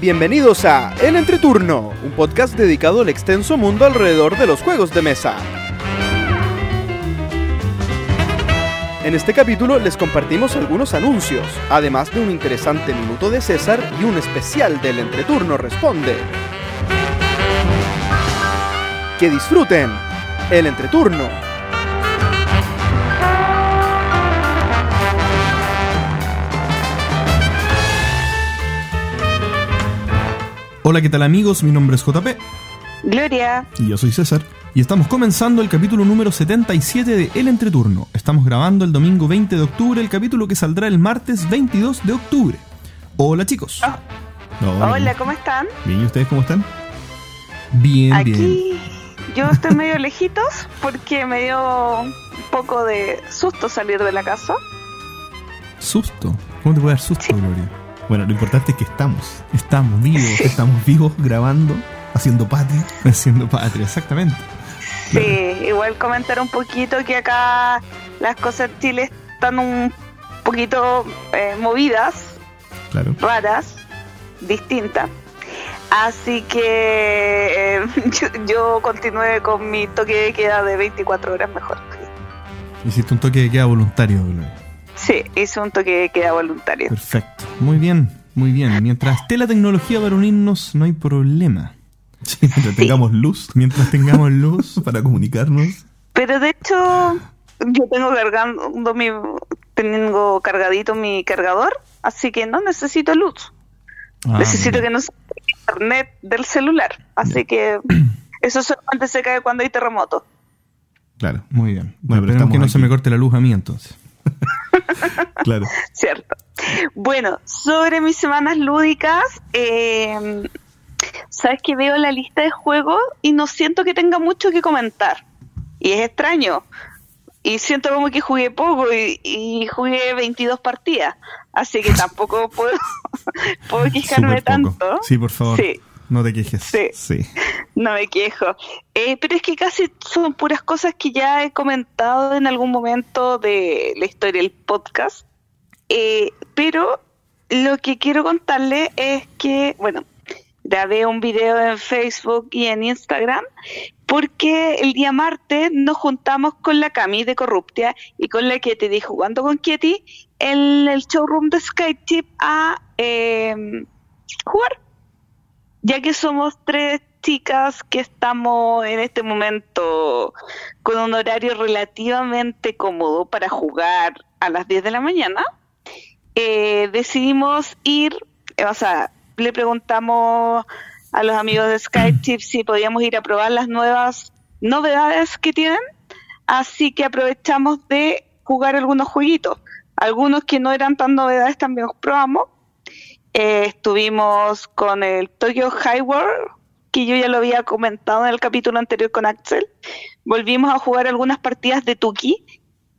Bienvenidos a El Entreturno, un podcast dedicado al extenso mundo alrededor de los juegos de mesa. En este capítulo les compartimos algunos anuncios, además de un interesante minuto de César y un especial del Entreturno Responde. Que disfruten el Entreturno. Hola, ¿qué tal amigos? Mi nombre es JP. Gloria. Y yo soy César. Y estamos comenzando el capítulo número 77 de El Entreturno. Estamos grabando el domingo 20 de octubre, el capítulo que saldrá el martes 22 de octubre. Hola chicos. Oh. Hola, ¿cómo están? Bien, ¿y ustedes cómo están? Bien, Aquí bien. yo estoy medio lejitos porque me dio un poco de susto salir de la casa. ¿Susto? ¿Cómo te puede dar susto, Gloria? Bueno, lo importante es que estamos. Estamos vivos, estamos vivos grabando, haciendo patria. Haciendo patria, exactamente. Sí, igual comentar un poquito que acá las cosas en Chile están un poquito eh, movidas, Claro. raras, distintas. Así que eh, yo, yo continué con mi toque de queda de 24 horas mejor. Hiciste un toque de queda voluntario, Gloria. Sí, hice un toque de queda voluntario. Perfecto. Muy bien, muy bien. Mientras esté la tecnología para unirnos, no hay problema. Sí, mientras tengamos luz, mientras tengamos luz para comunicarnos. Pero de hecho, yo tengo cargando mi, tengo cargadito mi cargador, así que no necesito luz. Ah, necesito mira. que no se caiga internet del celular. Así que eso solamente se cae cuando hay terremoto. Claro, muy bien. Bueno, pero esperemos que no se me corte la luz a mí entonces. Claro. Cierto. Bueno, sobre mis semanas lúdicas, eh, sabes que veo la lista de juegos y no siento que tenga mucho que comentar. Y es extraño. Y siento como que jugué poco y, y jugué 22 partidas. Así que tampoco puedo, puedo quejarme tanto. Sí, por favor. Sí. No te quejes. Sí. No me quejo. Eh, pero es que casi son puras cosas que ya he comentado en algún momento de la historia del podcast. Eh, pero lo que quiero contarle es que, bueno, grabé un video en Facebook y en Instagram porque el día martes nos juntamos con la Cami de Corruptia y con la Ketty de Jugando con Ketty en el showroom de Skytip a eh, jugar ya que somos tres chicas que estamos en este momento con un horario relativamente cómodo para jugar a las 10 de la mañana, eh, decidimos ir, eh, o sea, le preguntamos a los amigos de Skype si podíamos ir a probar las nuevas novedades que tienen, así que aprovechamos de jugar algunos jueguitos. Algunos que no eran tan novedades también los probamos. Eh, estuvimos con el Tokyo Highway, que yo ya lo había comentado en el capítulo anterior con Axel. Volvimos a jugar algunas partidas de Tuki,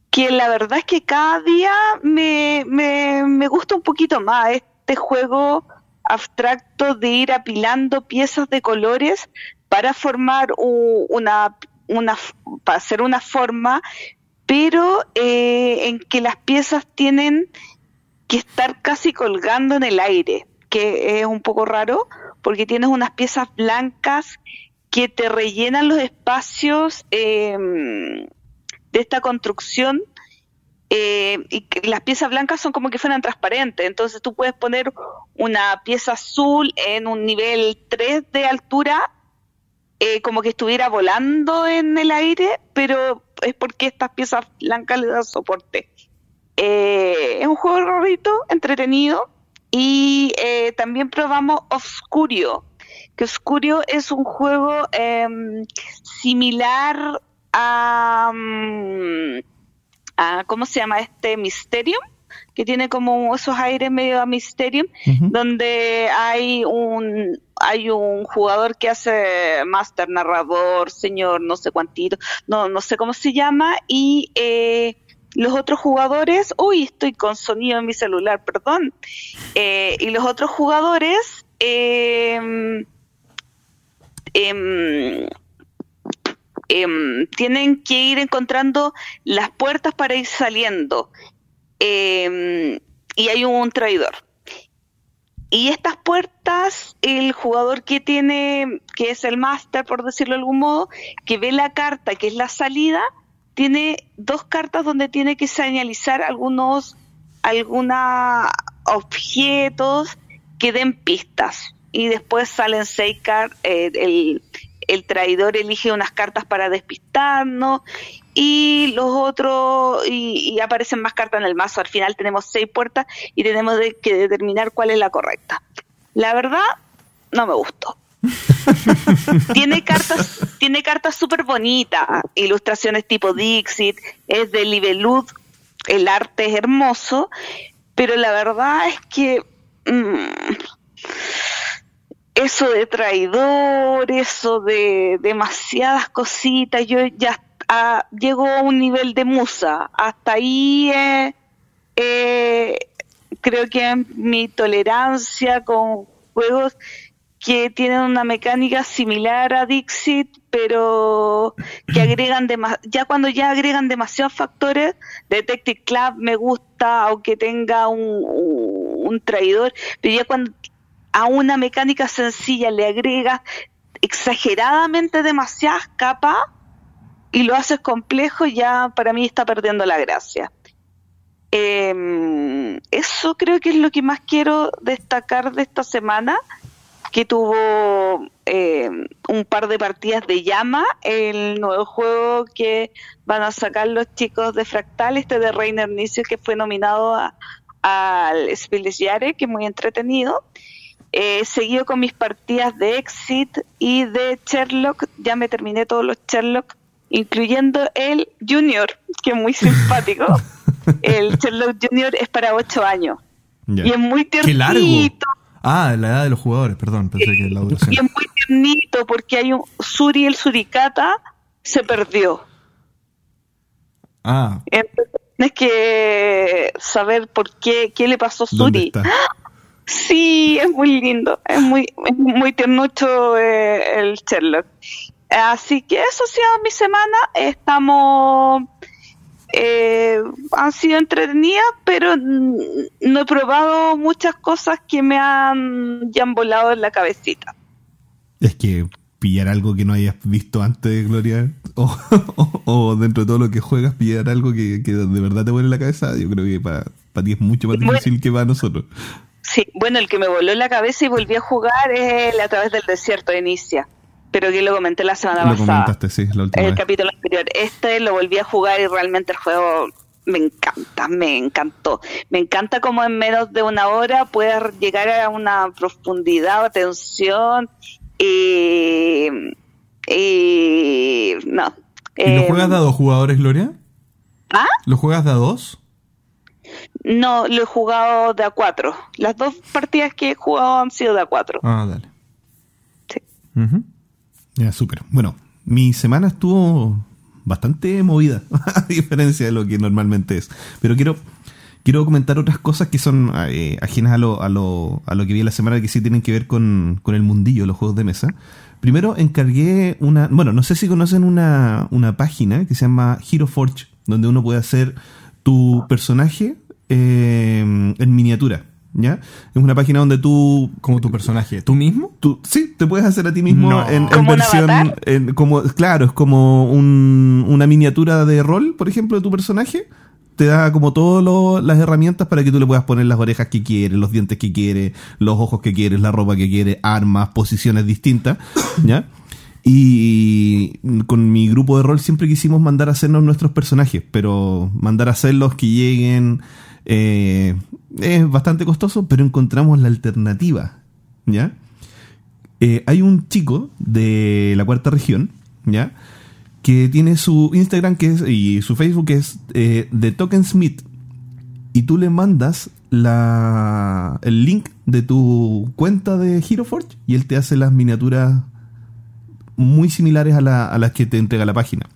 que la verdad es que cada día me, me, me gusta un poquito más este juego abstracto de ir apilando piezas de colores para formar una, una para hacer una forma, pero eh, en que las piezas tienen que estar casi colgando en el aire, que es un poco raro, porque tienes unas piezas blancas que te rellenan los espacios eh, de esta construcción. eh, y que las piezas blancas son como que fueran transparentes, entonces tú puedes poner una pieza azul en un nivel 3 de altura, eh, como que estuviera volando en el aire, pero es porque estas piezas blancas le dan soporte. Eh, es un juego rarito, entretenido. Y eh, también probamos Obscurio, que Obscurio es un juego em, similar a, mm, a, ¿cómo se llama este? Mysterium, que tiene como esos aires medio a Mysterium, donde hay un hay un jugador que hace master narrador, señor, no sé cuántito, no, no sé cómo se llama, y eh, los otros jugadores, uy, estoy con sonido en mi celular, perdón, Eh, y los otros jugadores em, tienen que ir encontrando las puertas para ir saliendo. Y hay un traidor. y estas puertas, el jugador que tiene, que es el máster, por decirlo de algún modo, que ve la carta, que es la salida, tiene dos cartas donde tiene que señalizar algunos, algunos objetos que den pistas. Y después salen seis cartas, eh, el, el traidor elige unas cartas para despistarnos y los otros y, aparecen más cartas en el mazo. Al final tenemos seis puertas y tenemos que determinar cuál es la correcta. La verdad, no me gustó. tiene cartas, tiene cartas súper bonitas, ilustraciones tipo Dixit, es de Libelud, el arte es hermoso, pero la verdad es que mm, eso de traidor, eso de demasiadas cositas, yo ya llego a un nivel de musa. Hasta ahí creo que mi tolerancia con juegos que tienen una mecánica similar a Dixit, pero que agregan ya cuando ya agregan demasiados factores, Detective Club me gusta, aunque tenga un, un traidor, pero ya cuando a una mecánica sencilla le agregas exageradamente demasiadas capas, y lo haces complejo, ya para mí está perdiendo la gracia. Em, eso creo que es lo que más quiero destacar de esta semana, que tuvo em, un par de partidas de llama, el nuevo juego que van a sacar los chicos de Fractal, este de Reiner Nicio, que fue nominado al Spiel des Jahres, que es muy entretenido. He seguido con mis partidas de Exit y de Sherlock, ya me terminé todos los Sherlock incluyendo el Junior, que es muy simpático. el Sherlock Junior es para 8 años. Y es muy tiernito. Ah, la edad de los jugadores, perdón, pensé que la duración. Y es muy tiernito porque hay un Suri, el Suricata, se perdió. Ah. Entonces tienes que saber por qué, qué le pasó a Suri. Sí, es muy lindo, es muy, muy tiernucho eh, el Sherlock. Así que eso ha sido mi semana. Estamos. Eh, han sido entretenidas, pero no he probado muchas cosas que me han ya han volado en la cabecita. Es que pillar algo que no hayas visto antes, Gloria, o, dentro de todo lo que juegas, pillar algo que, de verdad te vuele la cabeza, yo creo que para, ti es mucho más difícil que para nosotros. Sí, bueno, el que me voló la cabeza y volví a jugar es el a través del desierto de Inicia pero que lo comenté la semana lo Comentaste, sí, la última el capítulo anterior. Este lo volví a jugar y realmente el juego me encanta, me encantó. Me encanta cómo en menos de una hora puedes llegar a una profundidad, atención y, y no. ¿Y lo juegas de a dos jugadores, Gloria? ¿Ah? ¿Lo juegas de a dos? No, lo he jugado de a cuatro. Las dos partidas que he jugado han sido de a cuatro. Ah, dale. Sí. Ya, súper. Bueno, mi semana estuvo bastante movida, a diferencia de lo que normalmente es. Pero quiero, quiero comentar otras cosas que son eh, ajenas a lo, a, lo, a lo que vi la semana que sí tienen que ver con, con el mundillo, los juegos de mesa. Primero encargué una, bueno, no sé si conocen una, una página que se llama Hero Forge, donde uno puede hacer tu personaje eh, en miniatura. ¿Ya? Es una página donde tú... Como tu personaje, ¿tú mismo? Tú, sí, te puedes hacer a ti mismo en, versión... como, claro, es como una miniatura de rol, por ejemplo, de tu personaje. Te da como todas las herramientas para que tú le puedas poner las orejas que quieres, los dientes que quieres, los ojos que quieres, la ropa que quieres, armas, posiciones distintas, ¿ya? Y con mi grupo de rol siempre quisimos mandar a hacernos nuestros personajes, pero mandar a hacerlos que lleguen eh, es bastante costoso, pero encontramos la alternativa, ¿ya? Eh, hay un chico de la cuarta región, ¿ya? Que tiene su Instagram que es, y su Facebook que es eh, The Token Smith. Y tú le mandas la, el link de tu cuenta de Hero Forge y él te hace las miniaturas muy similares a, a las que te entrega la página.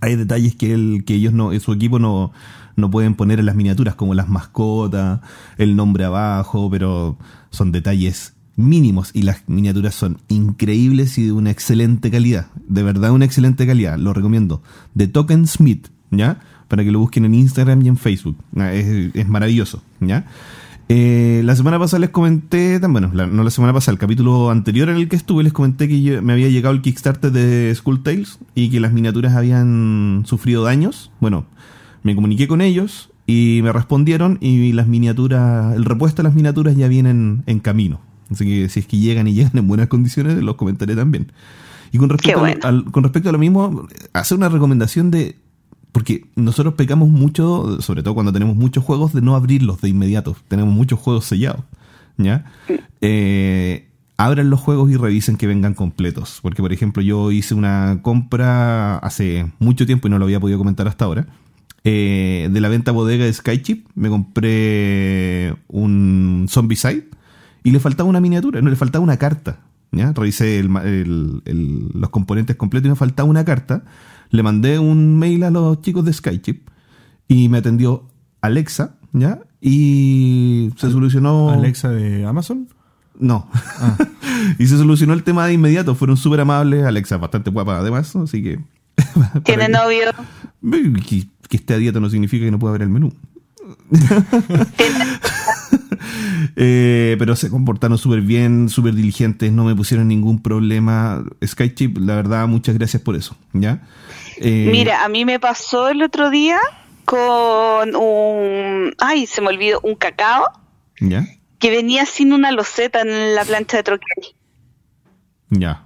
Hay detalles que, él, que ellos no, su equipo no, no pueden poner en las miniaturas como las mascotas, el nombre abajo, pero son detalles mínimos y las miniaturas son increíbles y de una excelente calidad. De verdad, una excelente calidad. Lo recomiendo. The Token Smith, ¿ya? Para que lo busquen en Instagram y en Facebook. Ah, es, maravilloso, ¿ya? Eh, la semana pasada les comenté, bueno, no la semana pasada, el capítulo anterior en el que estuve, les comenté que me había llegado el Kickstarter de Skull Tales y que las miniaturas habían sufrido daños. Bueno, me comuniqué con ellos y me respondieron y las miniaturas, el repuesto de las miniaturas ya vienen en camino. Así que si es que llegan y llegan en buenas condiciones, los comentaré también. Y con respecto, con respecto a lo mismo, hacer una recomendación de porque nosotros pecamos mucho, sobre todo cuando tenemos muchos juegos, de no abrirlos de inmediato. Tenemos muchos juegos sellados. ¿Ya? Eh, abran los juegos y revisen que vengan completos. Porque, por ejemplo, yo hice una compra hace mucho tiempo y no lo había podido comentar hasta ahora. Eh, de la venta bodega de Skychip, me compré un Zombicide y le faltaba una miniatura, no le faltaba una carta. ¿ya? Revisé los componentes completos y me faltaba una carta le mandé un mail a los chicos de Skychip y me atendió Alexa, ¿ya? Y se solucionó. ¿Alexa de Amazon? No. Ah. y se solucionó el tema de inmediato. Fueron súper amables. Alexa bastante guapa además, así que. ¿Tiene novio? Que, esté a dieta no significa que no pueda ver el menú. Eh, pero se comportaron súper bien, súper diligentes, no me pusieron ningún problema. Skychip, la verdad, muchas gracias por eso. ¿ya? Eh, Mira, a mí me pasó el otro día con un. Ay, se me olvidó, un cacao. ¿Ya? Que venía sin una loseta en la plancha de troquel. Ya.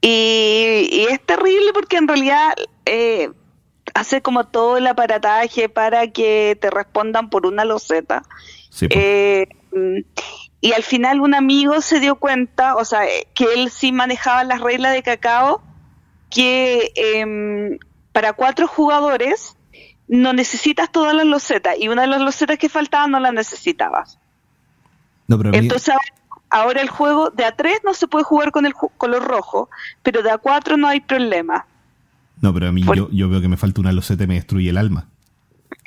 Y, es terrible porque en realidad eh, hace como todo el aparataje para que te respondan por una loseta. Eh, y al final un amigo se dio cuenta, o sea, que él sí manejaba las reglas de cacao que em, para cuatro jugadores no necesitas todas las losetas y una de las losetas que faltaban no las necesitabas. Entonces ahora el juego de A3 no se puede jugar con el color rojo, pero de A4 no hay problema. No, pero a mí yo, yo, veo que me falta una loseta y me destruye el alma.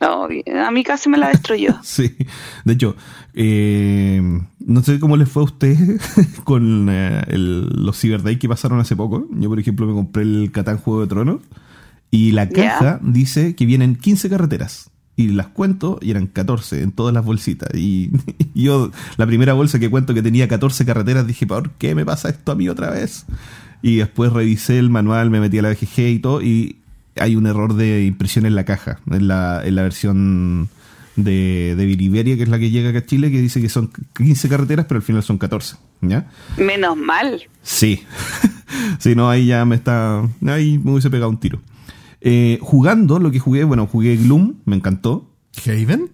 No, a mí casi me la destruyó. sí, de hecho, eh, no sé cómo les fue a usted con eh, los Cyber Day que pasaron hace poco. Yo, por ejemplo, me compré el Catán Juego de Tronos y la caja dice que vienen 15 carreteras. Y las cuento y eran 14 en todas las bolsitas. Y, yo, la primera bolsa que cuento que tenía 14 carreteras, dije, ¿por qué me pasa esto a mí otra vez? Y después revisé el manual, me metí a la BGG y todo, y hay un error de impresión en la caja, en la, en la versión de, de Viriberia, que es la que llega acá a Chile, que dice que son 15 carreteras, pero al final son 14. ¿ya? Menos mal. Sí. si no, ahí ya me está. Ahí me hubiese pegado un tiro. Eh, jugando, lo que jugué, bueno, jugué Gloom, me encantó. ¿Haven?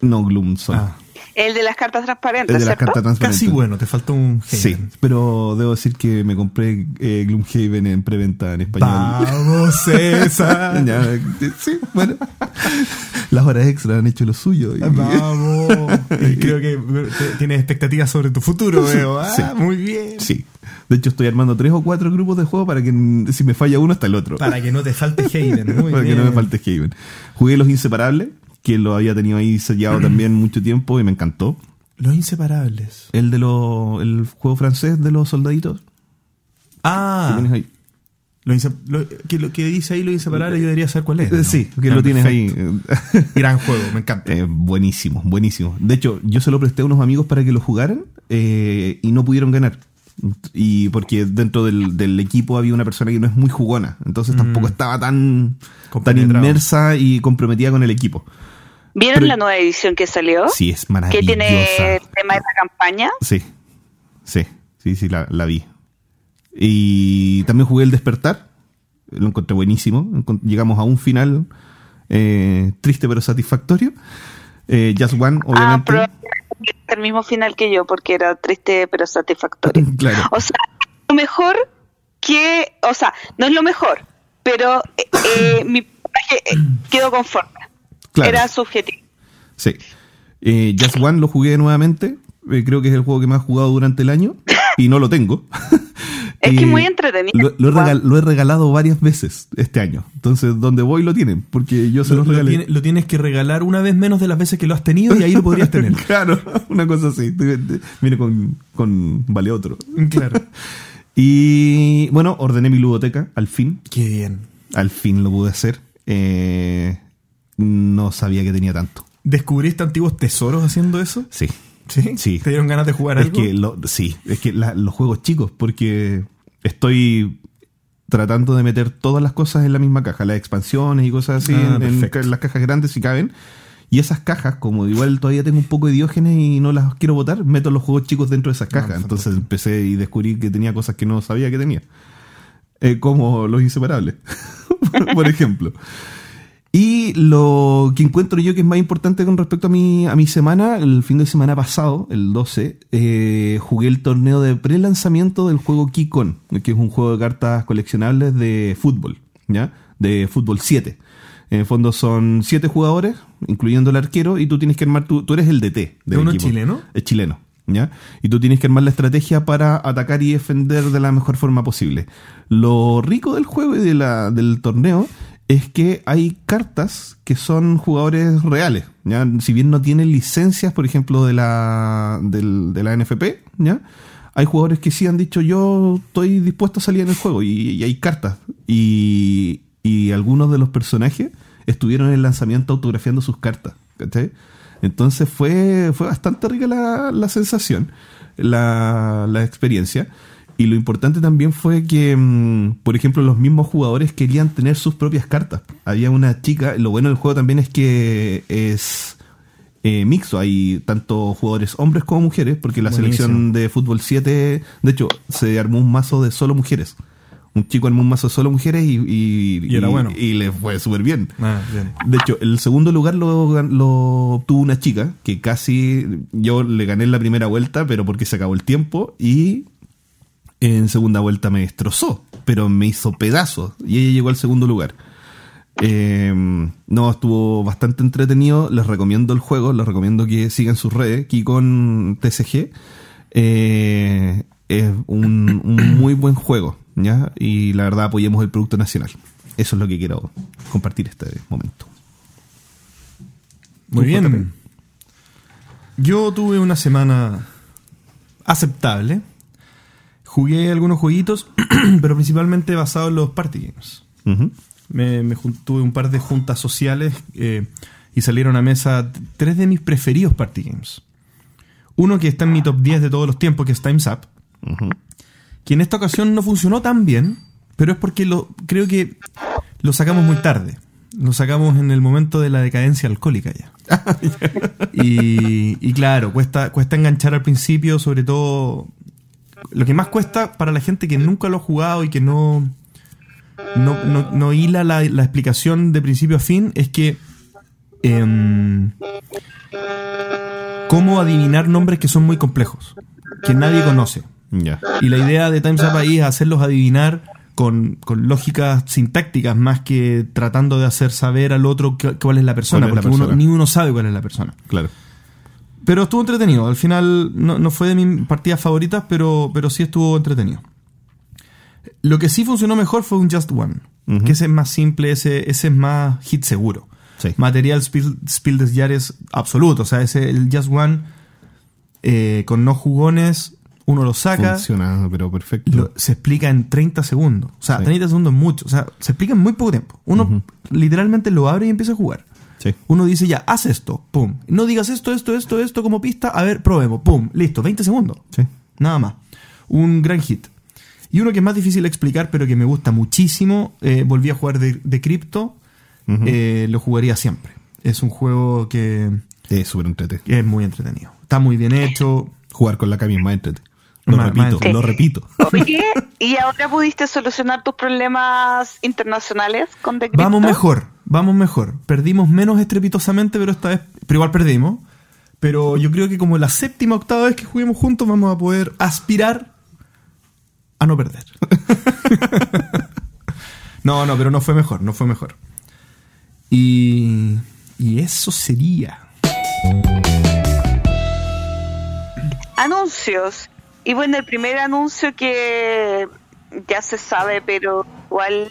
No, Gloom solo. Ah. El de las cartas transparentes. El de las cartas transparentes. Casi bueno, te faltó un Sí, pero debo decir que me compré eh, Gloomhaven en preventa en español. Vamos, César. sí, bueno. Las horas extra han hecho lo suyo. Vamos. creo que tienes expectativas sobre tu futuro, veo. Ah, muy bien. Sí. De hecho, estoy armando tres o cuatro grupos de juego para que si me falla uno, hasta el otro. Para que no te falte Haven. Muy para que no me falte Haven. Jugué Los Inseparables que lo había tenido ahí sellado también mucho tiempo y me encantó. Los inseparables. El de los el juego francés de los soldaditos. Ah. Lo, que, lo que dice ahí lo inseparable yo debería saber cuál es. Eh, sí, que lo tienes ahí. Gran juego, me encanta. Eh, buenísimo, buenísimo. De hecho, yo se lo presté a unos amigos para que lo jugaran eh, y no pudieron ganar. Y porque dentro del, equipo había una persona que no es muy jugona, entonces tampoco mm. estaba tan, tan inmersa y comprometida con el equipo. ¿Vieron la nueva edición que salió? Sí, es maravillosa. ¿Que tiene tema de la campaña? Sí, sí, sí, sí, la, vi. Y también jugué el despertar, lo encontré buenísimo. Llegamos a un final eh, triste pero satisfactorio. Eh, Just One, ah, obviamente. Ah, el mismo final que yo, porque era triste pero satisfactorio. Claro. O sea, lo mejor que, o sea, no es lo mejor, pero eh, mi personaje quedó conforme. Era subjetivo. Sí. Eh, Just One lo jugué nuevamente. Eh, creo que es el juego que más he jugado durante el año. Y no lo tengo. Es que es muy entretenido. Lo, he regalado varias veces este año. Entonces, donde voy lo tienen. Porque yo se lo, regalé. Lo, tienes que regalar una vez menos de las veces que lo has tenido y ahí lo podrías tener. claro, una cosa así. Viene con, con Vale Otro. Claro. y bueno, ordené mi ludoteca al fin. Qué bien. Al fin lo pude hacer. Eh, no sabía que tenía tanto. ¿Descubriste antiguos tesoros haciendo eso? Sí. ¿Sí? Sí. ¿Te dieron ganas de jugar es algo? Que lo, sí, es que los juegos chicos, porque estoy tratando de meter todas las cosas en la misma caja, las expansiones y cosas así Ah, en, las cajas grandes si caben. Y esas cajas, como igual todavía tengo un poco de diógenes y no las quiero botar, meto los juegos chicos dentro de esas cajas. Entonces empecé y descubrí que tenía cosas que no sabía que tenía. Eh, como los inseparables, por ejemplo. Y lo que encuentro yo que es más importante con respecto a mi, a mi semana, el fin de semana pasado, el 12, eh, jugué el torneo de pre-lanzamiento del juego Kikon, que es un juego de cartas coleccionables de fútbol, ¿ya? De fútbol 7. En el fondo son 7 jugadores, incluyendo el arquero, y tú tienes que armar, tu, tú eres el DT. del uno equipo. chileno? Es chileno. ¿Ya? Y tú tienes que armar la estrategia para atacar y defender de la mejor forma posible. Lo rico del juego y de la, del torneo es que hay cartas que son jugadores reales. ¿ya? Si bien no tienen licencias, por ejemplo, de la, de la NFP, ¿ya? hay jugadores que sí han dicho yo estoy dispuesto a salir en el juego y, y hay cartas. Y, y algunos de los personajes estuvieron en el lanzamiento autografiando sus cartas. ¿cachai? Entonces fue, fue bastante rica la, la sensación, la, la experiencia. Y lo importante también fue que, mm, por ejemplo, los mismos jugadores querían tener sus propias cartas. Había una chica, lo bueno del juego también es que es eh, mixto, hay tanto jugadores hombres como mujeres, porque la Buenísimo. selección de fútbol 7, de hecho, se armó un mazo de solo mujeres. Un chico armó un mazo de solo mujeres y, y, Y era bueno. y le fue súper bien. Ah, bien. De hecho, el segundo lugar lo, lo obtuvo una chica que casi yo le gané en la primera vuelta, pero porque se acabó el tiempo y en segunda vuelta me destrozó, pero me hizo pedazos y ella llegó al segundo lugar. Eh, no, estuvo bastante entretenido. Les recomiendo el juego, les recomiendo que sigan sus redes. Aquí con TCG eh, es un, un muy buen juego, ¿ya? Y la verdad apoyemos el producto nacional. Eso es lo que quiero compartir este momento. Muy ¿Tú, bien. JP? Yo tuve una semana aceptable. Jugué algunos jueguitos, pero principalmente basado en los party games. Me, tuve un par de juntas sociales eh, y salieron a mesa tres de mis preferidos party games. Uno que está en mi top 10 de todos los tiempos, que es Time's Up, que en esta ocasión no funcionó tan bien, pero es porque lo, creo que lo sacamos muy tarde. Lo sacamos en el momento de la decadencia alcohólica ya. y, y claro, cuesta, cuesta enganchar al principio, sobre todo. Lo que más cuesta para la gente que nunca lo ha jugado y que no, no, no, no hila la, la explicación de principio a fin es que. em, cómo adivinar nombres que son muy complejos, que nadie conoce. Y la idea de Time's Up ahí es hacerlos adivinar con, con lógicas sintácticas más que tratando de hacer saber al otro cuál es la persona, ¿Cuál es la porque uno- ni uno sabe cuál es la persona. Claro. Pero estuvo entretenido. Al final no, no fue de mis partidas favoritas, pero, pero sí estuvo entretenido. Lo que sí funcionó mejor fue un Just One. Que ese es más simple, ese, ese es más hit seguro. Sí. Material spill, spill des Jahres absoluto. O sea, ese, el Just One eh, con no jugones, uno lo saca. Funciona, pero perfecto. lo- se explica en 30 segundos. O sea, Sí. 30 segundos es mucho. O sea, se explica en muy poco tiempo. Uno literalmente lo abre y empieza a jugar. Sí. Uno dice ya, haz esto, pum. No digas esto, esto, esto, esto como pista. A ver, probemos, pum. Listo, 20 segundos. Sí. Nada más. Un gran hit. Y uno que es más difícil de explicar, pero que me gusta muchísimo, eh, volví a jugar de, Ujú. eh, lo jugaría siempre. Es un juego que, Es súper entretenido. es muy entretenido. Está muy bien hecho. Jugar con la Cami es más entretenido. Lo Más- repito, lo repito. Oye, ¿y ahora pudiste solucionar tus problemas internacionales con The Crypto? Vamos mejor, vamos mejor. Perdimos menos estrepitosamente, pero esta vez, pero igual perdimos. Pero yo creo que como la séptima octava vez que juguemos juntos vamos a poder aspirar a no perder. no, no, pero no fue mejor, no fue mejor. Y, y eso sería. Anuncios. Y bueno, el primer anuncio que ya se sabe, pero igual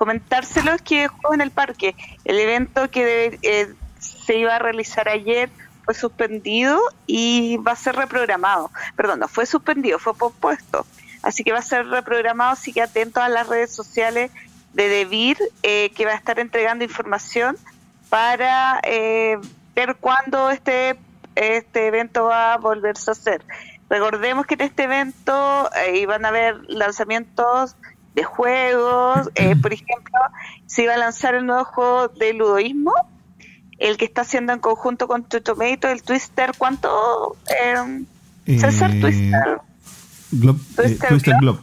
y comentárselo es que Juegos en el Parque, el evento que eh, se iba a realizar ayer fue suspendido y va a ser reprogramado. Perdón, no fue suspendido, fue pospuesto. Así que va a ser reprogramado, así que atentos a las redes sociales de DeVir, eh, que va a estar entregando información para eh, ver cuándo este, este evento va a volverse a hacer. Recordemos que en este evento eh, iban a haber lanzamientos de juegos, eh, por ejemplo, se iba a lanzar el nuevo juego de ludoísmo, el que está haciendo en conjunto con Tomato, el Twister, ¿cuánto? Eh, César Twister. Twister, Globe.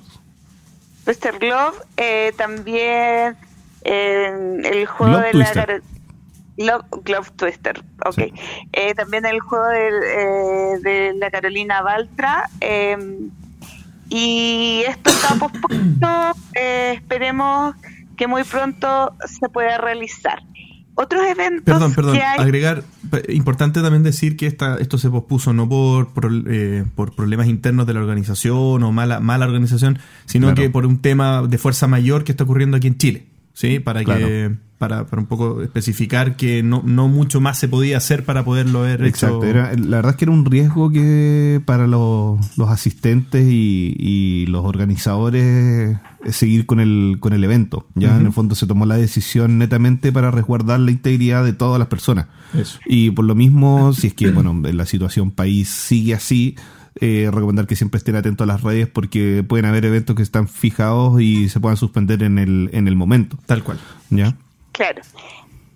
Twister Glove, también el juego de la Glove, Twister, ok. Eh, también el juego de, eh, de la Carolina Baltra. Em, y esto está pospuesto. Eh, esperemos que muy pronto se pueda realizar. Otros eventos. Perdón, perdón. Agregar, importante también decir que esta, esto se pospuso no por, por, por, problemas internos de la organización o mala, mala organización, sino que por un tema de fuerza mayor que está ocurriendo aquí en Chile. ¿Sí? Para que para, para, un poco especificar que no, no mucho más se podía hacer para poderlo ver Exacto, la verdad es que era un riesgo que para los, los asistentes y, los organizadores seguir con el, con el evento. Ya en el fondo se tomó la decisión netamente para resguardar la integridad de todas las personas. Y por lo mismo, si es que bueno, la situación país sigue así, eh, recomendar que siempre estén atentos a las redes porque pueden haber eventos que están fijados y se puedan suspender en el, en el momento. Tal cual. ¿Ya? Claro.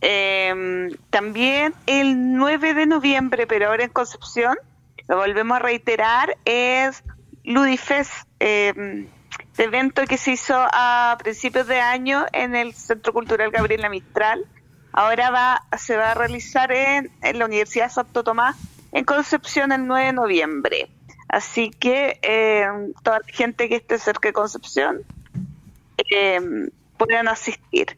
Em, también el 9 de noviembre, pero ahora en Concepción, lo volvemos a reiterar, es Ludifest, eh, evento que se hizo a principios de año en el Centro Cultural Gabriela Mistral. Ahora va, se va a realizar en, en la Universidad Santo Tomás en Concepción el 9 de noviembre. Así que eh, toda la gente que esté cerca de Concepción eh, puedan asistir.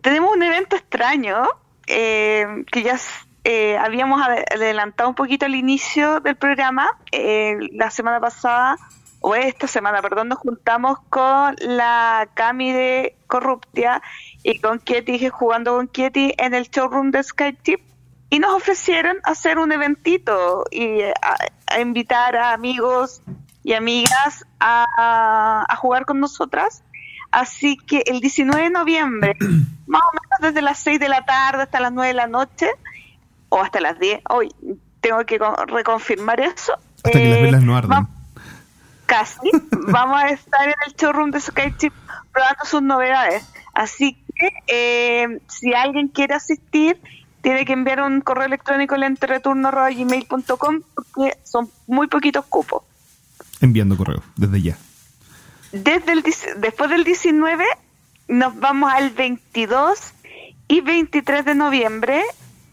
Tenemos un evento extraño eh, que ya habíamos adelantado un poquito al inicio del programa. la semana pasada, o esta semana, perdón, nos juntamos con la Cami de Corruptia y con Ketty, jugando con Ketty en el showroom de SkyTip y nos ofrecieron hacer un eventito y a, invitar a amigos y amigas a, jugar con nosotras. Así que el 19 de noviembre, más o menos desde las 6 de la tarde hasta las 9 de la noche, o hasta las 10, hoy tengo que reconfirmar eso. Hasta que las velas no arden. casi. vamos a estar en el showroom de Skychip probando sus novedades. Así que eh, si alguien quiere asistir, tiene que enviar un correo electrónico al entreturno.gmail.com porque son muy poquitos cupos. Enviando correo, desde ya. Desde el, después del 19 nos vamos al 22 y 23 de noviembre,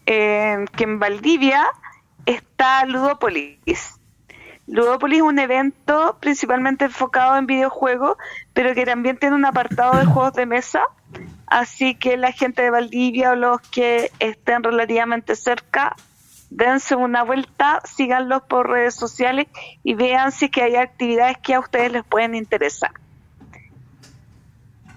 que en Valdivia está Ludopolis. Ludopolis es un evento principalmente enfocado en videojuegos, pero que también tiene un apartado de juegos de mesa Así que la gente de Valdivia o los que estén relativamente cerca, dense una vuelta, síganlos por redes sociales y vean si que hay actividades que a ustedes les pueden interesar.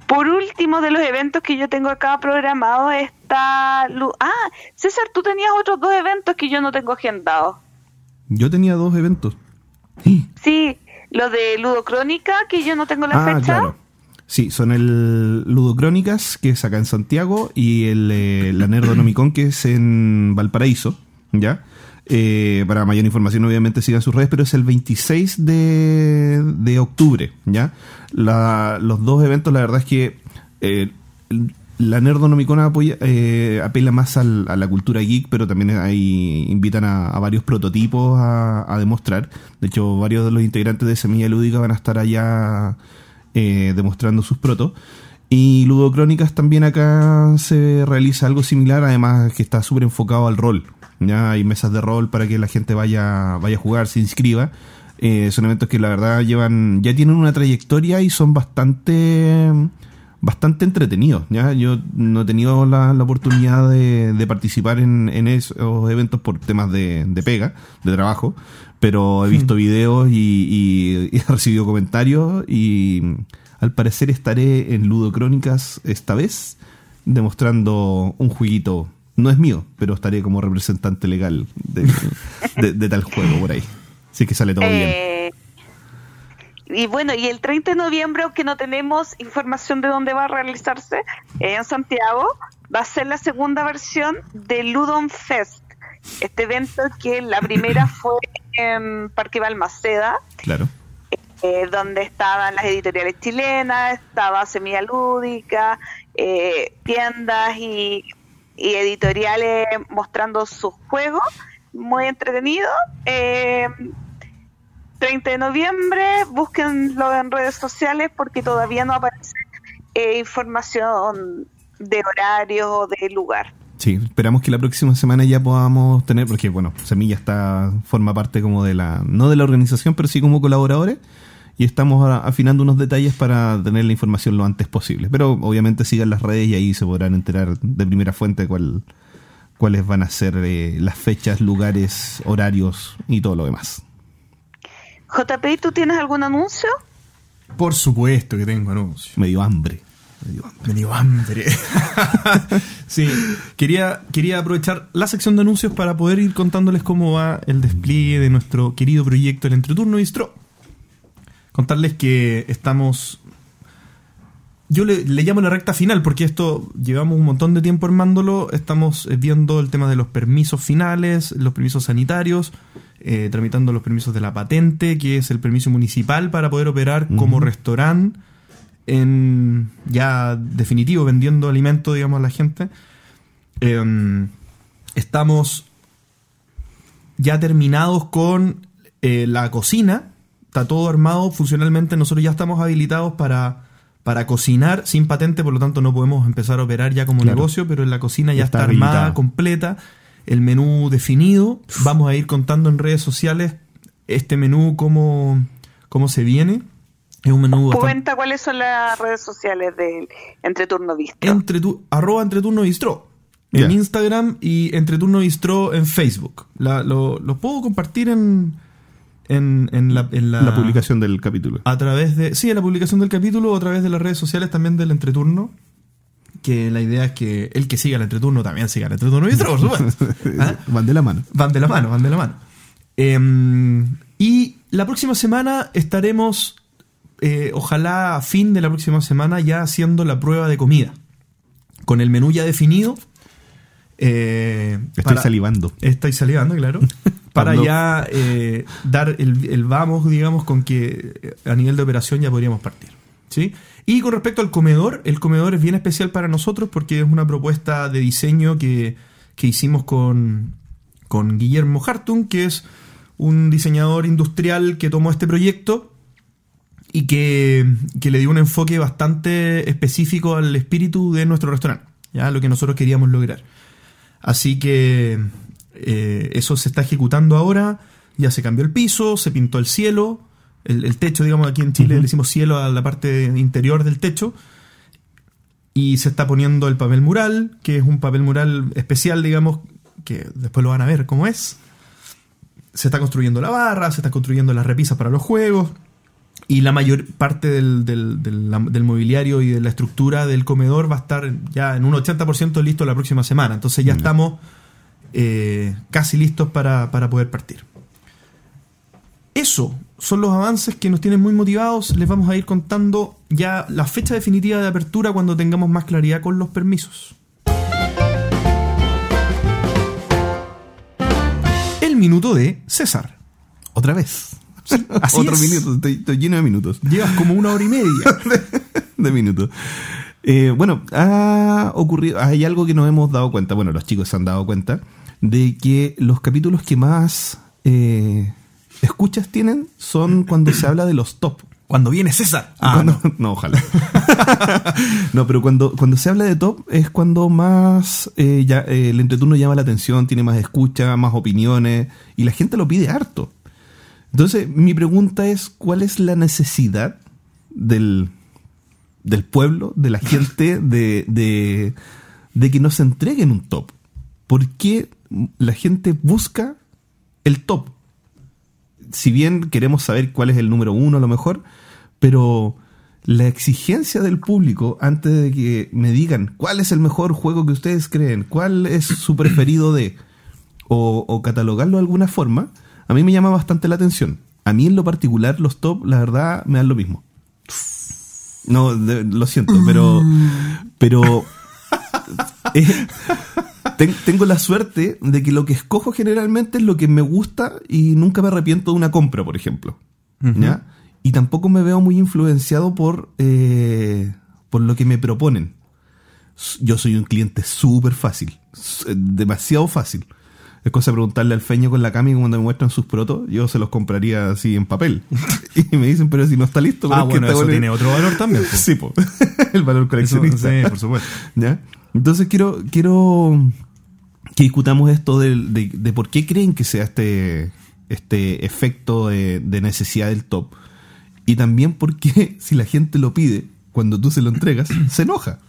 Por último, de los eventos que yo tengo acá programados está... Ah, César, tú tenías otros dos eventos que yo no tengo agendados. Yo tenía dos eventos. Sí, lo de Ludocrónica, que yo no tengo la ah, fecha. Sí, son el Ludocrónicas, que es acá en Santiago, y el, eh, la Nerdonomicon, que es en Valparaíso, ¿ya? Eh, para mayor información, obviamente, sigan sus redes, pero es el 26 de, de octubre, ¿ya? los dos eventos, la verdad es que eh, la Nerdonomicon apoya, apela más a la cultura geek, pero también ahí invitan a, varios prototipos a, a, demostrar. De hecho, varios de los integrantes de Semilla Lúdica van a estar allá eh, demostrando sus protos. Y Ludocrónicas también acá se realiza algo similar, además que está súper enfocado al rol. Ya hay mesas de rol para que la gente vaya, vaya a jugar, se inscriba. Eh, son eventos que la verdad llevan, ya tienen una trayectoria y son bastante bastante entretenidos. ¿ya? Yo no he tenido la, oportunidad de, participar en, esos eventos por temas de, pega, de trabajo, pero he visto hmm. videos y, he recibido comentarios y al parecer estaré en Ludocrónicas esta vez demostrando un jueguito. No es mío, pero estaré como representante legal de, tal juego por ahí. Así que sale todo bien. Eh, y bueno, y el 30 de noviembre, aunque no tenemos información de dónde va a realizarse, en Santiago, va a ser la segunda versión de Ludon Fest, este evento que la primera fue en Parque Balmaceda. Claro. Eh, donde estaban las editoriales chilenas, estaba Semilla Lúdica, eh, tiendas y, editoriales mostrando sus juegos, muy entretenido. 30 de noviembre, búsquenlo en redes sociales porque todavía no aparece eh, información de horario o de lugar. Sí, esperamos que la próxima semana ya podamos tener, porque bueno, Semilla está, forma parte como de la, no de la organización, pero sí como colaboradores, y estamos afinando unos detalles para tener la información lo antes posible. Pero obviamente sigan las redes y ahí se podrán enterar de primera fuente cuál, cuáles van a ser eh, las fechas, lugares, horarios y todo lo demás. JP, ¿tú tienes algún anuncio? Por supuesto que tengo anuncio. Me dio hambre. Me dio hambre. sí, quería, quería aprovechar la sección de anuncios para poder ir contándoles cómo va el despliegue de nuestro querido proyecto El Entreturno Distro. Contarles que estamos yo le, llamo la recta final porque esto llevamos un montón de tiempo armándolo. Estamos eh, viendo el tema de los permisos finales, los permisos sanitarios, eh, tramitando los permisos de la patente, que es el permiso municipal para poder operar como restaurante en ya definitivo, vendiendo alimento, digamos, a la gente. Em, estamos ya terminados con eh, la cocina. Está todo armado funcionalmente. Nosotros ya estamos habilitados para para cocinar sin patente, por lo tanto no podemos empezar a operar ya como negocio, pero en la cocina ya, está, armada, completa, el menú definido. Vamos a ir contando en redes sociales este menú, cómo, cómo se viene. Es un menú Cuenta cuáles son las redes sociales de Entreturno Bistro. Entre arroba Entreturno Bistro en Instagram y Entreturno Bistro en Facebook. lo puedo compartir en, en, la, la, publicación del capítulo. A través de. Sí, en la publicación del capítulo o a través de las redes sociales también del entreturno. Que la idea es que el que siga el entreturno también siga el entreturno ¿Ah? Van de la mano. Van de la mano, van de la mano. Em, y la próxima semana estaremos, eh, ojalá a fin de la próxima semana, ya haciendo la prueba de comida. Con el menú ya definido. Eh, Estoy salivando. Estoy salivando, claro. para ya eh, dar el, vamos, digamos, con que eh, a nivel de operación ya podríamos partir. ¿sí? Y con respecto al comedor, el comedor es bien especial para nosotros porque es una propuesta de diseño que, hicimos con, con Guillermo Hartung, que es un diseñador industrial que tomó este proyecto y que, le dio un enfoque bastante específico al espíritu de nuestro restaurante, ya lo que nosotros queríamos lograr. Así que eh, eso se está ejecutando ahora, ya se cambió el piso, se pintó el cielo, el, techo, digamos, aquí en Chile le decimos cielo a la parte interior del techo, y se está poniendo el papel mural, que es un papel mural especial, digamos, que después lo van a ver cómo es. Se está construyendo la barra, se está construyendo las repisas para los juegos. Y la mayor parte del, del, mobiliario y de la estructura del comedor va a estar ya en un 80% listo la próxima semana. Entonces ya estamos eh, casi listos para, poder partir. Eso son los avances que nos tienen muy motivados. Les vamos a ir contando ya la fecha definitiva de apertura cuando tengamos más claridad con los permisos. El minuto de César. Otra vez. Otro minuto, estoy, lleno de minutos. Llevas como una hora y media de, minutos. Eh, bueno, ha ocurrido, hay algo que nos hemos dado cuenta, bueno, los chicos se han dado cuenta, de que los capítulos que más eh, escuchas tienen son cuando se habla de los top. Cuando viene César. Ah, no. ojalá. no, pero cuando, cuando se habla de top es cuando más eh, ya, el entreturno llama la atención, tiene más escucha, más opiniones y la gente lo pide harto. Entonces, mi pregunta es, ¿cuál es la necesidad del, del pueblo, de la gente, de, de, de que nos entreguen un top? ¿Por qué la gente busca el top. Si bien queremos saber cuál es el número uno a lo mejor, pero la exigencia del público antes de que me digan cuál es el mejor juego que ustedes creen, cuál es su preferido de, o, catalogarlo de alguna forma, a mí me llama bastante la atención. A mí en lo particular los top, la verdad, me dan lo mismo. No, lo siento, pero, pero Eh, tengo la suerte de que lo que escojo generalmente es lo que me gusta y nunca me arrepiento de una compra, por ejemplo. ¿Ya? Y tampoco me veo muy influenciado por, eh, por lo que me proponen. Yo soy un cliente súper fácil, demasiado fácil. Es cosa de preguntarle al feño con la cami cuando me muestran sus protos, yo se los compraría así en papel. y me dicen, pero si no está listo. Ah, bueno, eso tiene otro valor también. Sí, el valor coleccionista. sí, por supuesto. ¿Ya? Entonces quiero, quiero que discutamos esto de, de, por qué creen que sea este, este efecto de, de necesidad del top. Y también porque si la gente lo pide, cuando tú se lo entregas, se enoja.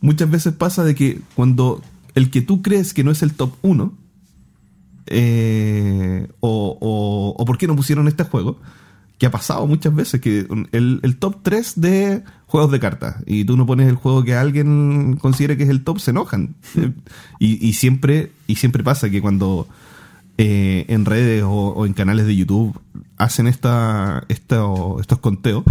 Muchas veces pasa de que cuando el que tú crees que no es el top 1, eh, o, o, por qué no pusieron este juego, que ha pasado muchas veces, que el, top 3 de juegos de cartas, y tú no pones el juego que alguien considere que es el top, se enojan. y, siempre, y siempre pasa que cuando eh, en redes o, en canales de YouTube hacen esta, estos conteos,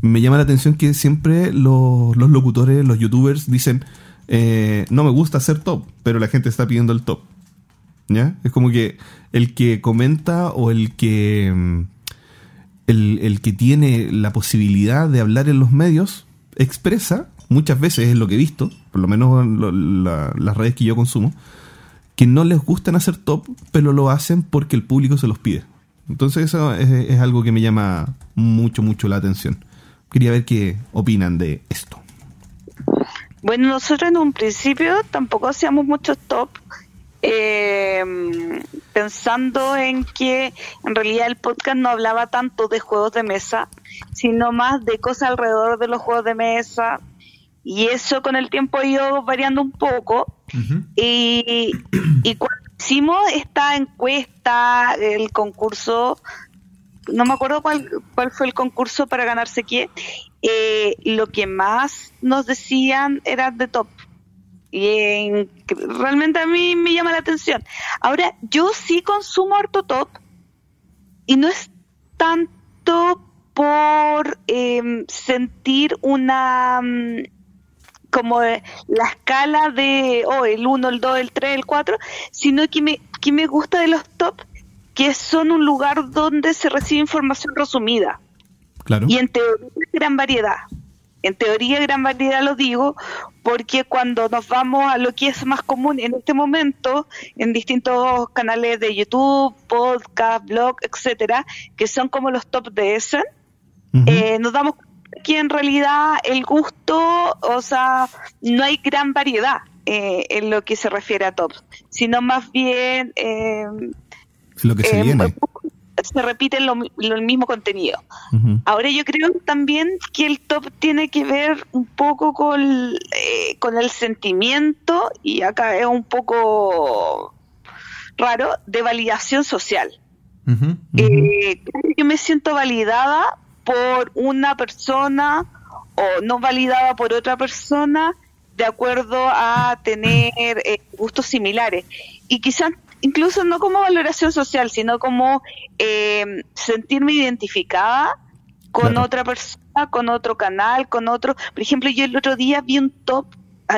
me llama la atención que siempre los, los locutores, los youtubers dicen, eh, no me gusta hacer top, pero la gente está pidiendo el top. ¿Ya? Es como que el que comenta o el que mm, el, que tiene la posibilidad de hablar en los medios expresa, muchas veces es lo que he visto, por lo menos las redes que yo consumo, que no les gustan hacer top, pero lo hacen porque el público se los pide. Entonces eso es algo que me llama mucho, mucho la atención. Quería ver qué opinan de esto. Bueno, nosotros en un principio tampoco hacíamos muchos top, eh, pensando en que en realidad el podcast no hablaba tanto de juegos de mesa, sino más de cosas alrededor de los juegos de mesa. Y eso con el tiempo ha ido variando un poco. y, y cuando hicimos esta encuesta, el concurso, no me acuerdo cuál, cuál fue el concurso para ganarse qué, eh, lo que más nos decían era de top. Y realmente a mí me llama la atención. Ahora, yo sí consumo harto top y no es tanto por em, sentir una mm, como la escala de oh, el 1, el 2, el 3, el 4, sino que me, que me gusta de los top que son un lugar donde se recibe información resumida. Y en teoría, gran variedad. En teoría, gran variedad lo digo, porque cuando nos vamos a lo que es más común en este momento, en distintos canales de YouTube, podcast, blog, etcétera, que son como los top de ese, eh, nos damos que en realidad el gusto, o sea, no hay gran variedad eh, en lo que se refiere a top, sino más bien eh, lo que se viene se repite lo, el mismo contenido. Ahora yo creo también que el top tiene que ver un poco con, eh, con el sentimiento, y acá es un poco raro, de validación social. Eh, yo me siento validada por una persona o no validada por otra persona de acuerdo a tener eh, gustos similares. Y quizás incluso no como valoración social, sino como eh, sentirme identificada con otra persona, con otro canal, con otro. Por ejemplo, yo el otro día vi un top,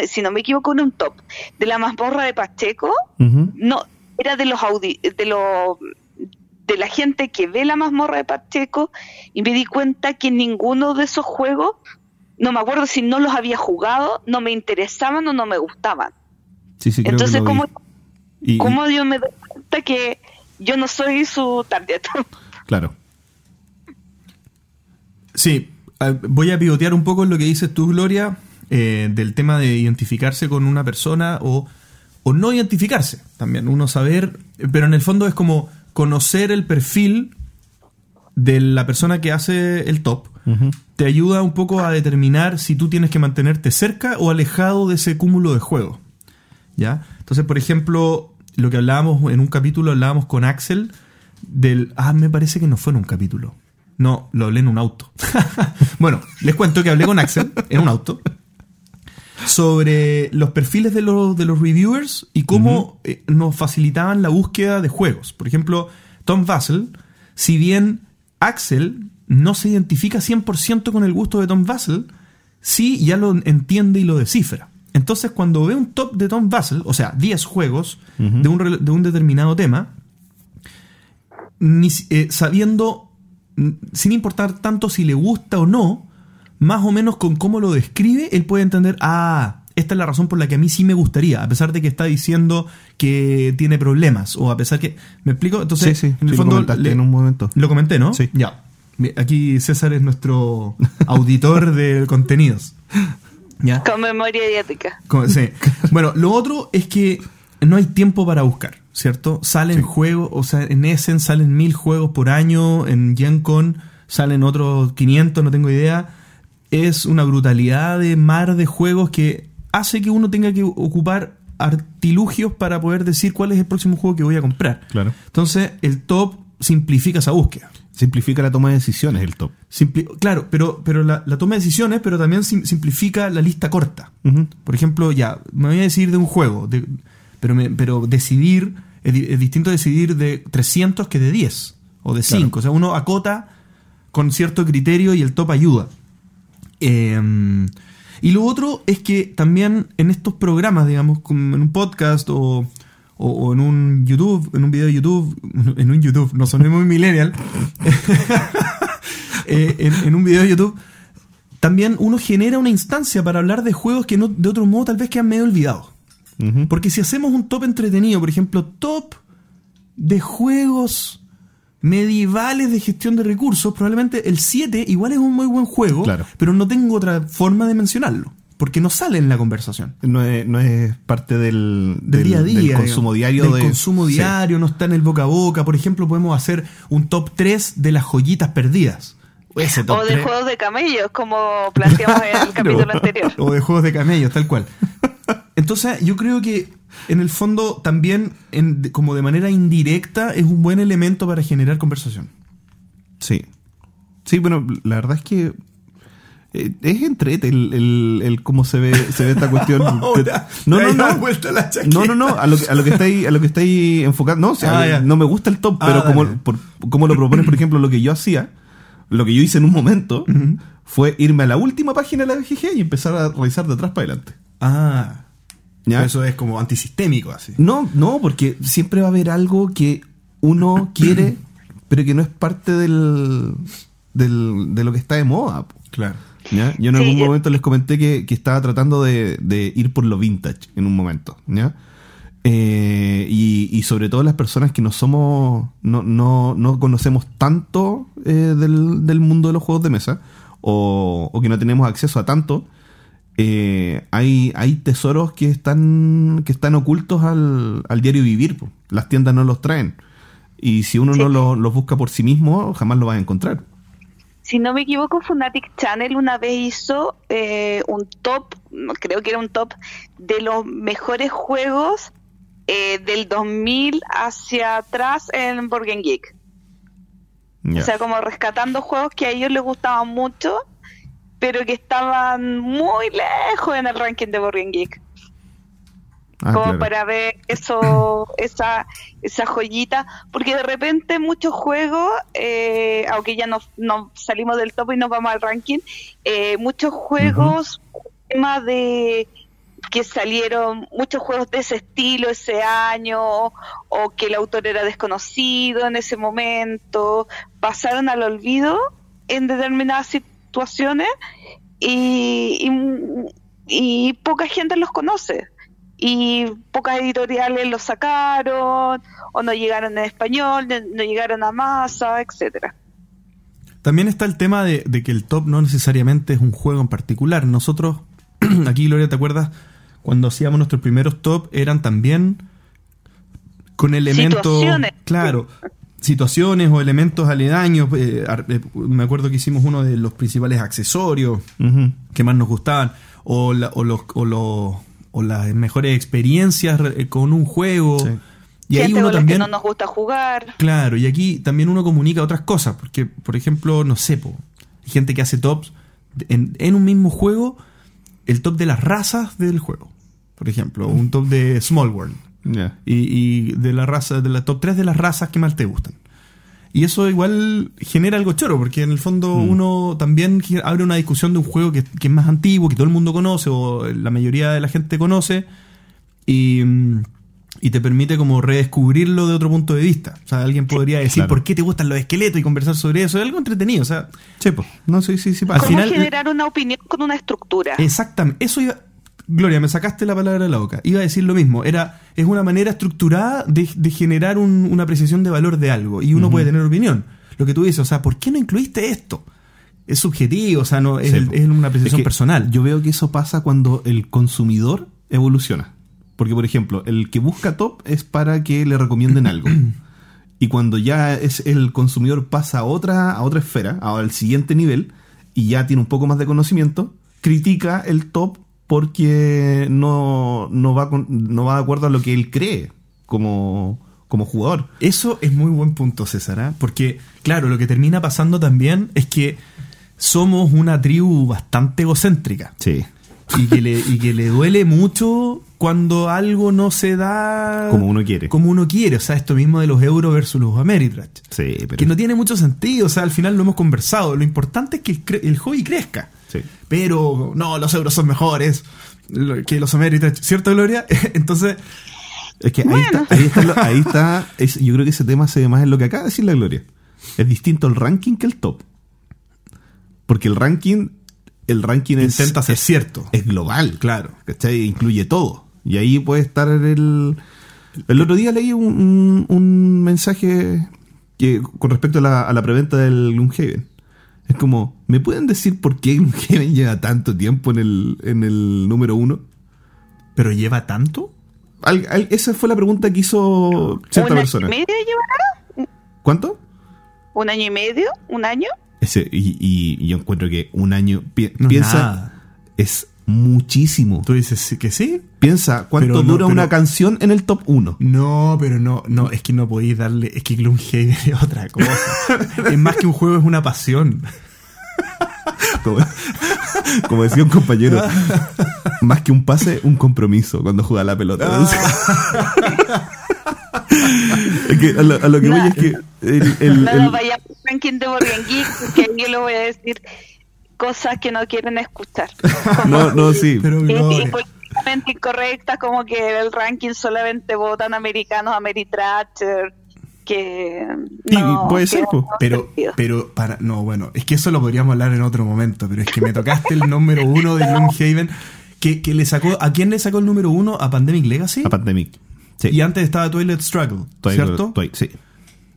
si no me equivoco, un top de la mazmorra de Pacheco. No, era de los de los de la gente que ve la mazmorra de Pacheco y me di cuenta que ninguno de esos juegos, no me acuerdo si no los había jugado, no me interesaban o no me gustaban. Sí, sí, Entonces, como ¿Cómo yo me doy cuenta que yo no soy su target? Claro. Sí, voy a pivotear un poco en lo que dices tú, Gloria, eh, del tema de identificarse con una persona o, o no identificarse también. Uno saber, pero en el fondo es como conocer el perfil de la persona que hace el top. Te ayuda un poco a determinar si tú tienes que mantenerte cerca o alejado de ese cúmulo de juegos. ¿Ya? Entonces, por ejemplo, lo que hablábamos en un capítulo, hablábamos con Axel del... Ah, me parece que no fue en un capítulo. No, lo hablé en un auto. bueno, les cuento que hablé con Axel en un auto sobre los perfiles de los, de los reviewers y cómo eh, nos facilitaban la búsqueda de juegos. Por ejemplo, Tom Vassell, si bien Axel no se identifica 100% con el gusto de Tom Vassell, sí ya lo entiende y lo descifra. Entonces, cuando ve un top de Tom Basel, o sea, 10 juegos de, un, de, un, determinado tema, ni, eh, sabiendo, sin importar tanto si le gusta o no, más o menos con cómo lo describe, él puede entender, ah, esta es la razón por la que a mí sí me gustaría, a pesar de que está diciendo que tiene problemas, o a pesar que... ¿Me explico? Entonces, sí, sí, en el fondo... Lo en un momento. Lo comenté, ¿no? Sí. Ya. Aquí César es nuestro auditor de contenidos. ¿Ya? Con memoria idiática. Sí. Bueno, lo otro es que no hay tiempo para buscar, ¿cierto? Salen juegos, o sea, en Essen salen mil juegos por año, en GenCon salen otros 500, no tengo idea. Es una brutalidad de mar de juegos que hace que uno tenga que ocupar artilugios para poder decir cuál es el próximo juego que voy a comprar. Claro. Entonces, el top simplifica esa búsqueda. Simplifica la toma de decisiones el top. claro, pero, pero la, toma de decisiones, pero también simplifica la lista corta. Por ejemplo, ya, me voy a decidir de un juego, pero, pero decidir, es, distinto decidir de 300 que de 10 o de 5. O sea, uno acota con cierto criterio y el top ayuda. Em, y lo otro es que también en estos programas, digamos, como en un podcast o, en un YouTube, en un video de YouTube, en un YouTube, no soné muy millennial, eh, en, un video de YouTube, también uno genera una instancia para hablar de juegos que no, de otro modo tal vez quedan medio olvidados. Porque si hacemos un top entretenido, por ejemplo, top de juegos medievales de gestión de recursos, probablemente el 7 igual es un muy buen juego, pero no tengo otra forma de mencionarlo. Porque no sale en la conversación. No es, no es parte del, día a día. Del consumo diario. Del consumo diario, no está en el boca a boca. Por ejemplo, podemos hacer un top 3 de las joyitas perdidas. o de juegos de camellos, como planteamos en el capítulo anterior. O de juegos de camellos, tal cual. Entonces, yo creo que en el fondo también, como de manera indirecta, es un buen elemento para generar conversación. Sí. Sí, bueno, la verdad es que eh, es entrete el, el, cómo se ve, se ve esta cuestión. no, no, no. No, no, no. A lo, a lo que estáis, a lo que estáis enfocando. No, ah, no me gusta el top, pero ah, como, por, como lo propones, por ejemplo, lo que yo hacía, lo que yo hice en un momento, fue irme a la última página de la BGG y empezar a revisar de atrás para adelante. Ah. Eso es como antisistémico, así. No, no, porque siempre va a haber algo que uno quiere, pero que no es parte del, del, de lo que está de moda. Claro. ¿Ya? Yo en algún momento les comenté que, estaba tratando de, ir por lo vintage en un momento. ¿ya? Eh, y, sobre todo las personas que no somos, no, no, no conocemos tanto eh, del, del, mundo de los juegos de mesa o, o que no tenemos acceso a tanto, eh, hay, hay tesoros que están, que están ocultos al, diario vivir. Las tiendas no los traen. Y si uno no los busca por sí mismo, jamás lo va a encontrar. Si no me equivoco, Funatic Channel una vez hizo eh, un top, creo que era un top de los mejores juegos eh, del 2000 hacia atrás en Borgen Geek. O sea, como rescatando juegos que a ellos les gustaban mucho pero que estaban muy lejos en el ranking de Board Geek. Ah, como para ver eso, esa, esa joyita, porque de repente muchos juegos, eh, aunque ya nos, salimos del top y nos vamos al ranking, eh, muchos juegos, tema de que salieron muchos juegos de ese estilo ese año o que el autor era desconocido en ese momento, pasaron al olvido en determinadas situaciones y, y, poca gente los conoce. Y pocas editoriales los sacaron, o no llegaron en español, no llegaron a masa, etcétera. También está el tema de, que el top no necesariamente es un juego en particular. Nosotros, aquí Gloria, ¿te acuerdas? Cuando hacíamos nuestros primeros top, eran también con elementos. Claro, situaciones o elementos aledaños. Eh, eh, me acuerdo que hicimos uno de los principales accesorios que más nos gustaban, o, o, los, o, las mejores experiencias eh, con un juego. Y ahí uno también. Que no nos gusta jugar. Claro, y aquí también uno comunica otras cosas, porque, por ejemplo, no sé, hay gente que hace tops en, en un mismo juego, el top de las razas del juego. Por ejemplo, un top de Small World y, de la raza, de la top 3 de las razas que más te gustan. Y eso igual genera algo choro, porque en el fondo Mm. uno también abre una discusión de un juego que, que es más antiguo, que todo el mundo conoce, o la mayoría de la gente conoce, y, y te permite como redescubrirlo de otro punto de vista. O sea, alguien podría decir claro. por qué te gustan los esqueletos y conversar sobre eso. Es algo entretenido. O sea, pues. No, sí, sí, sí. Al pasa. ¿Cómo final- generar una opinión con una estructura? Exactamente. Eso iba. Gloria, me sacaste la palabra de la boca. Iba a decir lo mismo. Era, es una manera estructurada de, de generar un- una apreciación de valor de algo. Y uno puede tener opinión. Lo que tú dices, o sea, ¿por qué no incluiste esto? Es subjetivo, o sea, no, es, Sí, el- po. es una apreciación Es que personal. Yo veo que eso pasa cuando el consumidor evoluciona. Porque, por ejemplo, el que busca top es para que le recomienden algo. Y cuando ya es el consumidor pasa a otra, a otra esfera, al siguiente nivel, y ya tiene un poco más de conocimiento, critica el top porque no, no, va, con- no va de acuerdo a lo que él cree como, como jugador. Eso es muy buen punto, César, ¿ah? porque, claro, lo que termina pasando también es que somos una tribu bastante egocéntrica. Sí. y que le, y que le duele mucho cuando algo no se da Como uno quiere. Como uno quiere. O sea, esto mismo de los euros versus los Ameritrash. Sí, pero. Que no tiene mucho sentido. O sea, al final lo hemos conversado. Lo importante es que el, cre- el hobby crezca. Sí. Pero, no, los euros son mejores que los Ameritrash. ¿Cierto, Gloria? Entonces, Es que ahí Bueno. está, ahí está, lo- ahí está es- yo creo que ese tema se ve más en lo que acaba de decir la Gloria. Es distinto el ranking que el top. Porque el ranking, el ranking es, intenta ser es, cierto. es global. Claro. ¿Cachai? Incluye todo. Y ahí puede estar el... El otro día leí un, un- un mensaje que con respecto a la, a la preventa del Gloomhaven. Es como, ¿me pueden decir por qué Gloomhaven lleva tanto tiempo en el, en el número uno? Pero lleva tanto. Al- al- esa fue la pregunta que hizo cierta ¿Un año persona. y medio llevará? ¿Cuánto? ¿Un año y medio? ¿Un año? Ese, y, y- y yo encuentro que un año. pi- No es piensa, nada. es muchísimo. Tú dices sí que sí. Piensa cuánto Pero no, dura pero- una canción en el top 1. No, pero no, no, es que no podéis darle, es que Gloomhaven es otra cosa. es más que un juego, es una pasión. Como, como decía un compañero, más que un pase, un compromiso cuando juega la pelota. Ah. Es que a, lo, a lo que voy es que el- el- No el- ranking de porque yo le voy a decir cosas que no quieren escuchar. no, no, sí. Pero Y- no, y políticamente incorrectas, como que el ranking solamente votan americanos, Ameritracher, que... Y- no, puede que ser, no pero, sentido. pero para, no, bueno, es que eso lo podríamos hablar en otro momento, pero es que me tocaste el número uno de Gloomhaven, que, que le sacó, ¿a quién le sacó el número uno? ¿A Pandemic Legacy? A Pandemic. Sí. Y antes estaba Toilet Struggle, Twilight- ¿cierto? Twilight, sí.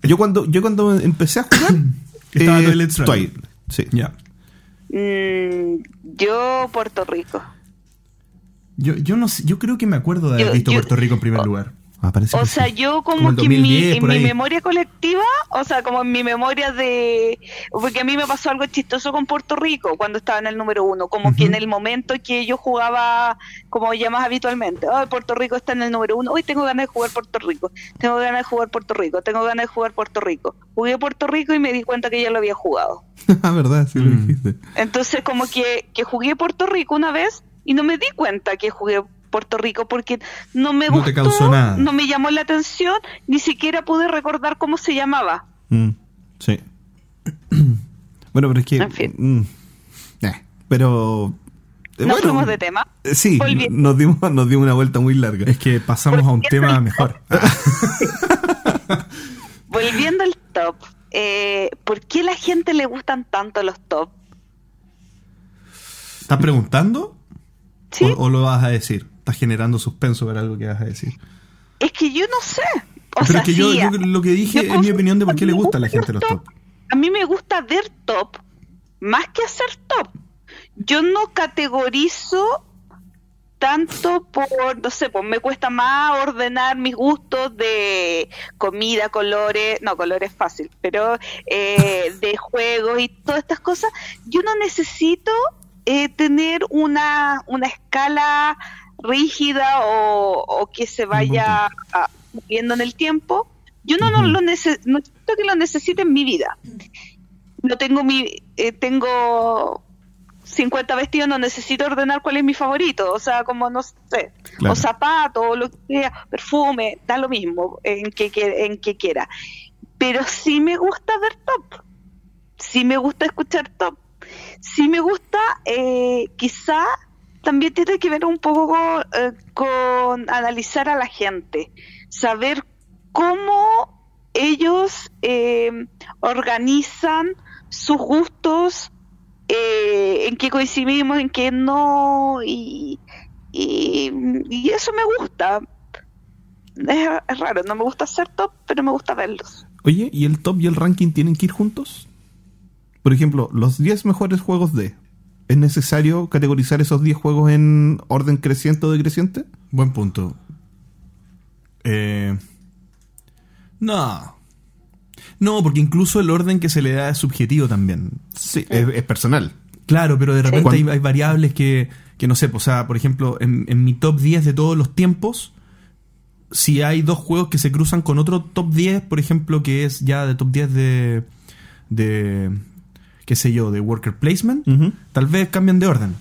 Yo cuando, yo cuando empecé a jugar. Estaba Twilight Struggle. Twilight, sí. Ya. Mm, yo, Puerto Rico. Yo, yo no sé, yo creo que me acuerdo de haber Yo- visto yo- Puerto Rico en primer lugar. Ah, O que sea, sí. yo Como que en mi, 2010 en por mi ahí. memoria colectiva, o sea, como en mi memoria de... Porque a mí me pasó algo chistoso con Puerto Rico cuando estaba en el número uno, como que en el momento que yo jugaba como ya más habitualmente, oh, Puerto Rico está en el número uno, hoy tengo ganas de jugar Puerto Rico, tengo ganas de jugar Puerto Rico, tengo ganas de jugar Puerto Rico. Jugué Puerto Rico y me di cuenta que ya lo había jugado. ah, verdad, sí lo Mm. dijiste. Entonces como que, que jugué Puerto Rico una vez y no me di cuenta que jugué Puerto Rico porque no me No gustó, te causó nada. no me llamó la atención, ni siquiera pude recordar cómo se llamaba. Mm, sí. bueno, pero es que. En fin. mm, eh, pero. eh, Nos bueno, fuimos de tema. eh, Sí, Volviendo. nos dimos, nos dimos una vuelta muy larga. Es que pasamos a un tema mejor. Volviendo al top, eh, ¿por qué a la gente le gustan tanto los top? ¿Estás preguntando? ¿Sí? O, o lo vas a decir? ¿Estás generando suspenso para algo que vas a decir? Es que yo no sé. O Pero sea, es que yo, sí, yo lo que dije yo es mi opinión de por qué le gusta a la gente los top. A mí me gusta ver top más que hacer top. Yo no categorizo tanto por, no sé, pues me cuesta más ordenar mis gustos de comida, colores, no, colores fácil, pero eh, de juegos y todas estas cosas. Yo no necesito eh, tener una, una escala rígida o, o que se vaya moviendo en el tiempo. Yo no, no lo nece- no siento que lo necesite en mi vida. No tengo mi, eh, tengo 50 vestidos, no necesito ordenar cuál es mi favorito. O sea, como no sé, Claro. o zapatos, o lo que sea, perfume, da lo mismo en que, que- en que quiera. pero sí me gusta ver top, sí me gusta escuchar top, sí me gusta, eh, quizá también tiene que ver un poco eh, con, analizar a la gente, saber cómo ellos eh, organizan sus gustos, eh, en qué coincidimos, en qué no, y, y, eso me gusta. Es, raro, no me gusta hacer top, pero me gusta verlos. Oye, ¿y el top y el ranking tienen que ir juntos? Por ejemplo, los 10 mejores juegos de. ¿Es necesario categorizar esos 10 juegos en orden creciente o decreciente? Buen punto. Eh, no. No, porque incluso el orden que se le da es subjetivo también. Sí, es, personal. Claro, pero de repente hay, variables que, que no sé, pues, o sea, por ejemplo, en, mi top 10 de todos los tiempos, si hay dos juegos que se cruzan con otro top 10, por ejemplo, que es ya de top 10 de, de qué sé yo, de worker placement, tal vez cambian de orden.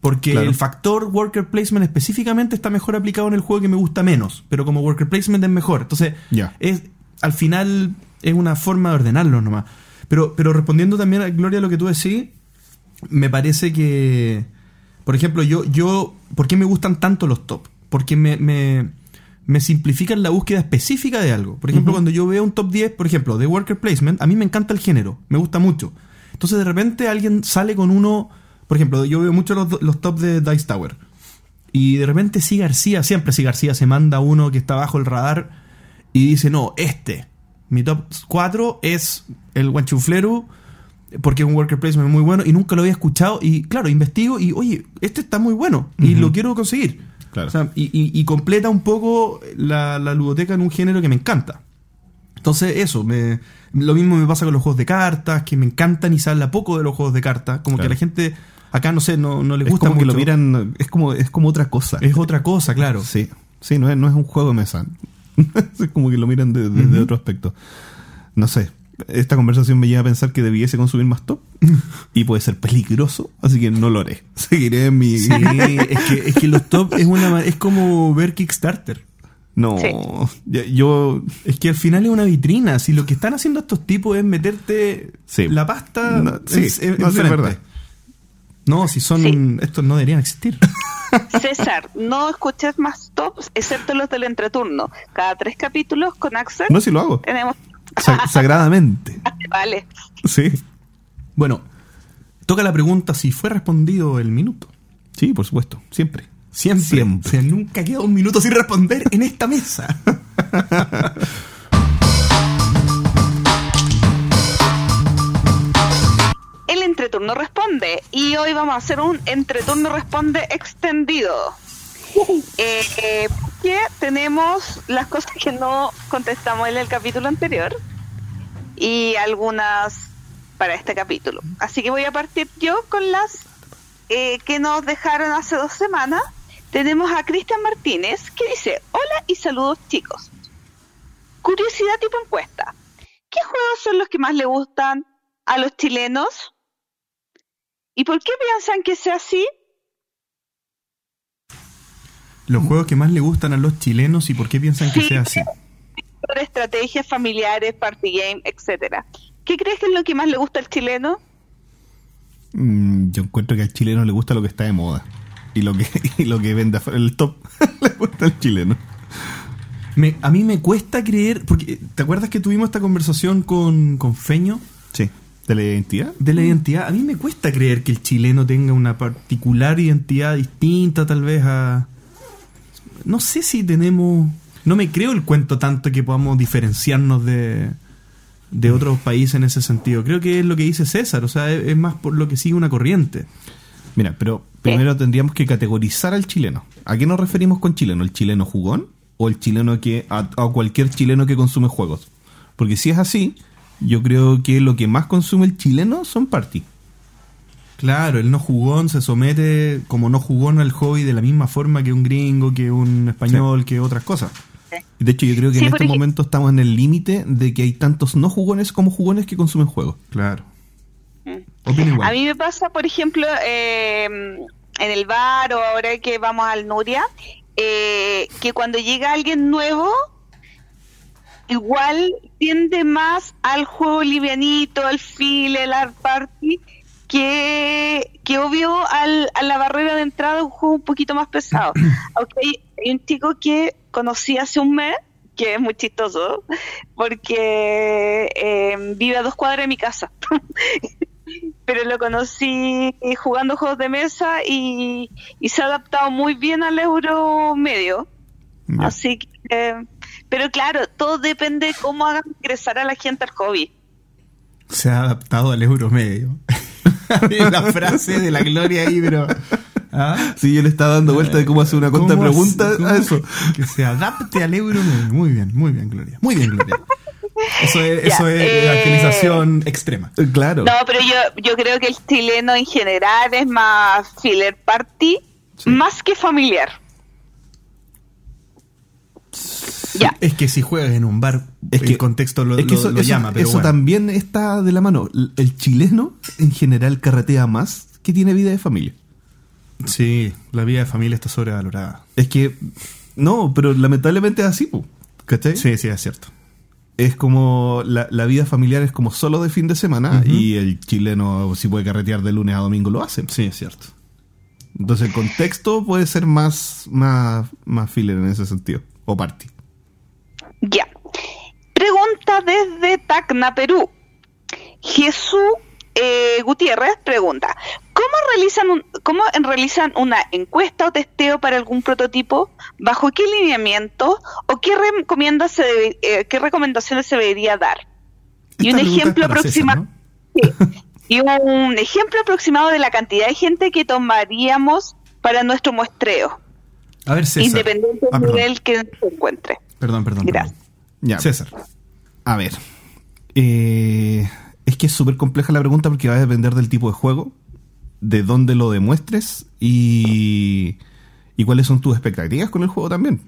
Porque el factor worker placement específicamente está mejor aplicado en el juego que me gusta menos, pero como worker placement es mejor. Entonces, es al final es una forma de ordenarlo nomás. Pero, pero respondiendo también a Gloria lo que tú decís, me parece que, por ejemplo, yo, yo, ¿por qué me gustan tanto los top? Porque me, me, me simplifican la búsqueda específica de algo. Por ejemplo, cuando yo veo un top 10, por ejemplo, de worker placement, a mí me encanta el género, me gusta mucho. Entonces de repente alguien sale con uno, por ejemplo, yo veo mucho los, los top de Dice Tower. Y de repente si García, siempre si García se manda uno que está bajo el radar y dice, no, este, mi top 4 es el Guanchufleru, porque es un worker placement muy bueno y nunca lo había escuchado. Y claro, investigo y, oye, este está muy bueno y lo quiero conseguir. y, completa un poco la, la ludoteca en un género que me encanta. Entonces, eso, me, lo mismo me pasa con los juegos de cartas, que me encantan y se habla poco de los juegos de cartas. Como que a la gente acá, no sé, no, no le gusta es como que lo miran, es como, es como otra cosa. Es otra cosa, claro. Sí, sí, no es, no es un juego de mesa. es como que lo miran desde otro aspecto. No sé, esta conversación me lleva a pensar que debiese consumir más top y puede ser peligroso, así que no lo haré. Seguiré en mi. Sí, es, que, es que los top es, una, es como ver Kickstarter. No, yo... Es que al final es una vitrina. Si lo que están haciendo estos tipos es meterte la pasta... No, sí, es, verdad. No, si son... Estos no deberían existir. César, no escuches más tops, excepto los del entreturno. Cada tres capítulos con Axel... No, si lo hago. Tenemos... sagradamente. vale. Sí. Bueno, toca la pregunta si fue respondido el minuto. Sí, por supuesto, siempre. Siempre. O sea, nunca queda un minuto sin responder en esta mesa. El entreturno responde y hoy vamos a hacer un entreturno responde extendido. Eh, porque tenemos las cosas que no contestamos en el capítulo anterior y algunas para este capítulo. Así que voy a partir yo con las eh, que nos dejaron hace dos semanas tenemos a Cristian Martínez que dice, hola y saludos chicos. Curiosidad tipo encuesta. ¿Qué juegos son los que más le gustan a los chilenos? ¿Y por qué piensan que sea así? Los juegos que más le gustan a los chilenos y por qué piensan que sea así. Estrategias familiares, party game, etcétera. ¿Qué crees que es lo que más le gusta al chileno? Mm, yo encuentro que al chileno le gusta lo que está de moda y lo que, y lo que vende el top le gusta al chileno. Me, a mí me cuesta creer, porque ¿te acuerdas que tuvimos esta conversación con, con Feño? Sí. ¿De la identidad? De la identidad. A mí me cuesta creer que el chileno tenga una particular identidad distinta tal vez a... No sé si tenemos... No me creo el cuento tanto que podamos diferenciarnos de, de otros países en ese sentido. Creo que es lo que dice César, o sea, es más por lo que sigue una corriente. Mira, pero primero tendríamos que categorizar al chileno. ¿A qué nos referimos con chileno? ¿El chileno jugón o el chileno que a, cualquier chileno que consume juegos? Porque si es así, yo creo que lo que más consume el chileno son party. Claro, el no jugón se somete como no jugón al hobby de la misma forma que un gringo, que un español, que otras cosas. De hecho, yo creo que en este momento estamos en el límite de que hay tantos no jugones como jugones que consumen juegos. Claro. A mí me pasa, por ejemplo, eh, en el bar o ahora que vamos al Nuria, eh, que cuando llega alguien nuevo, igual tiende más al juego livianito, al file, al art party, que, que obvio al, a la barrera de entrada un juego un poquito más pesado. okay, hay un chico que conocí hace un mes, que es muy chistoso, porque eh, vive a dos cuadras de mi casa. Pero lo conocí jugando juegos de mesa y, se ha adaptado muy bien al euro medio. Así que, pero claro, todo depende de cómo hagan ingresar a la gente al hobby. Se ha adaptado al euro medio. la frase de la gloria ahí, pero. ¿ah? Sí, yo le estaba dando vuelta de cómo hacer una cuenta pregunta a eso. Que se adapte al euro medio. Muy bien, muy bien, Gloria. Muy bien, Gloria. Eso es, eso es eh, evangelización extrema. Eh, claro. No, pero yo, yo creo que el chileno en general es más filler party, más que familiar. Ya. Es que si juegas en un bar, es que, el contexto lo, eso, llama. Pero eso también está de la mano. El chileno en general carretea más que tiene vida de familia. Sí, la vida de familia está sobrevalorada. Es que, no, pero lamentablemente es así, ¿cachai? Sí, sí, es cierto. Es como, la, vida familiar es como solo de fin de semana y el chileno, si puede carretear de lunes a domingo, lo hace. Sí, es cierto. Entonces el contexto puede ser más, más, más filler en ese sentido, o party. Ya. Pregunta desde Tacna, Perú. Jesús eh, Gutiérrez pregunta, ¿cómo realizan, un, ¿cómo realizan una encuesta o testeo para algún prototipo? ¿Bajo qué lineamiento o qué, se eh, qué recomendaciones se debería dar? Y un ejemplo aproximado... y un ejemplo aproximado de la cantidad de gente que tomaríamos para nuestro muestreo. A ver, César. Independiente del ah, nivel que se encuentre. Perdón, perdón. Ya. César. A ver. Eh, es que es súper compleja la pregunta porque va a depender del tipo de juego, de dónde lo demuestres y, y cuáles son tus expectativas con el juego también.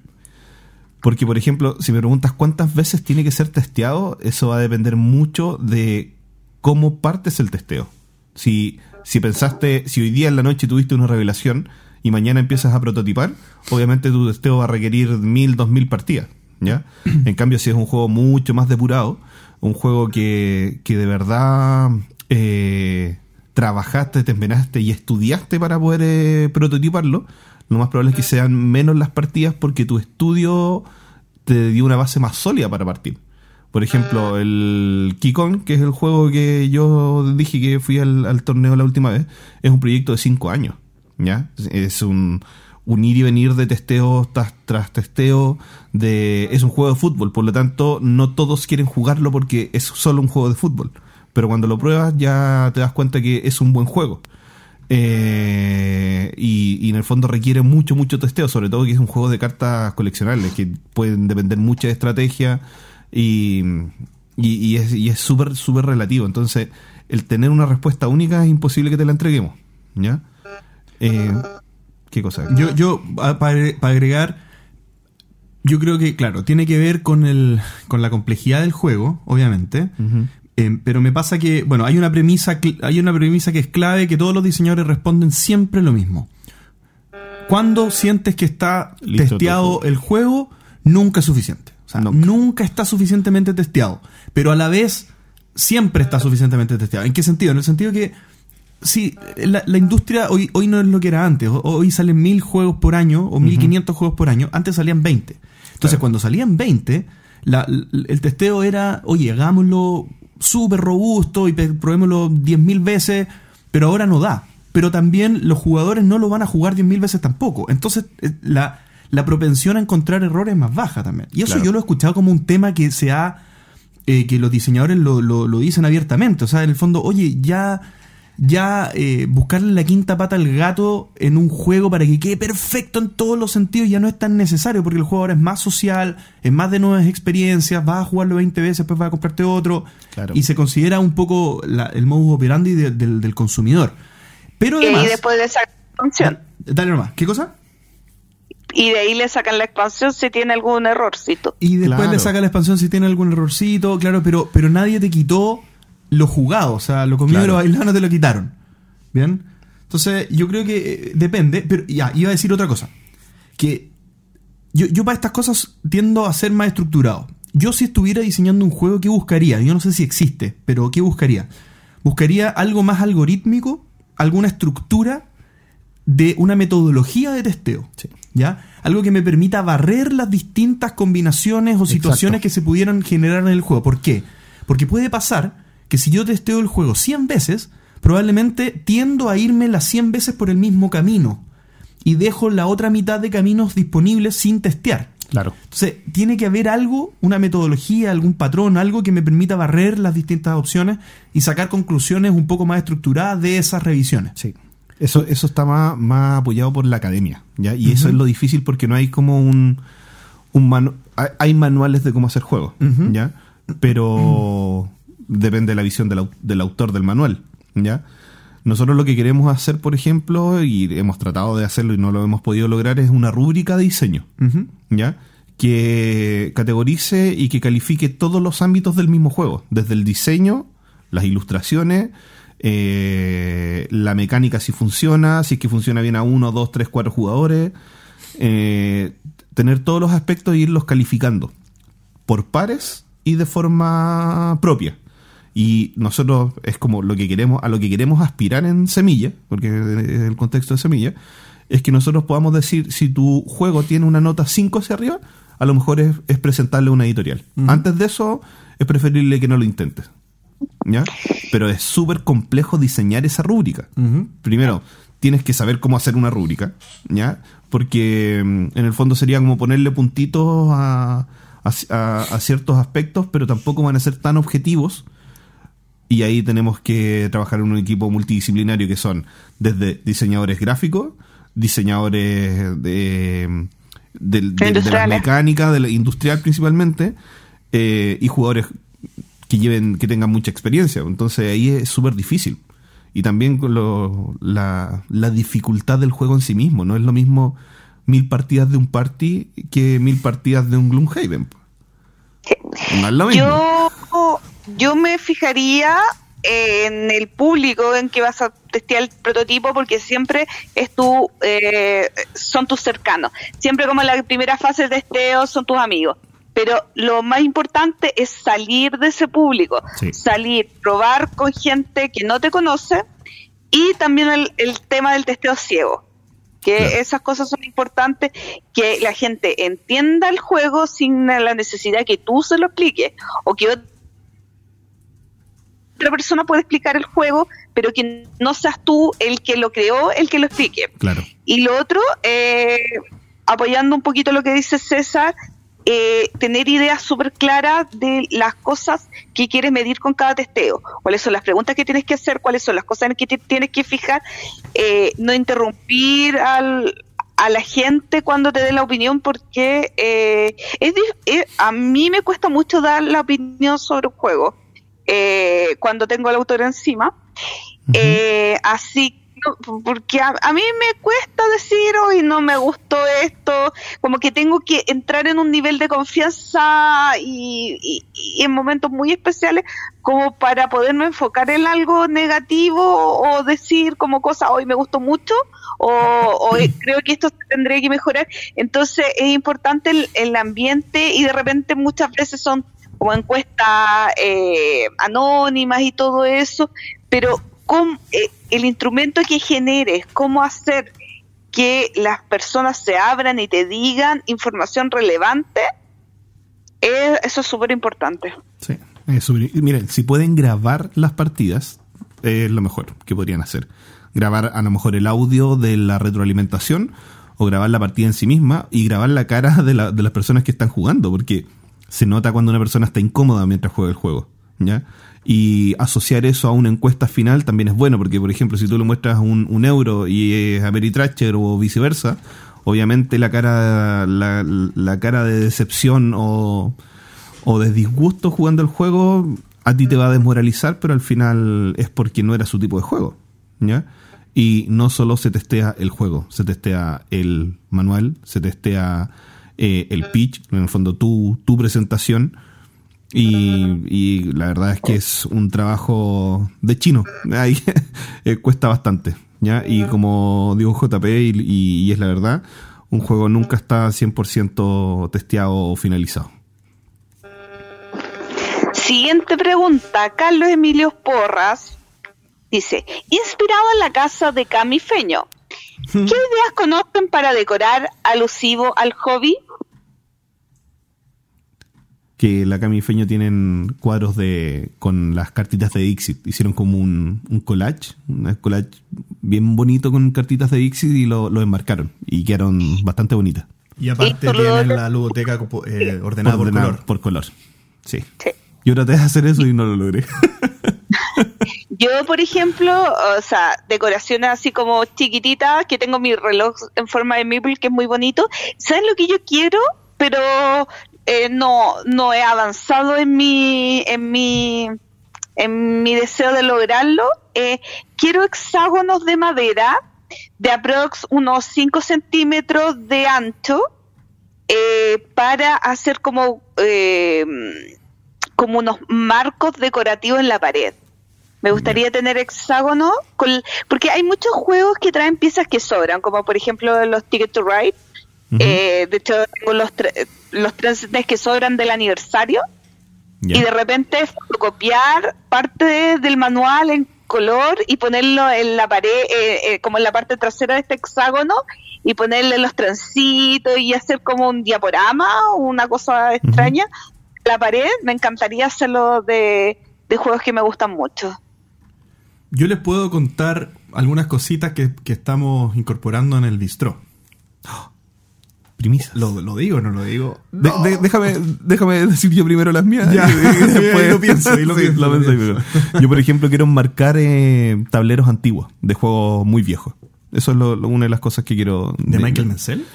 Porque, por ejemplo, si me preguntas cuántas veces tiene que ser testeado, eso va a depender mucho de cómo partes el testeo. Si, si pensaste, si hoy día en la noche tuviste una revelación y mañana empiezas a prototipar, obviamente tu testeo va a requerir mil, dos mil partidas. ¿ya? En cambio, si es un juego mucho más depurado, un juego que, que de verdad eh, trabajaste, te empenaste y estudiaste para poder eh, prototiparlo, lo más probable es que sean menos las partidas porque tu estudio te dio una base más sólida para partir. Por ejemplo, ah. el Kikon, que es el juego que yo dije que fui al, al torneo la última vez, es un proyecto de 5 años. ¿ya? Es un, un ir y venir de testeo tras, testeo. De, es un juego de fútbol, por lo tanto, no todos quieren jugarlo porque es solo un juego de fútbol. Pero cuando lo pruebas, ya te das cuenta que es un buen juego. Eh, y, en el fondo requiere mucho, mucho testeo, sobre todo que es un juego de cartas coleccionables que pueden depender mucha de estrategia y, y, es súper, súper relativo. Entonces, el tener una respuesta única es imposible que te la entreguemos. ¿Ya? Eh, ¿Qué cosa? Yo, yo para agregar, yo creo que, claro, tiene que ver con, el, con la complejidad del juego, obviamente. Eh, pero me pasa que, bueno, hay una, premisa, hay una premisa que es clave, que todos los diseñadores responden siempre lo mismo. Cuando sientes que está testeado el juego, nunca es suficiente. O sea, nunca está suficientemente testeado. Pero a la vez, siempre está suficientemente testeado. ¿En qué sentido? En el sentido que Sí, la, industria hoy, hoy no es lo que era antes. Hoy salen mil juegos por año o mil quinientos juegos por año. Antes salían 20. Entonces, cuando salían 20, el testeo era, oye, hagámoslo súper robusto y probémoslo mil veces, pero ahora no da. Pero también los jugadores no lo van a jugar mil veces tampoco. Entonces, eh, la, propensión a encontrar errores es más baja también. Y eso yo lo he escuchado como un tema que se ha. Eh, que los diseñadores lo, lo dicen abiertamente. O sea, en el fondo, oye, ya ya eh, buscarle la quinta pata al gato en un juego para que quede perfecto en todos los sentidos ya no es tan necesario porque el juego ahora es más social, es más de nuevas experiencias, vas a jugarlo 20 veces, después vas a comprarte otro y se considera un poco el modus operandi del, consumidor. Pero además, y después le sacan la expansión. Dale nomás, ¿qué cosa? Y de ahí le sacan la expansión si tiene algún errorcito. Y después le sacan la expansión si tiene algún errorcito, claro, pero, pero nadie te quitó lo jugado, o sea, lo comido y lo bailado no te lo quitaron. ¿Bien? Entonces, yo creo que eh, depende, pero ya, iba a decir otra cosa. Que yo, yo para estas cosas tiendo a ser más estructurado. yo si estuviera diseñando un juego, ¿qué buscaría? Yo no sé si existe, pero ¿qué buscaría? Buscaría algo más algorítmico, alguna estructura de una metodología de testeo. ¿Ya? Algo que me permita barrer las distintas combinaciones o situaciones que se pudieran generar en el juego. ¿Por qué? Porque puede pasar que si yo testeo el juego 100 veces, probablemente tiendo a irme las 100 veces por el mismo camino y dejo la otra mitad de caminos disponibles sin testear. Claro. Entonces, tiene que haber algo, una metodología, algún patrón, algo que me permita barrer las distintas opciones y sacar conclusiones un poco más estructuradas de esas revisiones. Sí. Eso, eso está más, más apoyado por la academia, ¿ya? Y eso es lo difícil porque no hay como un, un hay manuales de cómo hacer juegos, ¿ya? Pero depende de la visión del, del autor del manual, ¿ya? Nosotros lo que queremos hacer, por ejemplo, y hemos tratado de hacerlo y no lo hemos podido lograr, es una rúbrica de diseño, ¿ya? Que categorice y que califique todos los ámbitos del mismo juego, desde el diseño, las ilustraciones, eh, la mecánica si funciona, si es que funciona bien a uno, dos, tres, cuatro jugadores, eh, tener todos los aspectos e irlos calificando por pares y de forma propia. Y nosotros es como lo que queremos, a lo que queremos aspirar en Semilla, porque es el contexto de Semilla, es que nosotros podamos decir si tu juego tiene una nota 5 hacia arriba, a lo mejor es, presentarle una editorial. Antes de eso, es preferible que no lo intentes. ¿Ya? Pero es súper complejo diseñar esa rúbrica. Primero, tienes que saber cómo hacer una rúbrica, ¿ya? Porque mm, en el fondo sería como ponerle puntitos a, a ciertos aspectos, pero tampoco van a ser tan objetivos y ahí tenemos que trabajar en un equipo multidisciplinario que son desde diseñadores gráficos, diseñadores de, de, la mecánica, de la industrial principalmente, eh, y jugadores que lleven, que tengan mucha experiencia. Entonces ahí es súper difícil. Y también lo, la, la dificultad del juego en sí mismo. No es lo mismo mil partidas de un party que mil partidas de un Gloomhaven. No es lo mismo. Yo yo me fijaría en el público en que vas a testear el prototipo porque siempre es tu, eh, son tus cercanos. Siempre como en la primera fase de testeo son tus amigos. Pero lo más importante es salir de ese público, salir, probar con gente que no te conoce y también el, tema del testeo ciego. Que esas cosas son importantes, que la gente entienda el juego sin la necesidad que tú se lo expliques o que otra persona puede explicar el juego, pero que no seas tú el que lo creó, el que lo explique. Claro. Y lo otro, eh, apoyando un poquito lo que dice César, eh, tener ideas súper claras de las cosas que quieres medir con cada testeo, cuáles son las preguntas que tienes que hacer, cuáles son las cosas en que tienes que fijar, eh, no interrumpir al, a la gente cuando te dé la opinión porque es, a mí me cuesta mucho dar la opinión sobre un juego eh, cuando tengo el autor encima. Eh, así, porque a, mí me cuesta decir, hoy no me gustó esto, como que tengo que entrar en un nivel de confianza y, en momentos muy especiales como para poderme enfocar en algo negativo o decir como cosa, hoy me gustó mucho o, creo que esto tendría que mejorar. Entonces es importante el ambiente y de repente muchas veces son como encuestas eh, anónimas y todo eso, pero eh, el instrumento que generes, cómo hacer que las personas se abran y te digan información relevante, eso es súper importante. Sí, miren, si pueden grabar las partidas, es lo mejor que podrían hacer. Grabar a lo mejor el audio de la retroalimentación o grabar la partida en sí misma y grabar la cara de, la, de las personas que están jugando, porque se nota cuando una persona está incómoda mientras juega el juego, ¿ya? Y asociar eso a una encuesta final también es bueno, porque por ejemplo, si tú le muestras un, euro y es Ameritracher o viceversa, obviamente la cara, la, cara de decepción o, o de disgusto jugando el juego a ti te va a desmoralizar, pero al final es porque no era su tipo de juego, ¿ya? Y no solo se testea el juego, se testea el manual, se testea eh, el pitch, en el fondo tu, tu presentación. Y, la verdad es que es un trabajo de chino. Ahí eh, cuesta bastante. ¿ya? Y como digo JP, y, es la verdad, un juego nunca está 100% testeado o finalizado. Siguiente pregunta. Carlos Emilio Porras dice, inspirado en la casa de Camifeño, ¿qué ideas conocen para decorar alusivo al hobby? Que la Camifeño tienen cuadros de con las cartitas de Dixit. Hicieron como un, collage, un collage bien bonito con cartitas de Dixit y lo, lo enmarcaron y quedaron bastante bonitas. Y aparte tienen la ludoteca eh, ordenada por color. Por color, sí. Yo traté de hacer eso y no lo logré. Yo, por ejemplo, o sea, decoraciones así como chiquititas, que tengo mi reloj en forma de maple que es muy bonito. ¿Saben lo que yo quiero? Pero eh, no, no he avanzado en mi, en mi, en mi deseo de lograrlo. Eh, quiero hexágonos de madera de aprox unos 5 centímetros de ancho eh, para hacer como, como unos marcos decorativos en la pared. Me gustaría tener hexágonos, porque hay muchos juegos que traen piezas que sobran, como por ejemplo los Ticket to Ride. De hecho, tengo los, los tres que sobran del aniversario y de repente fotocopiar parte del manual en color y ponerlo en la pared, eh, eh, como en la parte trasera de este hexágono y ponerle los transitos y hacer como un diaporama o una cosa extraña. La pared, me encantaría hacerlo de, juegos que me gustan mucho. Yo les puedo contar algunas cositas que, que estamos incorporando en el bistro. Primisa. ¿Lo, ¿Lo, digo o no lo digo? déjame, déjame decir yo primero las mías. Ya, después lo pienso. lo pienso, Yo, por ejemplo, quiero marcar eh, tableros antiguos de juegos muy viejos. Eso es lo, una de las cosas que quiero. ¿De, Michael Menzel?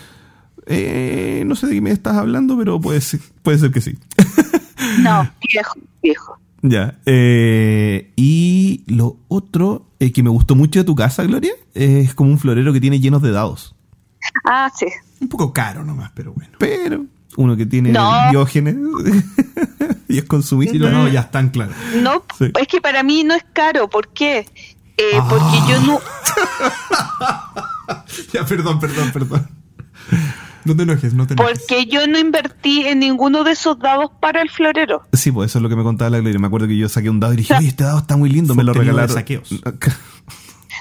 Eh, no sé de qué me estás hablando, pero puede ser, puede ser que sí. No, viejo, viejo. Ya. Eh, y lo otro que me gustó mucho de tu casa, Gloria, es como un florero que tiene llenos de dados. Ah, sí. Un poco caro nomás, pero bueno. Pero uno que tiene diógenes y es consumista. no, ya están claros. No, es que para mí no es caro. ¿Por qué? Eh, ah. Porque yo no. ya, perdón, perdón, perdón. No te enojes, no te enojes. Porque yo no invertí en ninguno de esos dados para el florero. Sí, pues eso es lo que me contaba la Gloria. Me acuerdo que yo saqué un dado y dije, este dado está muy lindo, me lo regalaron. saqueos.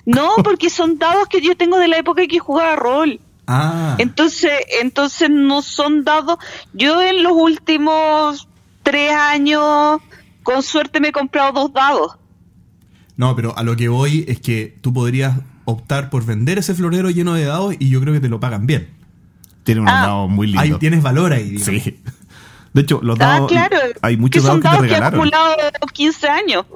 No, porque son dados que yo tengo de la época que jugaba rol. Ah. Entonces, entonces no son dados. Yo en los últimos tres años, con suerte me he comprado dos dados. No, pero a lo que voy es que tú podrías optar por vender ese florero lleno de dados y yo creo que te lo pagan bien. Tiene unos ah. dados muy lindos. Ahí tienes valor ahí. Sí. De hecho, los ah, dados. claro. Hay muchos dados, que te regalaron. Que he acumulado 15 años.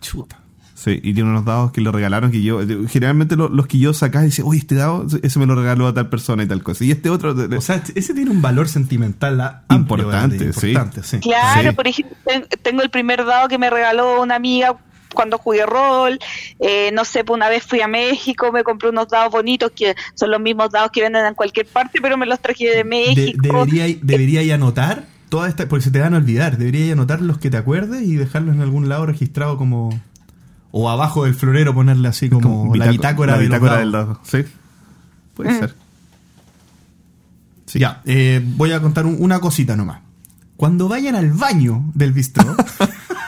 Chuta. Sí, y tiene unos dados que le regalaron que yo, generalmente los que yo sacaba y decía, oye, este dado, ese me lo regaló a tal persona y tal cosa. Y este otro... O sea, ese tiene un valor sentimental importante, importante sí. Claro, por ejemplo, tengo el primer dado que me regaló una amiga cuando jugué rol, eh, no sé, pues una vez fui a México, me compré unos dados bonitos que son los mismos dados que venden en cualquier parte, pero me los traje de México. debería, debería anotar toda esta, porque se te van a olvidar, debería anotar los que te acuerdes y dejarlos en algún lado registrado como o abajo del florero ponerle así como, la bitácora, del dado. Sí, puede mm. ser. Ya, eh, voy a contar una cosita nomás. Cuando vayan al baño del bistro,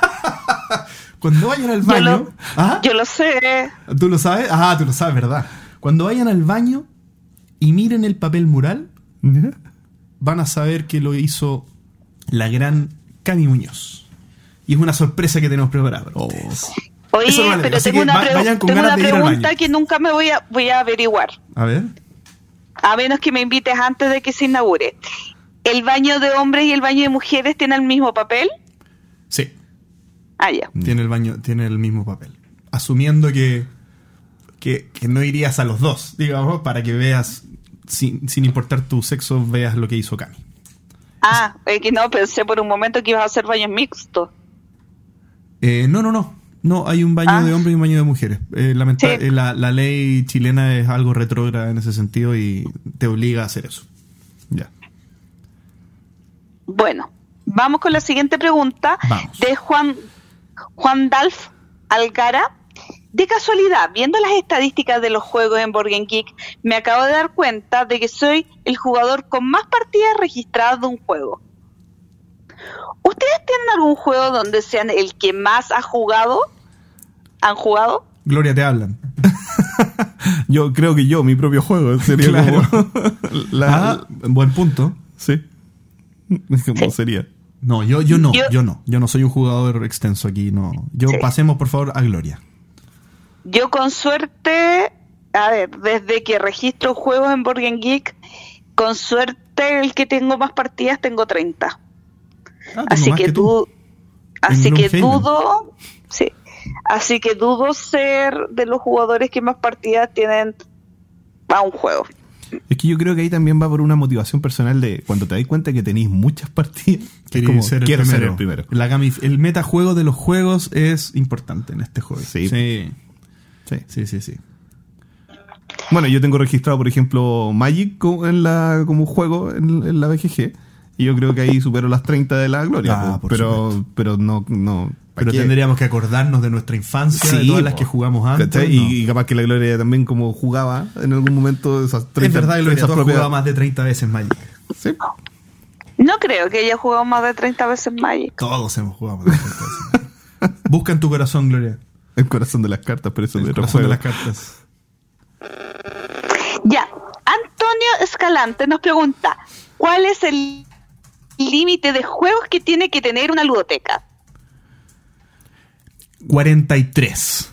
cuando vayan al baño. ¿ah? Yo lo, sé. ¿Tú lo sabes? Ah, tú lo sabes, ¿verdad? Cuando vayan al baño y miren el papel mural, van a saber que lo hizo la gran Cami Muñoz. Y es una sorpresa que tenemos preparada. Oh. Oye, pero tengo una, pregunta que nunca me voy a, voy a averiguar. A ver. A menos que me invites antes de que se inaugure. ¿El baño de hombres y el baño de mujeres tienen el mismo papel? Sí. Ah, ya. Tiene el baño, tiene el mismo papel. Asumiendo que, que, no irías a los dos, digamos, para que veas, sin, sin importar tu sexo, veas lo que hizo Cami. Ah, es que no, pensé por un momento que ibas a hacer baño mixto. Eh, no, no, no. No, hay un baño de ah. hombres y un baño de mujeres. Eh, eh, la, ley chilena es algo retrógrada en ese sentido y te obliga a hacer eso. Ya. Bueno, vamos con la siguiente pregunta de Juan, Juan Dalf Alcara. De casualidad, viendo las estadísticas de los juegos en Board Geek, me acabo de dar cuenta de que soy el jugador con más partidas registradas de un juego. ¿Ustedes tienen algún juego donde sean el que más ha jugado? ¿Han jugado? Gloria, te hablan. yo creo que yo, mi propio juego, sería claro. la, ah, buen punto. Sí. ¿Cómo sería? No, yo, yo no, yo, no. Yo no soy un jugador extenso aquí, no. Yo pasemos por favor a Gloria. Yo con suerte, a ver, desde que registro juegos en Board Geek, con suerte el que tengo más partidas tengo 30. Ah, así que, tú, así que dudo, sí, así que dudo ser de los jugadores que más partidas tienen a un juego. Es que yo creo que ahí también va por una motivación personal de cuando te das cuenta que tenéis muchas partidas, como, ser, el quiero ser el primero. el metajuego de los juegos es importante en este juego. Sí. Sí, sí, sí. sí, Bueno, yo tengo registrado, por ejemplo, Magic en la, como juego en, la BGG. Y yo creo que ahí supero las 30 de la gloria. Ah, pero, pero no, no, pero tendríamos que acordarnos de nuestra infancia, de todas las que jugamos antes. Y, capaz que la Gloria también como jugaba en algún momento esas 30 Es verdad, Gloria, tú has jugado más de 30 veces Magic. Sí. No creo que haya jugado más de 30 veces Magic. Todos hemos jugado más de 30 veces Busca en tu corazón, Gloria. El corazón de las cartas, pero eso El corazón de las cartas. Ya. Antonio Escalante nos pregunta: ¿Cuál es el límite de juegos que tiene que tener una ludoteca? 43.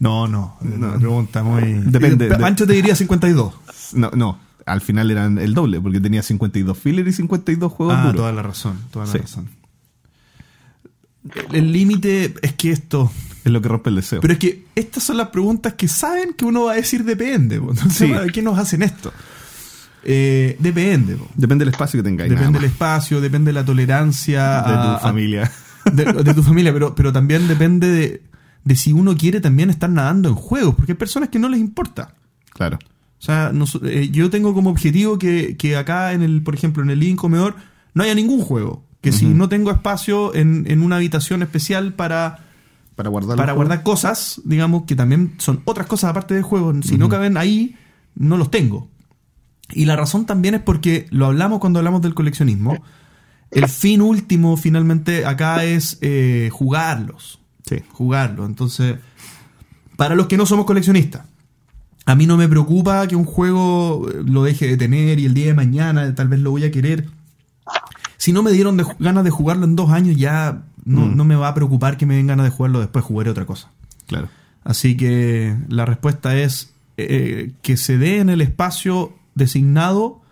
No, no, no pregunta muy... Depende. Pancho te diría 52. No, no, al final eran el doble, porque tenía 52 filler y 52 juegos ah, toda la razón, toda la razón. El límite es que esto... Es lo que rompe el deseo. Pero es que estas son las preguntas que saben que uno va a decir depende. Entonces, ¿qué nos hacen esto? Eh, depende. Depende del espacio que tengáis. Depende del espacio, depende de la tolerancia. De tu familia de, tu familia, pero, pero también depende de, si uno quiere también estar nadando en juegos, porque hay personas que no les importa. Claro. O sea, eh, yo tengo como objetivo que, acá, en el, por ejemplo, en el living comedor, no haya ningún juego. Que si no tengo espacio en, en una habitación especial para, para guardar, para guardar cosas, digamos, que también son otras cosas aparte del juego, si no caben ahí, no los tengo. Y la razón también es porque lo hablamos cuando hablamos del coleccionismo el fin último finalmente acá es eh, jugarlos. Sí. Jugarlos. Entonces, para los que no somos coleccionistas, a mí no me preocupa que un juego eh, lo deje de tener y el día de mañana tal vez lo voy a querer. Si no me dieron ganas de jugarlo en dos años, ya mm. no, me va a preocupar que me den ganas de jugarlo después, jugaré otra cosa. Claro. Así que la respuesta es eh, que se dé en el espacio designado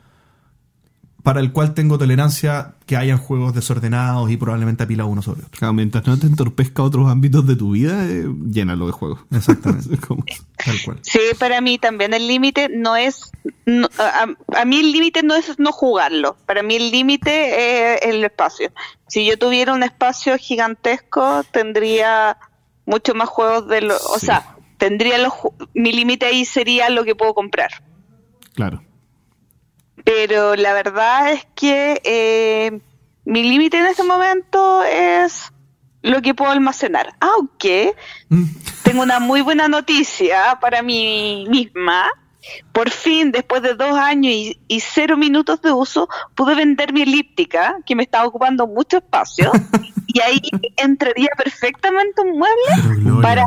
para el cual tengo tolerancia que hayan juegos desordenados y probablemente apilados uno sobre otro. mientras no te entorpezca otros ámbitos de tu vida, eh, llénalo de juegos. Exactamente. tal cual. Sí, para mí también el límite no es... a, mí el límite no es no jugarlo. Para mí el límite es el espacio. Si yo tuviera un espacio gigantesco, tendría mucho más juegos de lo... O sea, tendría los... Mi límite ahí sería lo que puedo comprar. Claro pero la verdad es que eh, mi límite en este momento es lo que puedo almacenar. Aunque mm. tengo una muy buena noticia para mí misma. Por fin, después de dos años y, cero minutos de uso, pude vender mi elíptica, que me estaba ocupando mucho espacio, y ahí entraría perfectamente un mueble para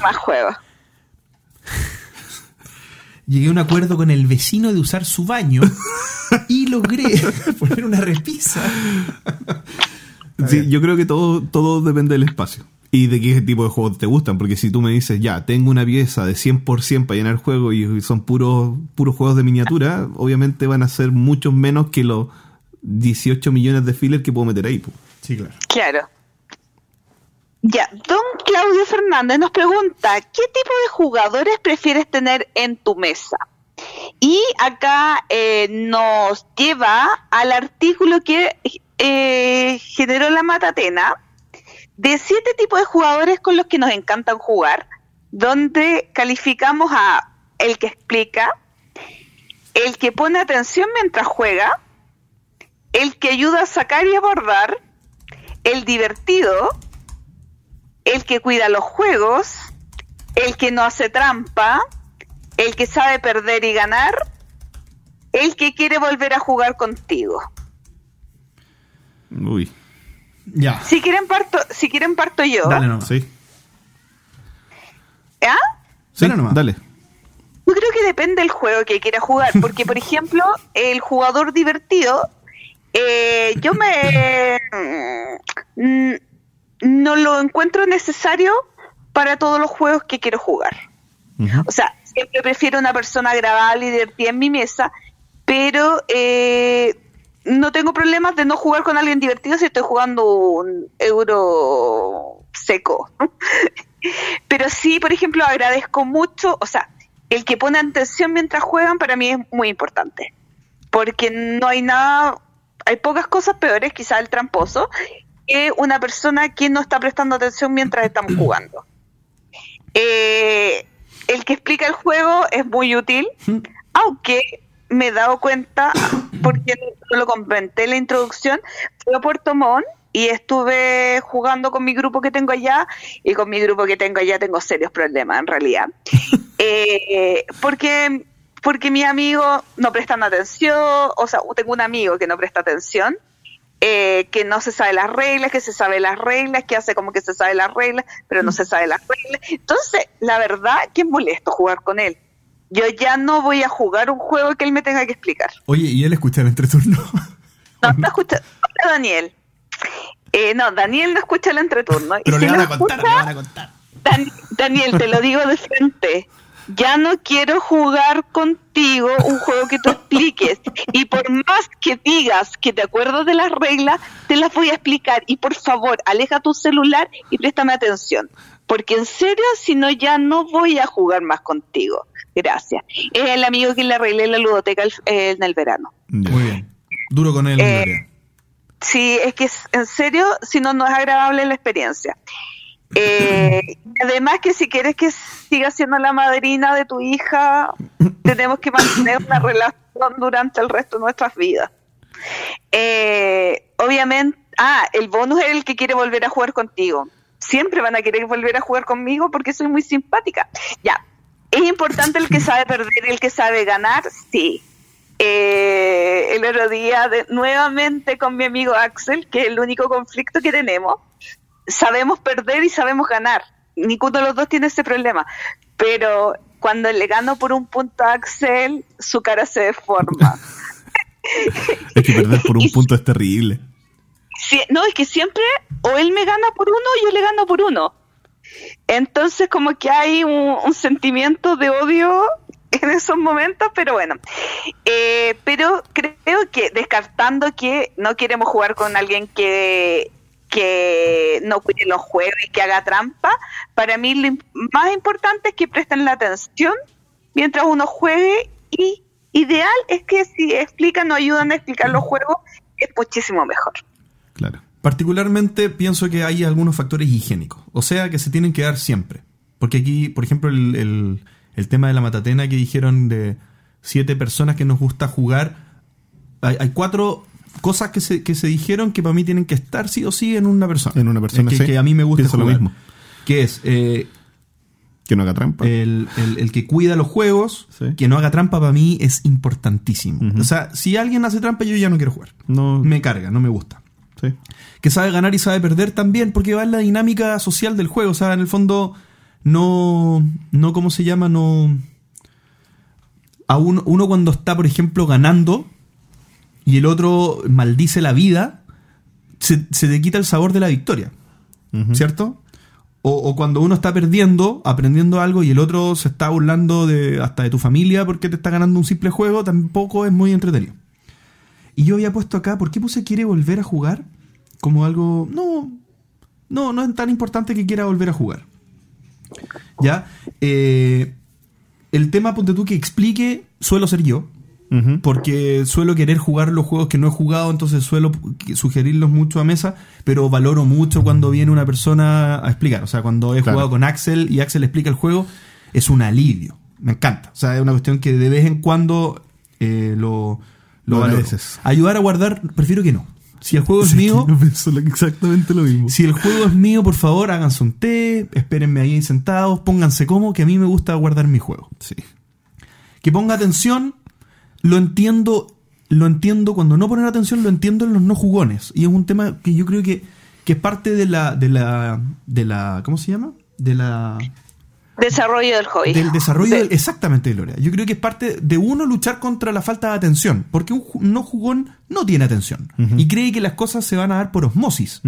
más juegos llegué a un acuerdo con el vecino de usar su baño y logré poner una repisa. Sí, yo creo que todo, todo depende del espacio y de qué tipo de juegos te gustan. Porque si tú me dices, ya, tengo una pieza de 100% para llenar el juego y son puros, puros juegos de miniatura, obviamente van a ser muchos menos que los 18 millones de fillers que puedo meter ahí. Sí, claro. Claro. Ya, don Claudio Fernández nos pregunta, ¿qué tipo de jugadores prefieres tener en tu mesa? Y acá eh, nos lleva al artículo que eh, generó la Matatena de siete tipos de jugadores con los que nos encantan jugar, donde calificamos a el que explica, el que pone atención mientras juega, el que ayuda a sacar y abordar, el divertido, el que cuida los juegos, el que no hace trampa, el que sabe perder y ganar, el que quiere volver a jugar contigo. Uy. Ya. Si quieren parto, si quieren parto yo. Dale nomás. Sí. ¿Ah? Sí, Dale nomás. dale. Yo creo que depende del juego que quiera jugar, porque por ejemplo, el jugador divertido, eh, yo me mm, no lo encuentro necesario para todos los juegos que quiero jugar. O sea, siempre prefiero una persona agradable y divertida en mi mesa, pero eh, no tengo problemas de no jugar con alguien divertido si estoy jugando un euro seco. pero sí, por ejemplo, agradezco mucho, o sea, el que pone atención mientras juegan para mí es muy importante, porque no hay nada, hay pocas cosas peores, quizás el tramposo, una persona que no está prestando atención mientras estamos jugando. Eh, el que explica el juego es muy útil, aunque me he dado cuenta, porque no lo comenté en la introducción, fui a Puerto Montt y estuve jugando con mi grupo que tengo allá, y con mi grupo que tengo allá tengo serios problemas en realidad. Eh, porque, porque mis amigos no prestan atención, o sea, tengo un amigo que no presta atención, eh, que no se sabe las reglas, que se sabe las reglas, que hace como que se sabe las reglas, pero no se sabe las reglas. Entonces, la verdad que es molesto jugar con él. Yo ya no voy a jugar un juego que él me tenga que explicar. Oye, ¿y él escucha el entreturno? No, no escucha, hola, Daniel. Eh, no, Daniel no escucha el entreturno. Y Pero si le van lo a contar, le van a contar. Dan- Daniel, te lo digo de frente. Ya no quiero jugar contigo un juego que tú expliques. Y por más que digas que te acuerdas de las reglas, te las voy a explicar. Y por favor, aleja tu celular y préstame atención. Porque en serio, si no, ya no voy a jugar más contigo. Gracias. Es el amigo que le arreglé la ludoteca el- eh, en el verano. Muy bien. Duro con él, Eh. Sí, es que en serio, si no, no es agradable la experiencia. Eh, además que si quieres que siga siendo la madrina de tu hija, tenemos que mantener una relación durante el resto de nuestras vidas. Eh, obviamente, ah, el bonus es el que quiere volver a jugar contigo. Siempre van a querer volver a jugar conmigo porque soy muy simpática. Ya, ¿es importante el que sabe perder y el que sabe ganar? Sí. Eh, el otro día, de- nuevamente con mi amigo Axel, que es el único conflicto que tenemos, sabemos perder y sabemos ganar. Ninguno de los dos tiene ese problema. Pero cuando le gano por un punto a Axel, su cara se deforma. Es que perder por un punto es terrible. Sí, no, es que siempre o él me gana por uno o yo le gano por uno. Entonces como que hay un, un sentimiento de odio en esos momentos, pero bueno. Eh, pero creo que descartando que no queremos jugar con alguien que, que no cuide los juegos y que haga trampa, para mí lo más importante es que presten la atención mientras uno juegue y ideal es que si explican o ayudan a explicar los juegos es muchísimo mejor. Claro. Particularmente pienso que hay algunos factores higiénicos, o sea, que se tienen que dar siempre. Porque aquí, por ejemplo, el, el- tema de la matatena que dijeron de siete personas que nos gusta jugar, hay cuatro cosas que se, que se dijeron que para mí tienen que estar sí o sí en una persona. En una persona, que, sí. que a mí me gusta Pienso lo jugar. mismo. Que es eh, Que no haga trampa. el, el- el que cuida los juegos, Sí. que no haga trampa para mí es importantísimo. O sea, si alguien hace trampa yo ya no quiero jugar. no. Me carga, no me gusta Sí. que sabe ganar y sabe perder también, porque va en la dinámica social del juego. O sea, en el fondo, no. no ¿Cómo se llama? No. A uno, uno cuando está, por ejemplo, ganando y el otro maldice la vida, se, se te quita el sabor de la victoria. ¿cierto? O, o cuando uno está perdiendo, aprendiendo algo y el otro se está burlando de, hasta de tu familia porque te está ganando un simple juego, tampoco es muy entretenido. Y yo había puesto acá, ¿por qué puse quiere volver a jugar? Como algo. No. No, no es tan importante que quiera volver a jugar. ¿Ya? Eh, el tema, ponte tú, que explique, suelo ser yo. Porque suelo querer jugar los juegos que no he jugado, entonces suelo sugerirlos mucho a mesa, pero valoro mucho cuando viene una persona a explicar. O sea, cuando he Claro. jugado con Axel y Axel explica el juego, es un alivio. Me encanta. O sea, es una cuestión que de vez en cuando eh, lo, lo Lo valoro. agradeces. Ayudar a guardar, prefiero que no. Si el juego es mío, pienso lo- exactamente lo mismo. si el juego es mío, por favor, háganse un té, espérenme ahí sentados, pónganse como, que a mí me gusta guardar mi juego. Sí. Que ponga atención, lo entiendo, lo entiendo cuando no poner atención, lo entiendo en los no jugones. Y es un tema que yo creo que, que es parte de la, de la, de la, ¿cómo se llama? De la desarrollo del hobby. Del desarrollo, exactamente, Gloria. Yo creo que es parte de uno luchar contra la falta de atención, porque un no jugón no tiene atención y cree que las cosas se van a dar por osmosis.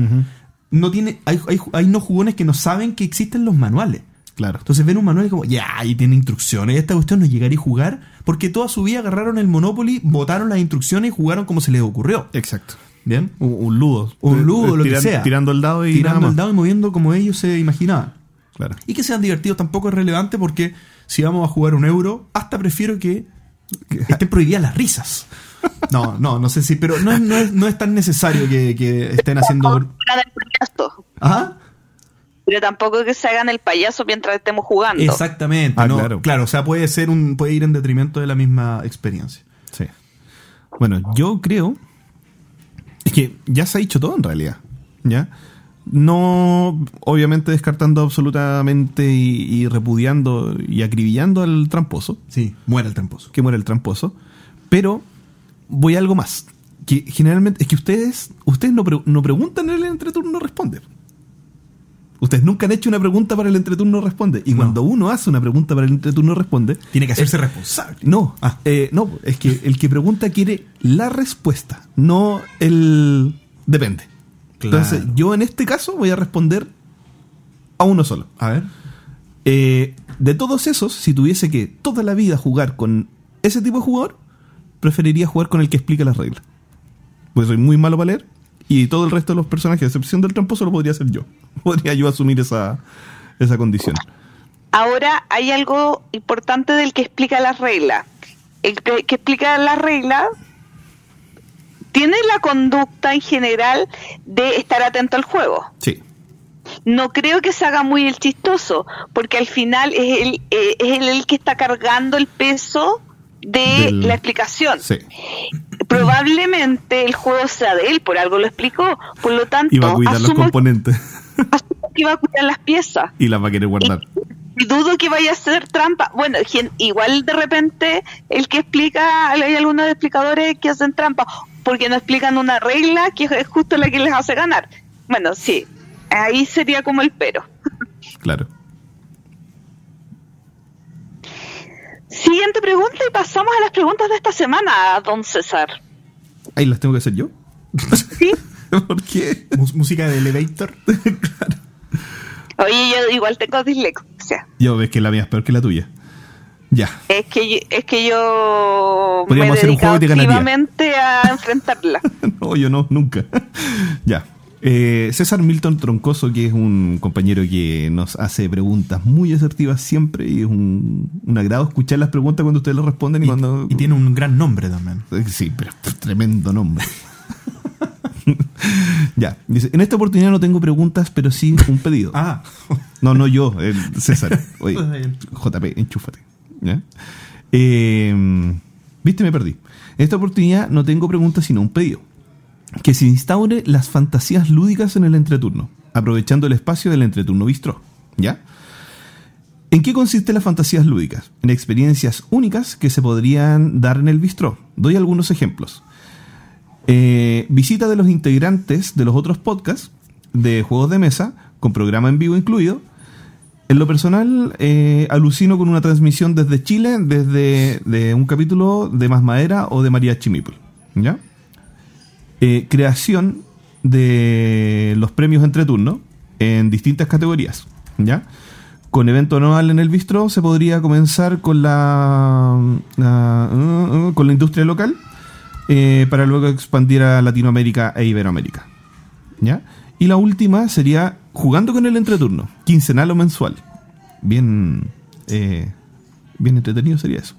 No tiene, hay, hay, no jugones que no saben que existen los manuales. Claro. Entonces ven un manual y como, ya, ahí tiene instrucciones. Esta cuestión no llegaría a jugar porque toda su vida agarraron el Monopoly, votaron las instrucciones y jugaron como se les ocurrió. Exacto. ¿Bien? Un, ludo. Un ludo, lo que sea. Tirando el dado y Tirando el dado y moviendo como ellos se imaginaban. Y que sean divertidos tampoco es relevante porque si vamos a jugar un euro, hasta prefiero que, estén prohibidas las risas. No, no, no sé si, pero no es, no es, no es tan necesario que, estén haciendo. ¿Ah? Pero tampoco que se hagan el payaso mientras estemos jugando. Exactamente. Ah, claro. claro, o sea, puede ser un, puede ir en detrimento de la misma experiencia. Sí. Bueno, yo creo es que ya se ha dicho todo en realidad. ¿Ya? No, obviamente descartando absolutamente y, repudiando y acribillando al tramposo. Sí, muera el tramposo. Que muera el tramposo. Pero voy a algo más. Que generalmente es que ustedes ustedes no, no preguntan en el entreturno responde. Ustedes nunca han hecho una pregunta para el entreturno responde. Y cuando uno hace una pregunta para el entreturno responde. Tiene que hacerse responsable. No, ah. eh, no, es que el que pregunta quiere la respuesta, no el. Depende. Entonces, yo en este caso voy a responder a uno solo. A ver. Eh, de todos esos, si tuviese que toda la vida jugar con ese tipo de jugador, preferiría jugar con el que explica las reglas. Pues soy muy malo para leer y todo el resto de los personajes, a excepción del tramposo, lo podría hacer yo. Podría yo asumir esa, esa condición. Ahora hay algo importante del que explica las reglas. El que explica las reglas tiene la conducta en general de estar atento al juego. Sí. No creo que se haga muy el chistoso, porque al final es él, eh, es el que está cargando el peso de la explicación. Sí. Probablemente el juego sea de él, por algo lo explicó. Por lo tanto, iba a cuidar los componentes. que iba a cuidar las piezas. Y las va a querer guardar. Y, dudo que vaya a ser trampa. Bueno, igual de repente el que explica, hay algunos explicadores que hacen trampa porque no explican una regla que es justo la que les hace ganar. Bueno, sí, ahí sería como el pero. Claro. Siguiente pregunta y pasamos a las preguntas de esta semana, don César. ¿Ahí las tengo que hacer yo? Sí. ¿Por qué? Música de elevator. claro. Oye, yo igual tengo dislexia. Yo ves que la mía es peor que la tuya. Ya. Es que yo, es que yo me hacer un juego activamente a enfrentarla. no, yo no, nunca. ya. Eh, César Milton Troncoso, que es un compañero que nos hace preguntas muy asertivas siempre y es un, agrado escuchar las preguntas cuando ustedes lo responden y, cuando... Y tiene un gran nombre también. Eh, sí, pero tremendo nombre. ya, dice, en esta oportunidad no tengo preguntas, pero sí un pedido. ah. No, no yo, César. Oye, JP, enchúfate. Eh, Viste, me perdí. En esta oportunidad no tengo preguntas, sino un pedido. Que se instaure las fantasías lúdicas en el entreturno, aprovechando el espacio del entreturno bistro. ¿Ya? ¿En qué consisten las fantasías lúdicas? En experiencias únicas que se podrían dar en el bistro. Doy algunos ejemplos. Eh, visita de los integrantes de los otros podcasts de juegos de mesa, con programa en vivo incluido, en lo personal, eh, alucino con una transmisión desde Chile, desde un capítulo de Más Madera o de María Chimipul. ¿Ya? Eh, creación de los premios entre turno en distintas categorías. ¿Ya? Con evento anual en el bistro se podría comenzar con la, uh, uh, con la industria local eh, para luego expandir a Latinoamérica e Iberoamérica. ¿Ya? Y la última sería jugando con el entreturno, quincenal o mensual. Bien, eh, bien entretenido sería eso.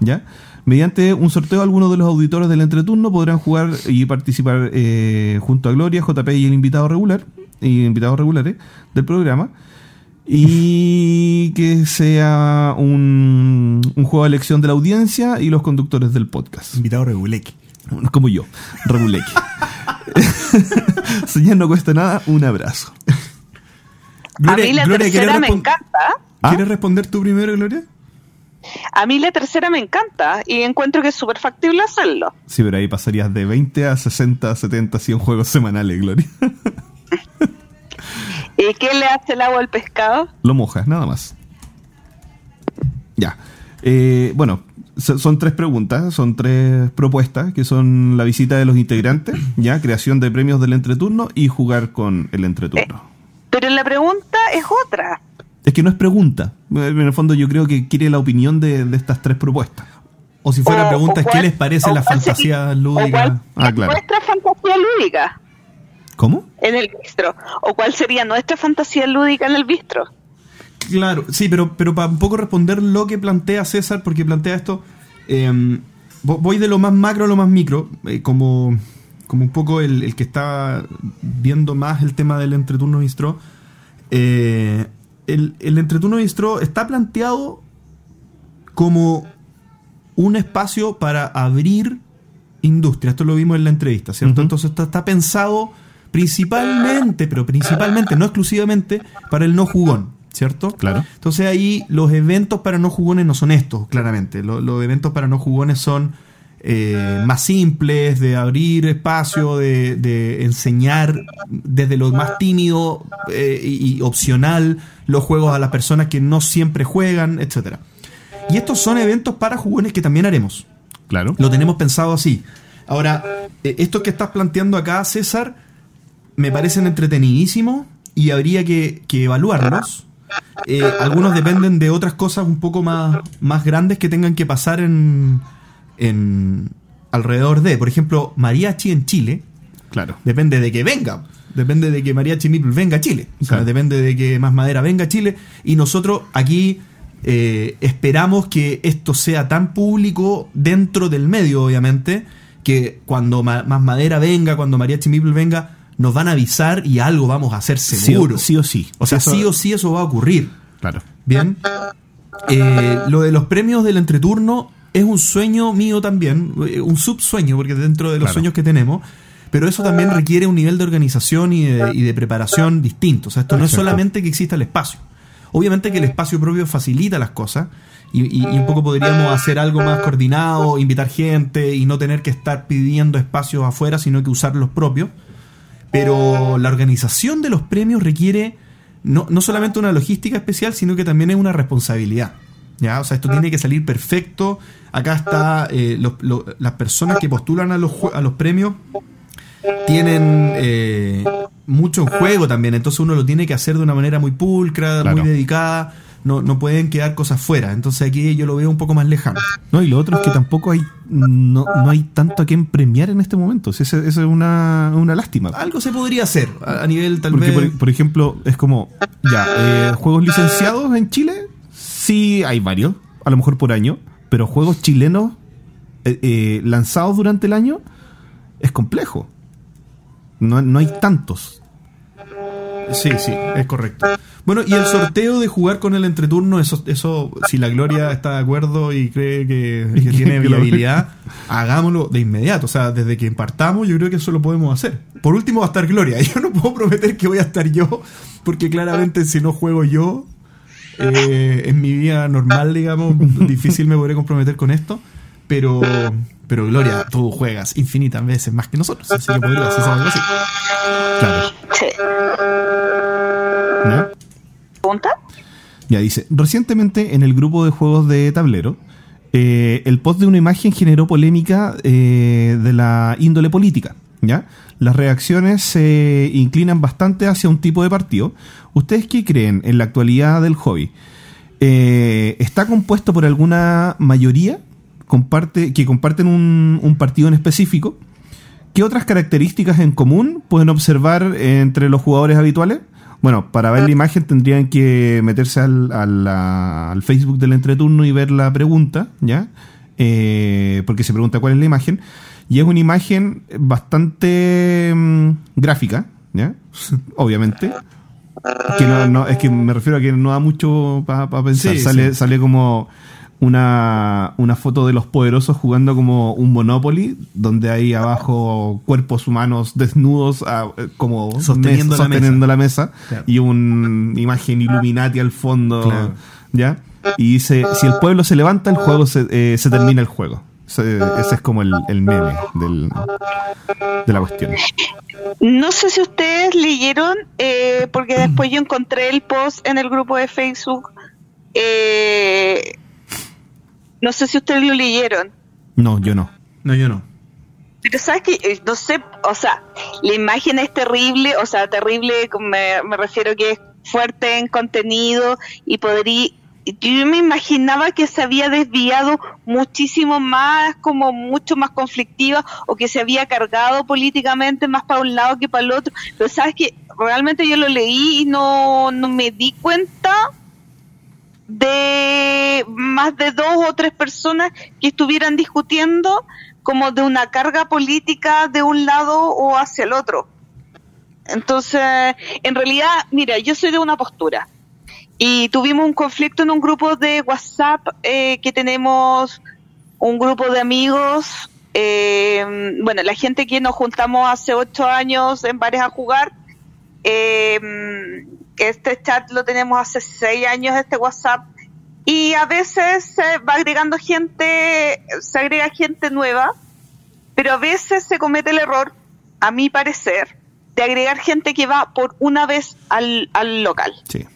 ¿Ya? Mediante un sorteo, algunos de los auditores del entreturno podrán jugar y participar eh, junto a Gloria, JP y el invitado regular, y invitados regulares del programa. Y que sea un, un juego de elección de la audiencia y los conductores del podcast. Invitado reguleque. Como yo, reguleque. Señor, no cuesta nada, un abrazo. a mí la tercera me encanta. ¿Ah? ¿Quieres responder tú primero, Gloria? A mí la tercera me encanta y encuentro que es súper factible hacerlo. Sí, pero ahí pasarías de 20 a 60, 70, 100 juegos semanales, Gloria. ¿Y qué le hace el agua al pescado? Lo mojas, nada más. Ya. Eh, bueno, son tres preguntas, son tres propuestas, que son la visita de los integrantes, ya, creación de premios del entreturno y jugar con el entreturno. Eh, pero la pregunta es otra. Es que no es pregunta. En el fondo yo creo que quiere la opinión de, estas tres propuestas. O si fuera pregunta, ¿qué les parece la fantasía lúdica? ah, claro. Nuestra fantasía lúdica. ¿Cómo? En el bistro. ¿O cuál sería nuestra fantasía lúdica en el bistro? Claro, sí, pero, pero para un poco responder lo que plantea César, porque plantea esto, em, voy de lo más macro a lo más micro, eh, como, como un poco el, que está viendo más el tema del entreturno bistro. Eh, el, el entreturno bistro está planteado como un espacio para abrir industria. Esto lo vimos en la entrevista, ¿cierto? Entonces está, pensado principalmente, pero principalmente, no exclusivamente, para el no jugón. ¿cierto? Claro. Entonces ahí los eventos para no jugones no son estos, claramente. Los, eventos para no jugones son eh, más simples, de abrir espacio, de, enseñar desde lo más tímido eh, y, opcional los juegos a las personas que no siempre juegan, etcétera. Y estos son eventos para jugones que también haremos. Claro. Lo tenemos pensado así. Ahora, eh, esto que estás planteando acá, César, me parecen entretenidísimos y habría que, que evaluarlos eh, algunos dependen de otras cosas un poco más, más grandes que tengan que pasar en, en alrededor de. Por ejemplo, mariachi en Chile. Claro. Depende de que venga. Depende de que mariachi venga a Chile. depende de que más madera venga a Chile. Y nosotros aquí eh, esperamos que esto sea tan público dentro del medio, obviamente, que cuando más madera venga, cuando mariachi Meeple venga, nos van a avisar y algo vamos a hacer seguro. Sí, o sí. O sea, sí o sí eso va a ocurrir. Claro. Bien. Eh, lo de los premios del entreturno es un sueño mío también, eh, un subsueño, porque dentro de los sueños que tenemos, pero eso también requiere un nivel de organización y de, preparación distinto. O sea, esto no es solamente que exista el espacio. Obviamente que el espacio propio facilita las cosas y, y, un poco podríamos hacer algo más coordinado, invitar gente y no tener que estar pidiendo espacios afuera, sino que usar los propios. Pero la organización de los premios requiere no, no solamente una logística especial, sino que también es una responsabilidad. ¿ya? O sea, esto tiene que salir perfecto. Acá está eh, las personas que postulan a los, a los premios tienen eh, mucho en juego también, entonces uno lo tiene que hacer de una manera muy pulcra, muy dedicada no, no pueden quedar cosas fuera. Entonces aquí yo lo veo un poco más lejano. No, y lo otro es que tampoco hay no, no hay tanto a quien premiar en este momento. Eso, es una, una, lástima. Algo se podría hacer a, nivel tal Porque, vez. Por, ejemplo, es como, ya, eh, juegos licenciados en Chile, sí hay varios, a lo mejor por año, pero juegos chilenos eh, eh, lanzados durante el año es complejo. No, no hay tantos. Sí, sí, es correcto. Bueno, y el sorteo de jugar con el entreturno, eso, eso si la Gloria está de acuerdo y cree que, tiene viabilidad, hagámoslo de inmediato. O sea, desde que partamos, yo creo que eso lo podemos hacer. Por último va a estar Gloria. Yo no puedo prometer que voy a estar yo, porque claramente si no juego yo, eh, en mi vida normal, digamos, difícil me podré comprometer con esto. Pero, pero Gloria, tú juegas infinitas veces más que nosotros, así que podrías hacer algo así. Claro. ¿Ya? ¿Punta? Ya dice, recientemente en el grupo de juegos de tablero, eh, el post de una imagen generó polémica eh, de la índole política. ¿ya? Las reacciones se inclinan bastante hacia un tipo de partido. ¿Ustedes qué creen en la actualidad del hobby? Eh, ¿Está compuesto por alguna mayoría comparte, que comparten un, un partido en específico? ¿Qué otras características en común pueden observar entre los jugadores habituales? Bueno, para ver la imagen tendrían que meterse al, al, Facebook del entreturno y ver la pregunta, ¿ya? Eh, porque se pregunta cuál es la imagen. Y es una imagen bastante mm, gráfica, ¿ya? Obviamente. Que no, es que me refiero a que no da mucho para pensar. sale, sale como una, una foto de los poderosos jugando como un Monopoly, donde hay abajo cuerpos humanos desnudos, ah, eh, como sosteniendo, la, mesa. y una imagen Illuminati al fondo, ¿ya? Y dice, si el pueblo se levanta, el juego se, eh, se termina el juego. Ese, es como el, meme del, de la cuestión. No sé si ustedes leyeron, eh, porque después yo encontré el post en el grupo de Facebook. Eh, no sé si ustedes lo leyeron. No, yo no. No, yo no. Pero sabes que, eh, no sé, o sea, la imagen es terrible, o sea, terrible, me, me refiero que es fuerte en contenido y podría, yo me imaginaba que se había desviado muchísimo más, como mucho más conflictiva, o que se había cargado políticamente más para un lado que para el otro. Pero sabes que realmente yo lo leí y no, no me di cuenta de más de dos o tres personas que estuvieran discutiendo como de una carga política de un lado o hacia el otro. Entonces, en realidad, mira, yo soy de una postura y tuvimos un conflicto en un grupo de WhatsApp eh, que tenemos un grupo de amigos. Eh, bueno, la gente que nos juntamos hace ocho años en bares a jugar. Eh, este chat lo tenemos hace seis años, este WhatsApp. Y a veces se va agregando gente, se agrega gente nueva, pero a veces se comete el error, a mi parecer, de agregar gente que va por una vez al, al local. Sí.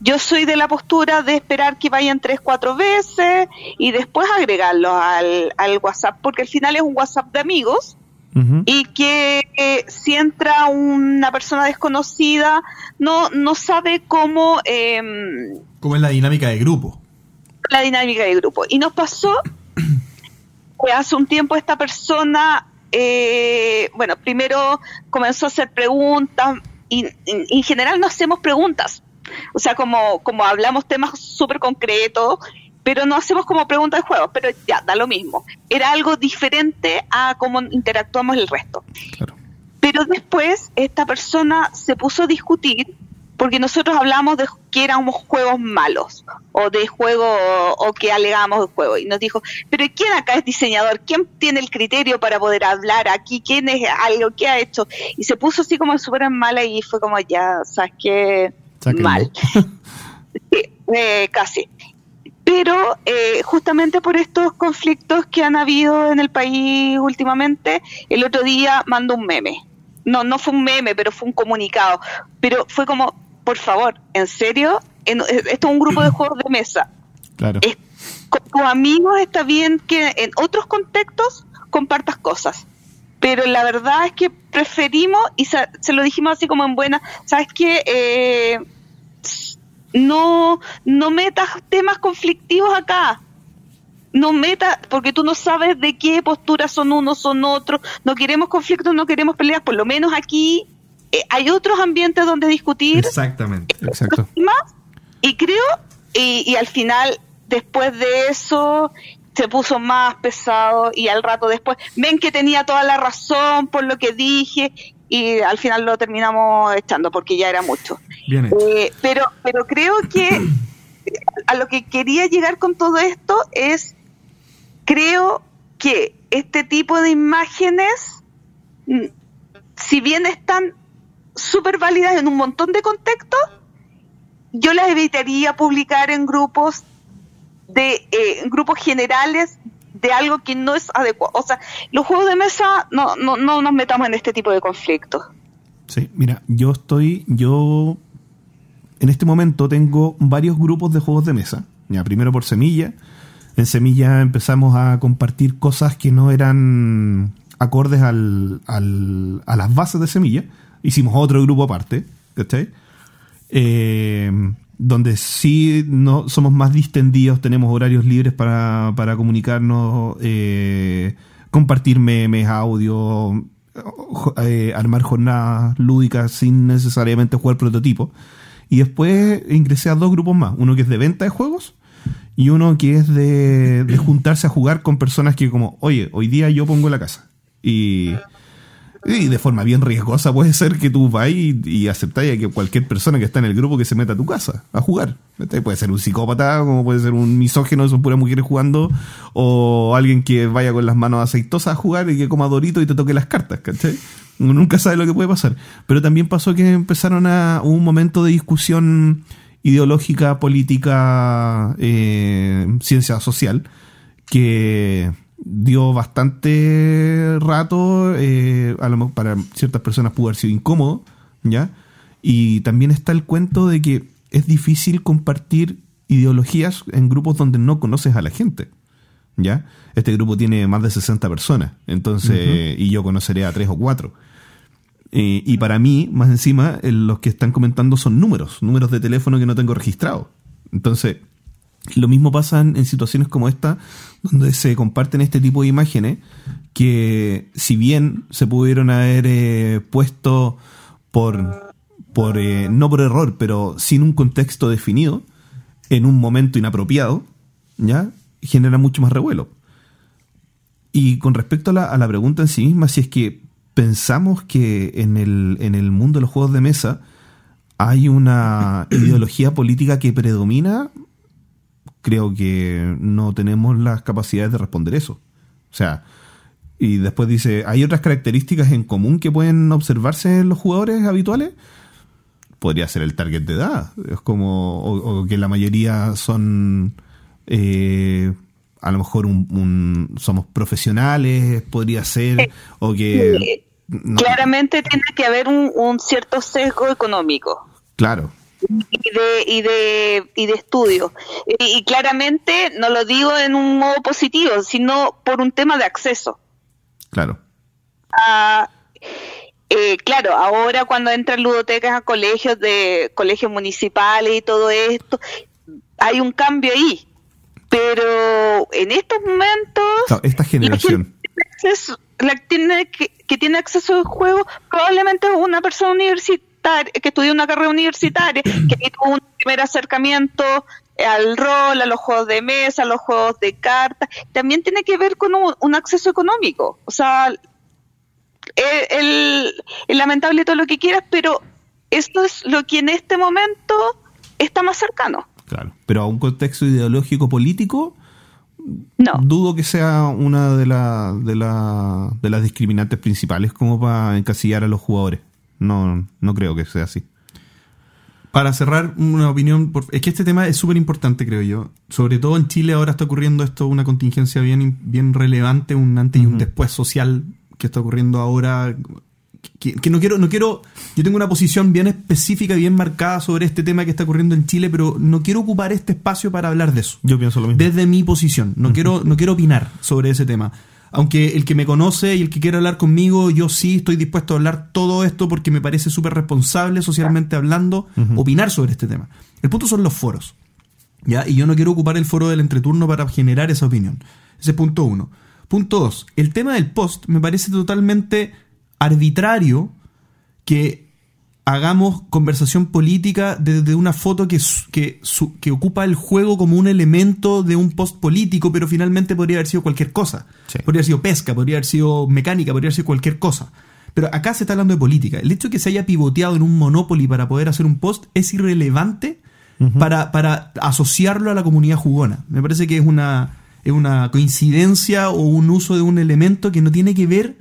Yo soy de la postura de esperar que vayan tres, cuatro veces y después agregarlos al, al WhatsApp, porque al final es un WhatsApp de amigos y que eh, si entra una persona desconocida no, no sabe cómo... Eh, ¿Cómo es la dinámica de grupo? La dinámica de grupo. Y nos pasó que hace un tiempo esta persona, eh, bueno, primero comenzó a hacer preguntas y en general no hacemos preguntas o sea, como, como hablamos temas súper concretos, pero no hacemos como preguntas de juego, pero ya, da lo mismo. Era algo diferente a cómo interactuamos el resto. Pero después esta persona se puso a discutir porque nosotros hablamos de que éramos juegos malos o de juego o que alegamos de juego y nos dijo, pero ¿quién acá es diseñador? ¿Quién tiene el criterio para poder hablar aquí? ¿Quién es algo que ha hecho? Y se puso así como súper mala y fue como ya, ¿sabes qué? mal. Eh, casi. Pero eh, justamente por estos conflictos que han habido en el país últimamente, el otro día mandó un meme. No, no fue un meme, pero fue un comunicado. Pero fue como, por favor, ¿en serio? Eh, esto es un grupo de juegos de mesa. Claro. como amigos está bien que en otros contextos compartas cosas pero la verdad es que preferimos, y se, lo dijimos así como en buena, ¿sabes qué? Eh, no, no metas temas conflictivos acá. No metas, porque tú no sabes de qué postura son unos, son otros. No queremos conflictos, no queremos peleas. Por lo menos aquí eh, hay otros ambientes donde discutir. Exactamente, exacto. Y creo, y, y al final, después de eso, se puso más pesado y al rato después ven que tenía toda la razón por lo que dije y al final lo terminamos echando porque ya era mucho. Eh, pero, pero creo que a lo que quería llegar con todo esto es, creo que este tipo de imágenes, mm, si bien están súper válidas en un montón de contextos, yo las evitaría publicar en grupos de eh, grupos generales de algo que no es adecuado. O sea, los juegos de mesa no, no, no nos metamos en este tipo de conflictos. Sí, mira, yo estoy, yo en este momento tengo varios grupos de juegos de mesa. Ya, primero por Semilla. En Semilla empezamos a compartir cosas que no eran acordes al, al, a las bases de Semilla. Hicimos otro grupo aparte, ¿cachai? Eh, donde sí no somos más distendidos, tenemos horarios libres para, para comunicarnos, eh, compartir memes, audio, eh, armar jornadas lúdicas sin necesariamente jugar prototipo. Y después ingresé a dos grupos más, uno que es de venta de juegos y uno que es de, de juntarse a jugar con personas que como, oye, hoy día yo pongo la casa. Y y de forma bien riesgosa puede ser que tú vayas y, y aceptáis que cualquier persona que está en el grupo que se meta a tu casa a jugar. Puede ser un psicópata, como puede ser un misógeno, son puras mujeres jugando, o alguien que vaya con las manos aceitosas a jugar y que coma dorito y te toque las cartas, ¿cachai? Nunca sabe lo que puede pasar. Pero también pasó que empezaron a un momento de discusión ideológica, política, eh, ciencia social, que dio bastante rato, eh, a lo, para ciertas personas pudo haber sido incómodo, ¿ya? Y también está el cuento de que es difícil compartir ideologías en grupos donde no conoces a la gente, ¿ya? Este grupo tiene más de 60 personas, entonces, y yo conoceré a tres o cuatro. Eh, y para mí, más encima, los que están comentando son números, números de teléfono que no tengo registrado. Entonces, lo mismo pasa en, situaciones como esta, donde se comparten este tipo de imágenes, que si bien se pudieron haber eh, puesto por, por eh, no por error, pero sin un contexto definido, en un momento inapropiado, ¿ya? genera mucho más revuelo. Y con respecto a la, a la pregunta en sí misma, si es que pensamos que en el, en el mundo de los juegos de mesa hay una ideología política que predomina, creo que no tenemos las capacidades de responder eso. O sea, y después dice, ¿hay otras características en común que pueden observarse en los jugadores habituales? Podría ser el target de edad. Es como, o, que la mayoría son... Eh, a lo mejor un, somos profesionales, podría ser, o que... Claramente tiene que haber un, cierto sesgo económico. Claro. Y de, y de, y de estudio. Y, claramente no lo digo en un modo positivo, sino por un tema de acceso. Claro. Ah, eh, claro, ahora cuando entran ludotecas a colegios de colegios municipales y todo esto, hay un cambio ahí pero en estos momentos... esta generación... La, tiene que, tiene acceso al juego probablemente es una persona universitaria, que estudió una carrera universitaria, que tuvo un primer acercamiento al rol, a los juegos de mesa, a los juegos de cartas. También tiene que ver con un, acceso económico. O sea, el, el lamentable todo lo que quieras, pero esto es lo que en este momento está más cercano. Claro, pero a un contexto ideológico político, no. dudo que sea una de, de, de las discriminantes principales como para encasillar a los jugadores. No, no creo que sea así. Para cerrar, una opinión, es que este tema es súper importante, creo yo. Sobre todo en Chile ahora está ocurriendo esto, una contingencia bien, bien relevante, un antes y un después social que está ocurriendo ahora que, no quiero, no quiero, yo tengo una posición bien específica, bien marcada sobre este tema que está ocurriendo en Chile, pero no quiero ocupar este espacio para hablar de eso. Yo pienso lo mismo. Desde mi posición, no quiero, no quiero opinar sobre ese tema. Aunque el que me conoce y el que quiera hablar conmigo, yo sí estoy dispuesto a hablar todo esto porque me parece súper responsable socialmente hablando, opinar sobre este tema. El punto son los foros. ¿ya? Y yo no quiero ocupar el foro del entreturno para generar esa opinión. Ese es punto uno. Punto dos. El tema del post me parece totalmente arbitrario que hagamos conversación política desde una foto que, que, que, ocupa el juego como un elemento de un post político, pero finalmente podría haber sido cualquier cosa. Podría haber sido pesca, podría haber sido mecánica, podría haber sido cualquier cosa. Pero acá se está hablando de política. El hecho de que se haya pivoteado en un Monopoly para poder hacer un post es irrelevante para, para asociarlo a la comunidad jugona. Me parece que es una, es una coincidencia o un uso de un elemento que no tiene que ver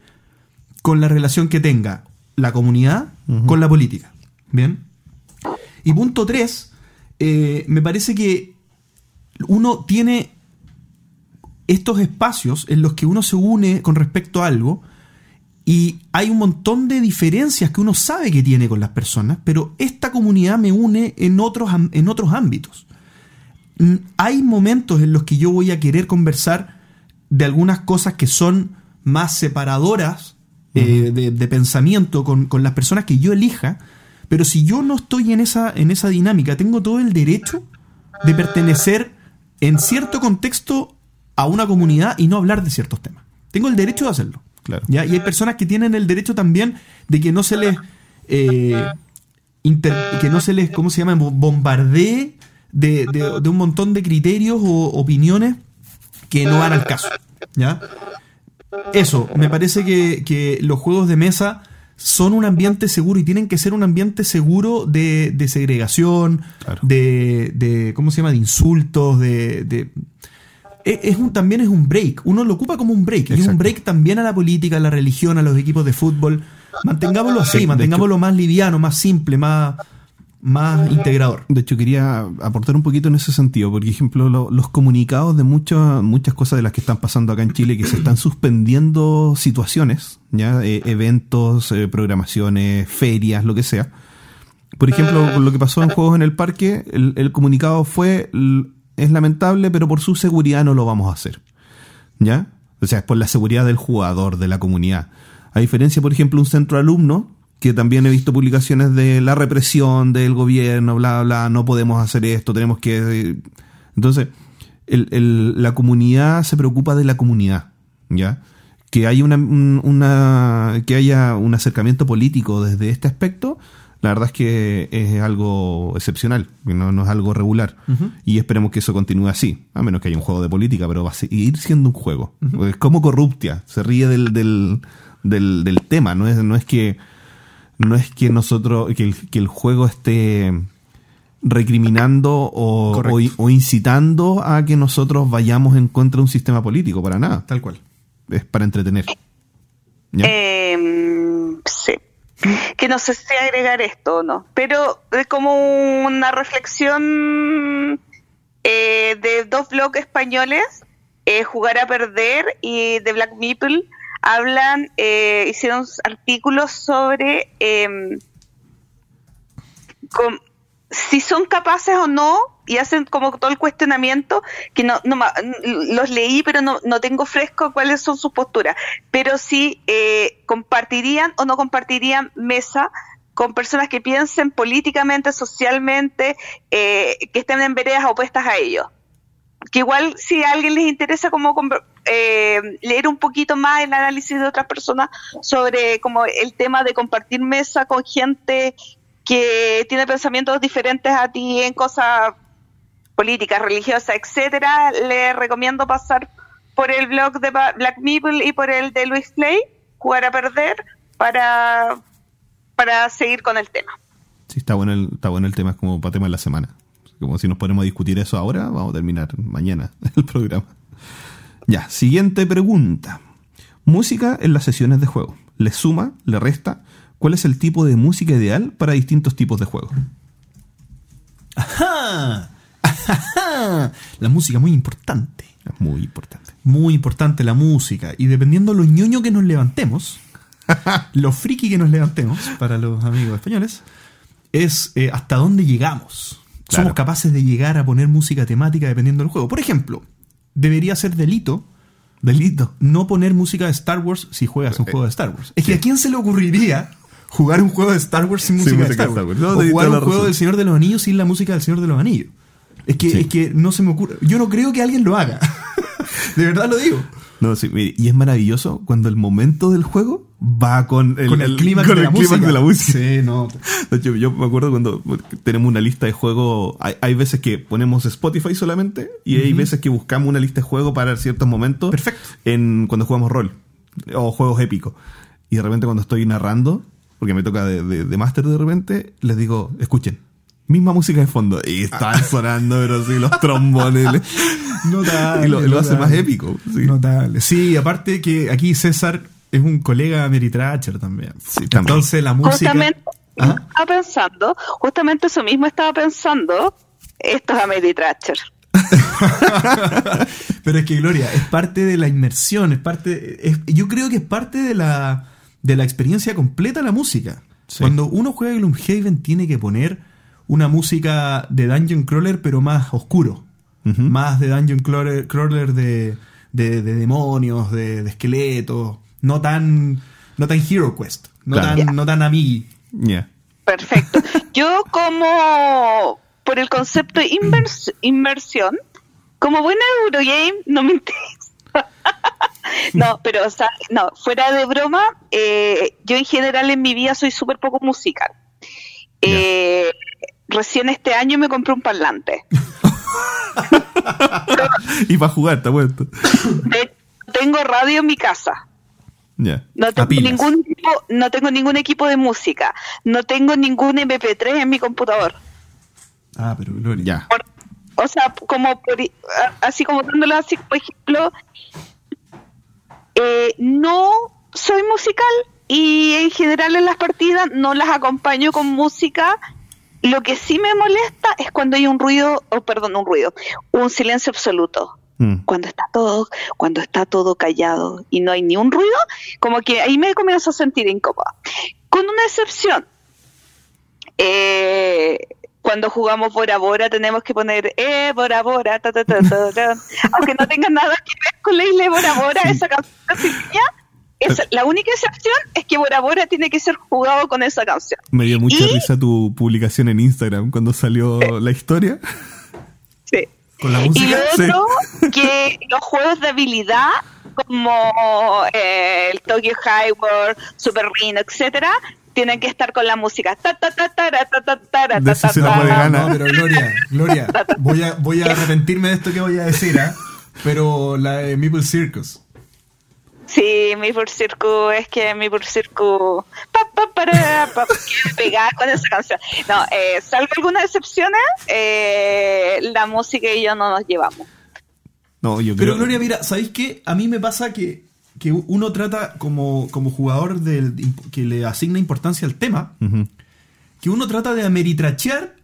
con la relación que tenga la comunidad con la política. Bien. Y punto tres, eh, me parece que uno tiene estos espacios en los que uno se une con respecto a algo y hay un montón de diferencias que uno sabe que tiene con las personas, pero esta comunidad me une en otros, en otros ámbitos. Hay momentos en los que yo voy a querer conversar de algunas cosas que son más separadoras eh, de, pensamiento con, las personas que yo elija, pero si yo no estoy en esa, en esa dinámica, tengo todo el derecho de pertenecer en cierto contexto a una comunidad y no hablar de ciertos temas. Tengo el derecho de hacerlo. Claro. Y hay personas que tienen el derecho también de que no se les... Eh, que no se les, ¿cómo se llama? Bombardee de, de, un montón de criterios o opiniones que no van al caso. ¿Ya? Eso, me parece que, los juegos de mesa son un ambiente seguro y tienen que ser un ambiente seguro de, segregación, de, ¿cómo se llama?, de insultos, de... E, es un, también es un break, uno lo ocupa como un break, y es un break también a la política, a la religión, a los equipos de fútbol. Mantengámoslo así, mantengámoslo más liviano, más simple, más... más integrador. De hecho, quería aportar un poquito en ese sentido. Por ejemplo, los comunicados de muchas muchas cosas de las que están pasando acá en Chile, que se están suspendiendo situaciones, ya eh, eventos, eh, programaciones, ferias, lo que sea. Por ejemplo, lo que pasó en Juegos en el Parque, el, el comunicado fue, es lamentable, pero por su seguridad no lo vamos a hacer. ¿Ya? O sea, es por la seguridad del jugador, de la comunidad. A diferencia, por ejemplo, un centro alumno, que también he visto publicaciones de la represión del gobierno, bla, bla, no podemos hacer esto, tenemos que... Entonces, la comunidad se preocupa de la comunidad, ¿ya? Que, hay una, una, que haya un acercamiento político desde este aspecto, la verdad es que es algo excepcional, no, no es algo regular. Y esperemos que eso continúe así, a menos que haya un juego de política, pero va a seguir siendo un juego. Es como Corruptia, se ríe del, del, del, del tema, no es, no es que no es que nosotros, que el, que el juego esté recriminando o, o, incitando a que nosotros vayamos en contra de un sistema político, para nada. Tal cual. Es para entretener. Em, sí. Que no sé si agregar esto o no, pero es como una reflexión eh, de dos blogs españoles, eh, Jugar a Perder y de Black Meeple, hablan, eh, hicieron artículos sobre em, si son capaces o no y hacen como todo el cuestionamiento que no, no los leí pero no, no tengo fresco cuáles son sus posturas. Pero si eh, compartirían o no compartirían mesa con personas que piensen políticamente socialmente eh, que estén en veredas opuestas a ellos que igual si a alguien les interesa como eh, leer un poquito más el análisis de otras personas sobre como el tema de compartir mesa con gente que tiene pensamientos diferentes a ti en cosas políticas, religiosas, etcétera, les recomiendo pasar por el blog de Black Meeple y por el de Luis Play, jugar a perder, para, para seguir con el tema. Sí, está bueno el, está bueno el tema, es como para tema de la semana. Como si nos ponemos a discutir eso ahora, vamos a terminar mañana el programa. Ya, siguiente pregunta. Música en las sesiones de juego. ¿Le suma? ¿Le resta? ¿Cuál es el tipo de música ideal para distintos tipos de juegos? ¡Ajá! ¡Ajá! La música muy importante. Muy importante. Muy importante la música. Y dependiendo lo ñoño que nos levantemos, lo friki que nos levantemos, para los amigos españoles, es eh, hasta dónde llegamos somos capaces de llegar a poner música temática dependiendo del juego. Por ejemplo, debería ser delito. Delito. No poner música de Star Wars si juegas un juego de Star Wars. Es que a quién se le ocurriría jugar un juego de Star Wars sin música, de Star Wars. o jugar un juego del Señor de los Anillos sin la música del Señor de los Anillos. Es que, es que no se me ocurre. Yo no creo que alguien lo haga. de verdad lo digo. No, sí, y es maravilloso cuando el momento del juego va con el, con el, clímax, de, la música. Sí, no. De hecho, yo me acuerdo cuando tenemos una lista de juegos, hay, veces que ponemos Spotify solamente y hay veces que buscamos una lista de juegos para ciertos momentos. Perfecto. En, cuando jugamos rol o juegos épicos. Y de repente cuando estoy narrando, porque me toca de, de, de máster de repente, les digo, escuchen misma música de fondo. Y están sonando, pero sí, los trombones. Notable. Y lo, hace más épico. Sí. Notable. Sí, aparte que aquí César es un colega de Mary Thatcher también. Sí, Entonces la música. Justamente ¿Ah? estaba pensando, justamente eso mismo estaba pensando. Esto es a Mary Thatcher. pero es que Gloria, es parte de la inmersión, es parte. yo creo que es parte de la, de la experiencia completa la música. Cuando uno juega Gloomhaven tiene que poner una música de Dungeon Crawler, pero más oscuro. Más de Dungeon Crawler, de, de, demonios, de, esqueletos. No tan, no tan Hero Quest. No tan, no tan Amigi. Perfecto. Yo como por el concepto de inversión, como buena Eurogame, no me interesa. no, pero o sea, no, fuera de broma, eh, yo en general en mi vida soy súper poco musical. Eh, recién este año me compré un parlante. y para jugar, está bueno. Tengo radio en mi casa. No, tengo ningún equipo, no tengo ningún equipo de música. No tengo ningún MP3 en mi computador. Ah, pero ya. o sea, como así como dándolo así, por ejemplo, eh, no soy musical y en general en las partidas no las acompaño con música Lo que sí me molesta es cuando hay un ruido, o perdón, un ruido, un silencio absoluto. Mm. Cuando está todo, cuando está todo callado y no hay ni un ruido, como que ahí me comienzo a sentir incómoda. Con una excepción. Eh, cuando jugamos Bora Bora tenemos que poner eh, Bora Bora, ta, ta, ta, aunque no tenga nada que ver con la isla de Bora Bora, esa canción es, la única excepción es que Bora Bora tiene que ser jugado con esa canción. Me dio mucha risa tu publicación en Instagram cuando salió la historia. Sí. Con la música. Y lo otro, que los juegos de habilidad como eh, el Tokyo Highway, Super Ring, etcétera, tienen que estar con la música. Ta, ta, ta, ta, ta, ta, ta, de ta, ta, ta, no, pero Gloria, Gloria, voy a, voy a arrepentirme de esto que voy a decir, ¿eh? pero la de Meeple Circus. Sí, Maple Circus, es que Maple Circus pa, pa, para, pa, pegar con esa canción. No, eh, salvo algunas excepciones, eh, la música y yo no nos llevamos. No, yo Pero Gloria, mira, ¿sabéis qué? A mí me pasa que, que uno trata como, como jugador del, que le asigna importancia al tema, que uno trata de ameritrachear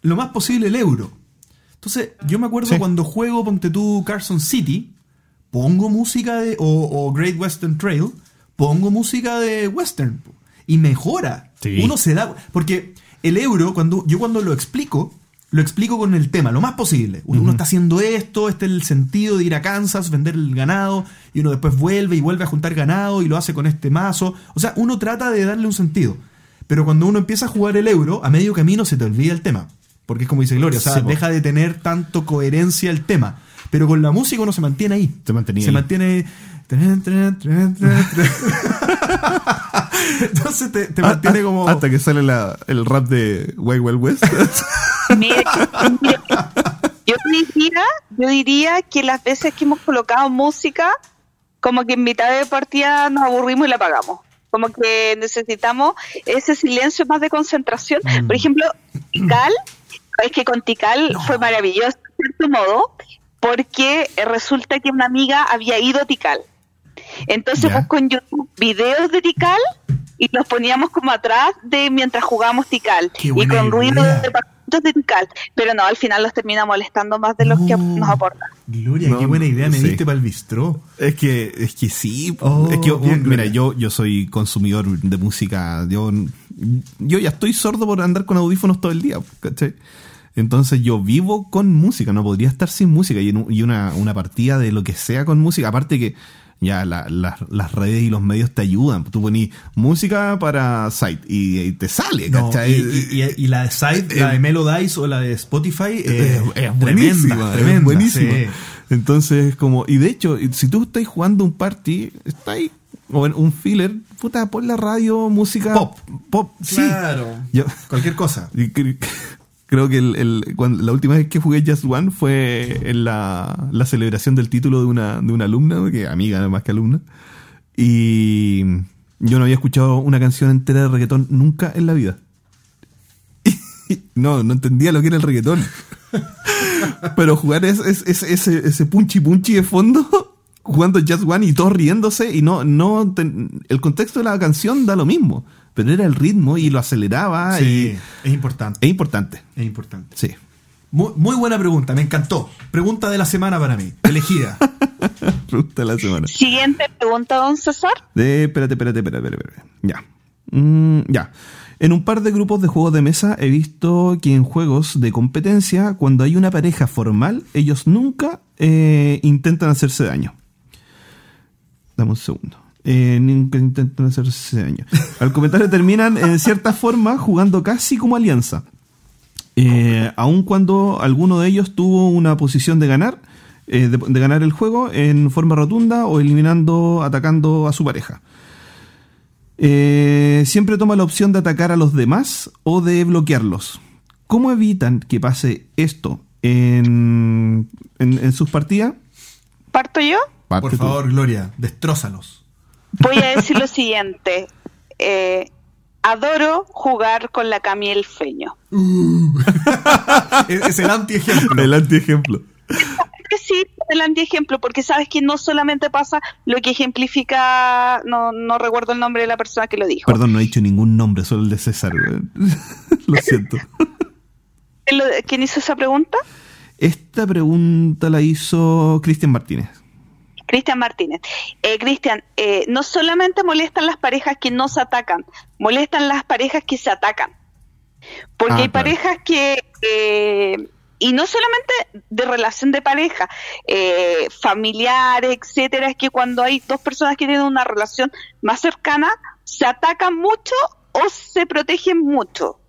lo más posible el euro. Entonces, yo me acuerdo cuando juego, ponte tú, Carson City, pongo música de, o, Great Western Trail, pongo música de western y mejora. Uno se da, porque el euro, cuando yo cuando lo explico, lo explico con el tema, lo más posible. Uno, está haciendo esto, este es el sentido de ir a Kansas, vender el ganado, y uno después vuelve y vuelve a juntar ganado y lo hace con este mazo. O sea, uno trata de darle un sentido. Pero cuando uno empieza a jugar el euro, a medio camino se te olvida el tema. Porque es como dice Gloria, o sea, deja de tener tanto coherencia el tema. Pero con la música uno se mantiene ahí. Se mantenía. Se mantiene. Entonces te, te mantiene como. Hasta que sale la, el rap de Wild Wild West. yo diría, yo diría que las veces que hemos colocado música, como que en mitad de partida nos aburrimos y la apagamos. Como que necesitamos ese silencio más de concentración. Mm. Por ejemplo, Tical, es que con Tical fue maravilloso, de cierto modo, porque resulta que una amiga había ido a Tikal. Entonces busco en YouTube videos de Tikal y los poníamos como atrás de mientras jugábamos Tikal y con ruido de de Tikal. Pero no, al final los termina molestando más de los que nos aporta. Gloria, qué buena idea me diste para el bistró. Es que, es que sí. Oh, es que, mira, yo, yo soy consumidor de música. Yo, yo ya estoy sordo por andar con audífonos todo el día. ¿cachai? Entonces yo vivo con música, no podría estar sin música y, una, una partida de lo que sea con música. Aparte que ya las redes y los medios te ayudan. Tú pones música para site y, te sale, y, la de site, la de Melodice o la de Spotify es, buenísima, tremenda, es buenísima. Entonces, como, y de hecho, si tú estás jugando un party, está ahí, o un filler, puta, pon la radio, música pop, pop, claro, cualquier cosa. Creo que el, la última vez que jugué Just One fue en la, celebración del título de una, de una alumna, que amiga más que alumna. Y yo no había escuchado una canción entera de reggaetón nunca en la vida. no, no entendía lo que era el reggaetón. Pero jugar ese, ese, ese punchi punchi de fondo, jugando Just One y todos riéndose, y no, no el contexto de la canción da lo mismo pero era el ritmo y lo aceleraba. Sí, es importante. Es importante. Es importante. Sí. Muy, buena pregunta, me encantó. Pregunta de la semana para mí, elegida. pregunta de la semana. Siguiente pregunta, don César. De, espérate, espérate, espérate, espérate. Ya. Mm, ya. En un par de grupos de juegos de mesa he visto que en juegos de competencia, cuando hay una pareja formal, ellos nunca eh, intentan hacerse daño. Dame un segundo eh, intentan hacerse daño. Al comentario terminan en cierta forma jugando casi como alianza. Eh, aun cuando alguno de ellos tuvo una posición de ganar, eh, de, ganar el juego en forma rotunda o eliminando, atacando a su pareja. Eh, siempre toma la opción de atacar a los demás o de bloquearlos. ¿Cómo evitan que pase esto en, en, sus partidas? ¿Parto yo? Por favor, Gloria, destrózalos. Voy a decir lo siguiente. Eh, adoro jugar con la Camiel Feño. Uh. es el antiejemplo. El antiejemplo. Sí, el antiejemplo, porque sabes que no solamente pasa lo que ejemplifica, no, no recuerdo el nombre de la persona que lo dijo. Perdón, no he dicho ningún nombre, solo el de César. lo siento. ¿Quién hizo esa pregunta? Esta pregunta la hizo Cristian Martínez. Cristian Martínez. Eh, Cristian, eh, no solamente molestan las parejas que no se atacan, molestan las parejas que se atacan. Porque ah, hay parejas que, y no solamente de relación de pareja, eh, familiar, etcétera, es que cuando hay dos personas que tienen una relación más cercana, se atacan mucho o se protegen mucho.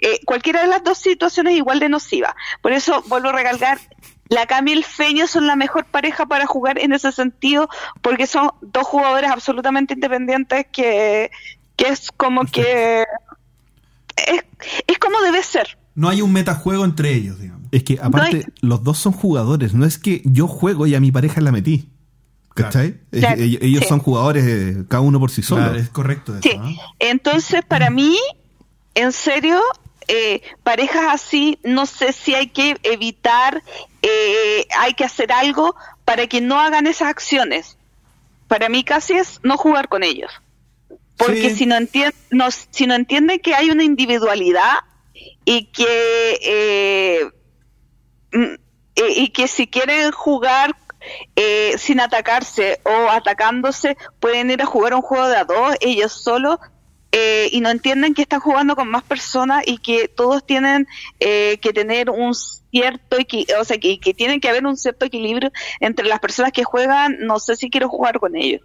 Eh, cualquiera de las dos situaciones es igual de nociva. Por eso vuelvo a recalcar, la Cami y el Feño son la mejor pareja para jugar en ese sentido, porque son dos jugadores absolutamente independientes que, es como que es, es, como debe ser. No hay un metajuego entre ellos, digamos. Es que aparte, los dos son jugadores, no es que yo juego y a mi pareja la metí. ¿Cachai? ellos son jugadores cada uno por sí solo. es correcto eso. Entonces, para mí, en serio, eh, parejas así, no sé si hay que evitar, eh, hay que hacer algo para que no hagan esas acciones. Para mí casi es no jugar con ellos. Porque si, no entienden, si no que hay una individualidad y que, mm, y que si quieren jugar eh, sin atacarse o atacándose, pueden ir a jugar un juego de a dos, ellos solos, eh, y no entienden que están jugando con más personas y que todos tienen eh, que tener un cierto, o sea, que, que tienen que haber un cierto equilibrio entre las personas que juegan, no sé si quiero jugar con ellos.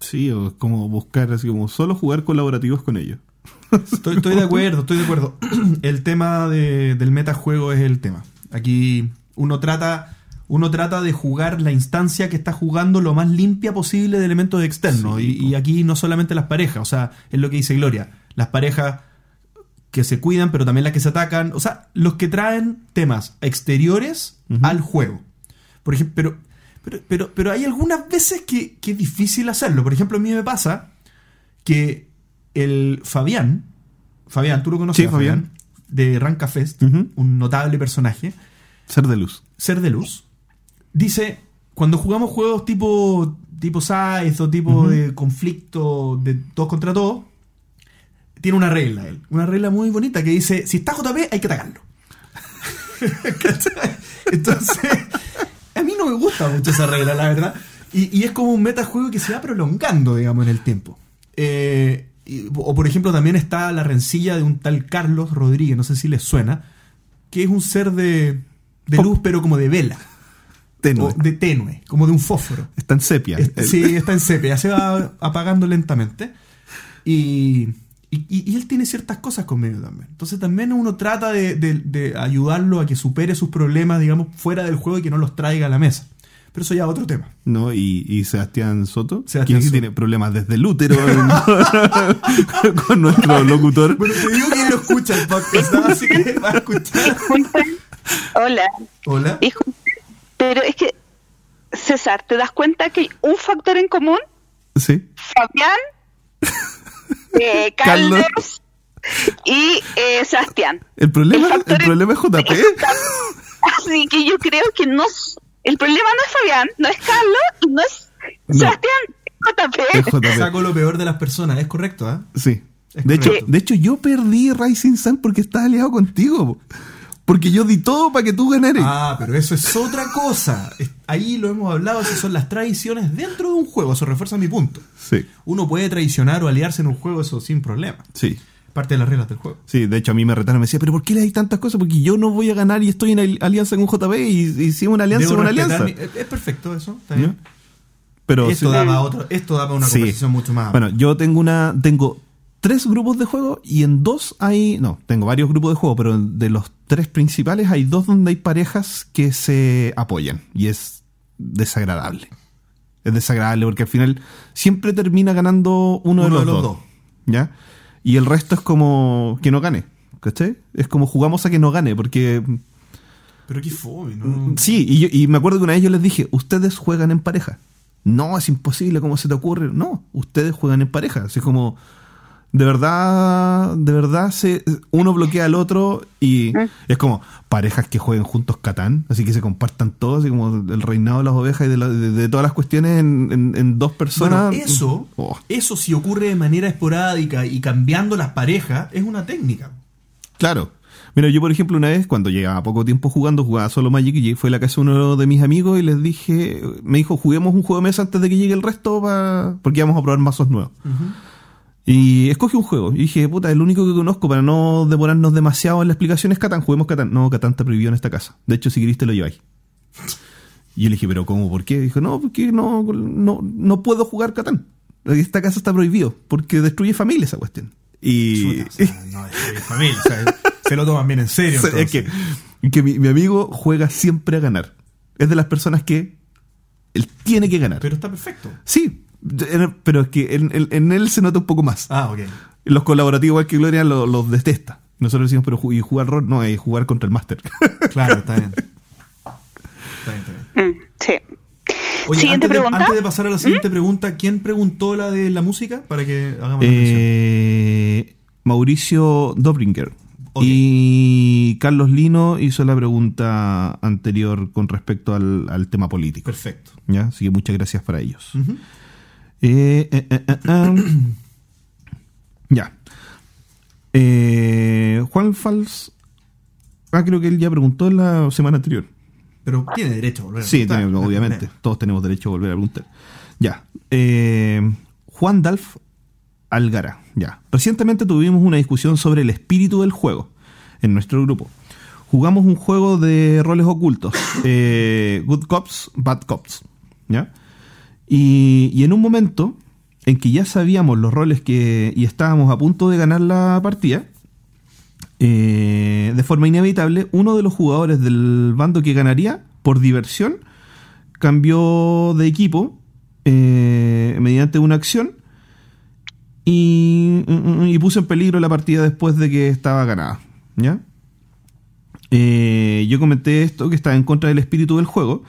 Sí, o como buscar así como solo jugar colaborativos con ellos. Estoy, estoy de acuerdo, estoy de acuerdo. El tema de, del metajuego es el tema. Aquí uno trata uno trata de jugar la instancia que está jugando lo más limpia posible de elementos externos. y, aquí no solamente las parejas, o sea, es lo que dice Gloria, las parejas que se cuidan, pero también las que se atacan, o sea, los que traen temas exteriores al juego. Por ejemplo, pero, pero, pero, pero hay algunas veces que, es difícil hacerlo. Por ejemplo, a mí me pasa que el Fabián, Fabián, tú lo conoces, Fabián, de Ranca Fest, un notable personaje. Ser de luz. Ser de luz dice, cuando jugamos juegos tipo tipo Size o tipo de conflicto de todos contra todos, tiene una regla él, una regla muy bonita que dice, si está JP hay que atacarlo. Entonces, a mí no me gusta mucho esa regla, la verdad. Y, es como un metajuego que se va prolongando, digamos, en el tiempo. Eh, o por ejemplo, también está la rencilla de un tal Carlos Rodríguez, no sé si les suena, que es un ser de, de luz, pero como de vela tenue. de tenue, como de un fósforo. Está en sepia. sí, está en sepia, se va apagando lentamente. Y, y, él tiene ciertas cosas conmigo también. Entonces también uno trata de, ayudarlo a que supere sus problemas, digamos, fuera del juego y que no los traiga a la mesa. Pero eso ya es otro tema. ¿No? ¿Y, Sebastián Soto? Sebastián ¿Quién tiene problemas desde el útero con nuestro locutor? Bueno, te digo que lo escucha el podcast, así que va a escuchar. Hola. Hola. Pero es que, César, ¿te das cuenta que hay un factor en común? Sí. Fabián, eh, Carlos, y eh, Sebastián. ¿El problema, el, problema es JP? Así que yo creo que no el problema no es Fabián, no es Carlos y no es Sebastián, es JP. Saco lo peor de las personas, es correcto, ¿ah? Sí. de hecho, de hecho, yo perdí Rising Sun porque estaba aliado contigo. Porque yo di todo para que tú ganaras. Ah, pero eso es otra cosa. Ahí lo hemos hablado, esas son las tradiciones dentro de un juego. Eso refuerza mi punto. Sí. Uno puede traicionar o aliarse en un juego, eso sin problema. Sí. Parte de las reglas del juego. Sí, de hecho a mí me retaron, me decía, pero ¿por qué le hay tantas cosas? Porque yo no voy a ganar y estoy en alianza un JB y, y si una alianza es una alianza. Es perfecto eso, está bien. Pero esto, daba otro, esto daba una conversación mucho más. Bueno, yo tengo una, tengo tres grupos de juego y en dos hay, no, tengo varios grupos de juego, pero de los tres principales hay dos donde hay parejas que se apoyan y es desagradable. Es desagradable porque al final siempre termina ganando uno, de los, dos, ¿Ya? Y el resto es como que no gane. ¿Cachai? Es como jugamos a que no gane porque... Pero qué fome, ¿no? Sí, y, y me acuerdo que una vez yo les dije, ustedes juegan en pareja. No, es imposible, ¿cómo se te ocurre? No, ustedes juegan en pareja. Así como de verdad, de verdad se, uno bloquea al otro y mm. es como parejas que jueguen juntos Catán, así que se compartan todos, así como el reinado de las ovejas y de, todas las cuestiones en, dos personas. eso, oh. eso si ocurre de manera esporádica y cambiando las parejas, es una técnica. Claro. Mira, yo por ejemplo una vez, cuando llegaba poco tiempo jugando, jugaba solo Magic y fue a la casa de uno de mis amigos y les dije, me dijo, juguemos un juego de mesa antes de que llegue el resto para porque íbamos a probar mazos nuevos. Y escogí un juego. Y dije, puta, el único que conozco para no demorarnos demasiado en la explicación es Catán. Juguemos Catán. No, Catán está prohibido en esta casa. De hecho, si querés te lo lleváis. Y yo le dije, ¿pero cómo? ¿Por qué? Dijo, no, porque no, no, no puedo jugar Catán. Esta casa está prohibido porque destruye familia esa cuestión. Y. no, destruye familia. se lo toman bien en serio. es que, que mi, mi, amigo juega siempre a ganar. Es de las personas que él tiene que ganar. Pero está perfecto. Sí, pero es que en, en, él se nota un poco más. Ah, ok. Los colaborativos, igual que Gloria, los, detesta. Nosotros decimos, pero y jugar rol, no, es jugar contra el máster. Claro, está bien. Está bien, está bien. Mm, sí. Oye, siguiente antes pregunta. De, antes de pasar a la siguiente ¿Mm? pregunta, ¿quién preguntó la de la música? Para que hagamos eh, Mauricio Dobringer. Y Carlos Lino hizo la pregunta anterior con respecto al, al, tema político. Perfecto. ¿Ya? Así que muchas gracias para ellos. Eh, eh, eh, ya. Juan Fals. Ah, creo que él ya preguntó la semana anterior. Pero tiene derecho a volver a preguntar. Sí, obviamente. Todos tenemos derecho a volver a preguntar. Ya. Juan Dalf Algara. Ya. Recientemente tuvimos una discusión sobre el espíritu del juego en nuestro grupo. Jugamos un juego de roles ocultos. good Cops, Bad Cops. ¿Ya? Y, en un momento en que ya sabíamos los roles que y estábamos a punto de ganar la partida, eh, de forma inevitable, uno de los jugadores del bando que ganaría, por diversión, cambió de equipo eh, mediante una acción y, y, puso en peligro la partida después de que estaba ganada. ¿Ya? Eh, yo comenté esto, que estaba en contra del espíritu del juego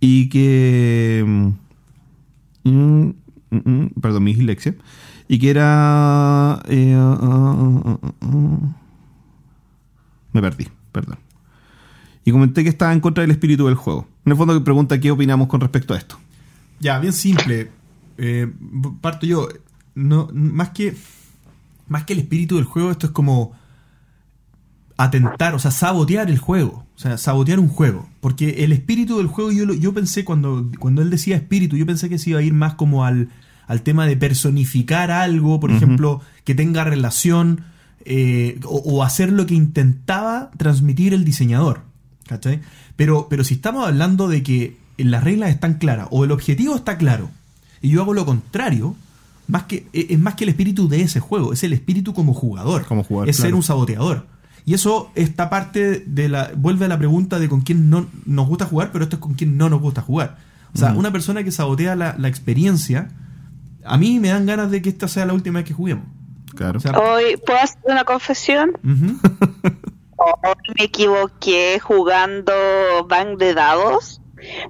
y que Mm, mm, mm, perdón, mi dislexia, y que era... Eh, ah, ah, ah, me perdí, perdón. Y comenté que estaba en contra del espíritu del juego. En el fondo que pregunta qué opinamos con respecto a esto. Ya, bien simple. Eh, parto yo. No, más que más que el espíritu del juego, esto es como atentar, o sea, sabotear el juego. O sea, sabotear un juego. Porque el espíritu del juego, yo, yo pensé, cuando, cuando él decía espíritu, yo pensé que se iba a ir más como al, al tema de personificar algo, por ejemplo, que tenga relación eh, o, hacer lo que intentaba transmitir el diseñador. ¿Cachai? Pero, pero si estamos hablando de que las reglas están claras o el objetivo está claro y yo hago lo contrario, más que, e, es más que el espíritu de ese juego, es el espíritu como jugador. Como jugador es ser un saboteador. Y eso está parte de la. vuelve a la pregunta de con quién no nos gusta jugar, pero esto es con quién no nos gusta jugar. O sea, una persona que sabotea la, experiencia, a mí me dan ganas de que esta sea la última vez que juguemos. Claro. Hoy, ¿puedo hacer una confesión? Hoy me equivoqué jugando Bank de dados,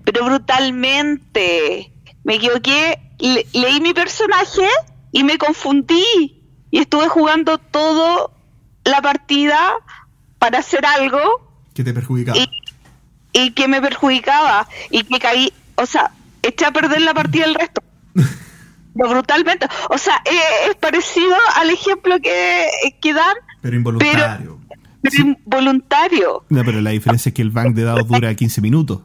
pero brutalmente. Me equivoqué, leí mi personaje y me confundí. Y estuve jugando todo la partida para hacer algo. Que te perjudicaba. Y, que me perjudicaba. Y que caí, o sea, eché a perder la partida del resto. brutalmente. O sea, es parecido al ejemplo que, que dan. Pero involuntario. Pero, involuntario. No, pero la diferencia es que el bank de dados dura 15 minutos.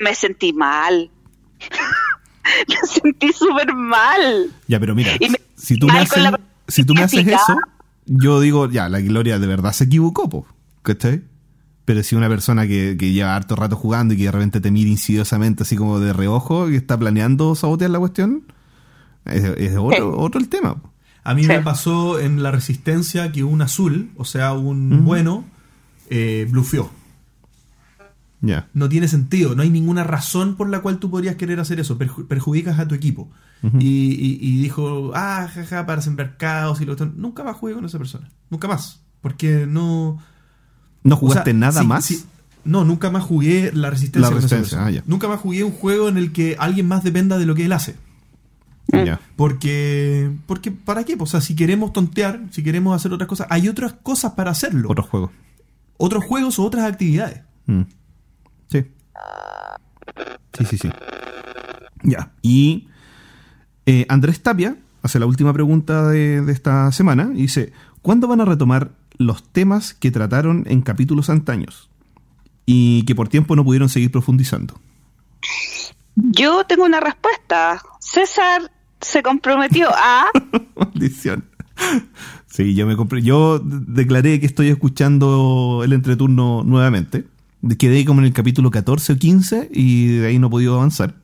Me sentí mal. me sentí súper mal. Ya, pero mira, si tú me haces, si tú me haces eso, yo digo, ya, la Gloria de verdad se equivocó, po, ¿cachai? Pero si una persona que, lleva harto rato jugando y que de repente te mira insidiosamente así como de reojo y está planeando sabotear la cuestión, es, otro, el tema. A mí me pasó en la resistencia que un azul, o sea, un bueno, eh, blufeó. No tiene sentido, no hay ninguna razón por la cual tú podrías querer hacer eso, perjudicas a tu equipo. y, dijo, ah, jaja, para sembrar caos y lo Nunca más jugué con esa persona, nunca más, porque no... ¿No jugaste nada más? no, nunca más jugué la resistencia. La resistencia, ah, Nunca más jugué un juego en el que alguien más dependa de lo que él hace. Porque, porque, ¿para qué? O sea, si queremos tontear, si queremos hacer otras cosas, hay otras cosas para hacerlo. Otros juegos. Otros juegos o otras actividades. Mm. Sí. Sí, sí, sí. Ya. Y eh, Andrés Tapia hace la última pregunta de, esta semana y dice: ¿Cuándo van a retomar los temas que trataron en capítulos antaños y que por tiempo no pudieron seguir profundizando. Yo tengo una respuesta. César se comprometió a... Maldición. Sí, yo me compré, yo declaré que estoy escuchando el entreturno nuevamente. Quedé como en el capítulo 14 o 15 y de ahí no he podido avanzar.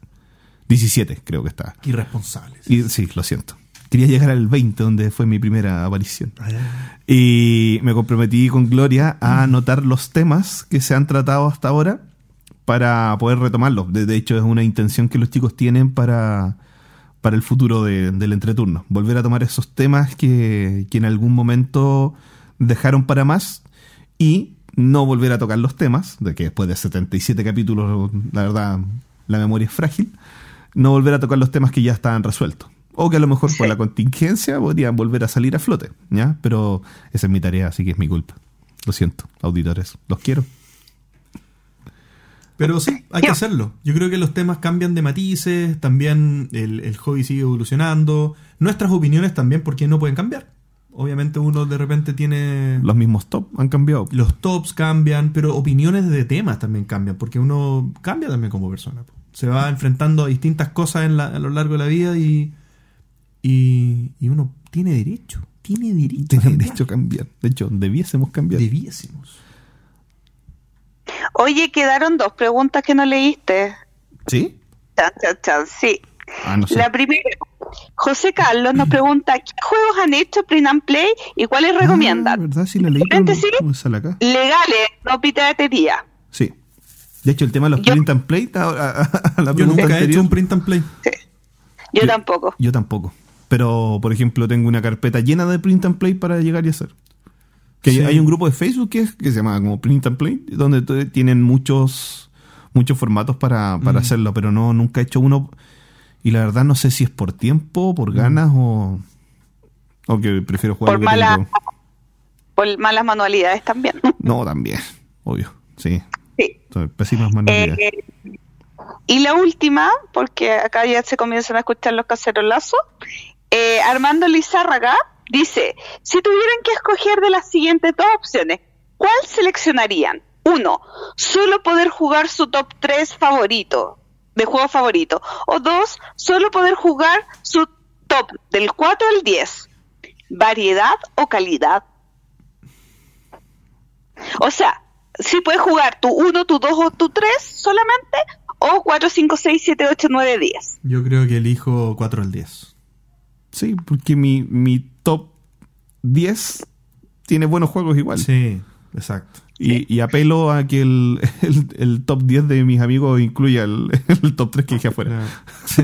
17 creo que está. Irresponsable. Y, sí, lo siento. Quería llegar al 20, donde fue mi primera aparición. Ah, y me comprometí con Gloria a anotar los temas que se han tratado hasta ahora para poder retomarlos. De, hecho, es una intención que los chicos tienen para, para el futuro del entreturno. Volver a tomar esos temas que, que en algún momento dejaron para más y no volver a tocar los temas, de que después de 77 capítulos, la verdad, la memoria es frágil, no volver a tocar los temas que ya estaban resueltos. O que a lo mejor por la contingencia podrían volver a salir a flote, ¿ya? Pero esa es mi tarea, así que es mi culpa. Lo siento, auditores, los quiero. Pero sí, hay que hacerlo. Yo creo que los temas cambian de matices, también el, el hobby sigue evolucionando. Nuestras opiniones también, ¿por qué no pueden cambiar? Obviamente uno de repente tiene... Los mismos tops han cambiado. Los tops cambian, pero opiniones de temas también cambian, porque uno cambia también como persona. Se va enfrentando a distintas cosas en a lo largo de la vida y, y, uno tiene derecho. Tiene derecho. Tiene derecho a cambiar. De hecho, debiésemos cambiar. Debiésemos. Oye, quedaron dos preguntas que no leíste. ¿Sí? Chan, chan, chan, sí. Ah, no sé. La primera, José Carlos nos pregunta ¿qué juegos han hecho Print and Play y cuáles ah, recomiendan? ¿Verdad? Sí, la leí, no, sale acá. Legales, no piratería. Sí. De hecho, el tema de los print and play a, a, la Yo nunca he hecho un print and play. Sí. Yo, tampoco. Yo tampoco. Pero, por ejemplo, tengo una carpeta llena de print and play para llegar y hacer. Que hay un grupo de Facebook que, que se llama como Print and Play, donde tienen muchos muchos formatos para, para mm. hacerlo, pero no nunca he hecho uno. Y la verdad no sé si es por tiempo, por mm. ganas o, o que prefiero jugar por, mala, por malas manualidades también. No, también, obvio, sí. Sí. pésimas manualidades. Eh, y la última, porque acá ya se comienzan a escuchar los cacerolazos, eh, Armando Lizárraga dice, si tuvieran que escoger de las siguientes dos opciones, ¿cuál seleccionarían? Uno, solo poder jugar su top 3 favorito, de juego favorito. O dos, solo poder jugar su top del 4 al 10. Variedad o calidad. O sea, si puedes jugar tu 1, tu 2 o tu 3 solamente, o 4, 5, 6, 7, 8, 9, 10. Yo creo que elijo 4 al 10. Sí, porque mi, mi top 10 tiene buenos juegos igual. Sí, exacto. Y, apelo a que el, el, top 10 de mis amigos incluya el, top 3 que dije afuera.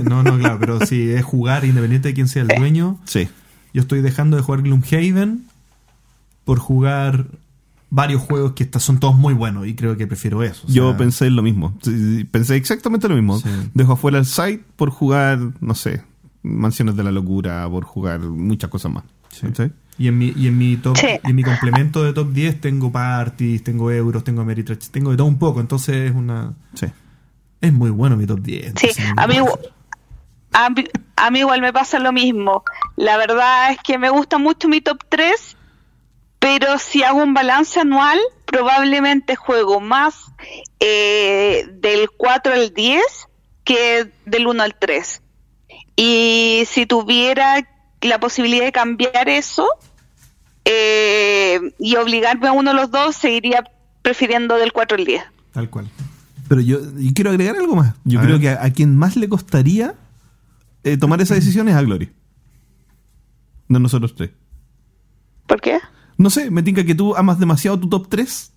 no, no, claro, pero si es jugar independiente de quién sea el dueño. Sí. Yo estoy dejando de jugar Gloomhaven por jugar varios juegos que son todos muy buenos y creo que prefiero eso. Yo pensé en lo mismo. Pensé exactamente lo mismo. Dejo afuera el site por jugar, no sé, Mansiones de la Locura, por jugar muchas cosas más. Y en mi, y en mi top, y en mi complemento de top 10 tengo parties, tengo euros, tengo Ameritrash, tengo de todo un poco, entonces es una sí. es muy bueno mi top 10. Sí, a mí, a, mí igual me pasa lo mismo. La verdad es que me gusta mucho mi top 3, pero si hago un balance anual, probablemente juego más eh, del 4 al 10 que del 1 al 3. Y si tuviera la posibilidad de cambiar eso eh, y obligarme a uno de los dos, seguiría prefiriendo del 4 al 10. Tal cual. Pero yo, quiero agregar algo más. Yo creo que a, quien más le costaría eh, tomar esa decisión es a Glory. No nosotros tres. ¿Por qué? No sé, me tinca que tú amas demasiado tu top 3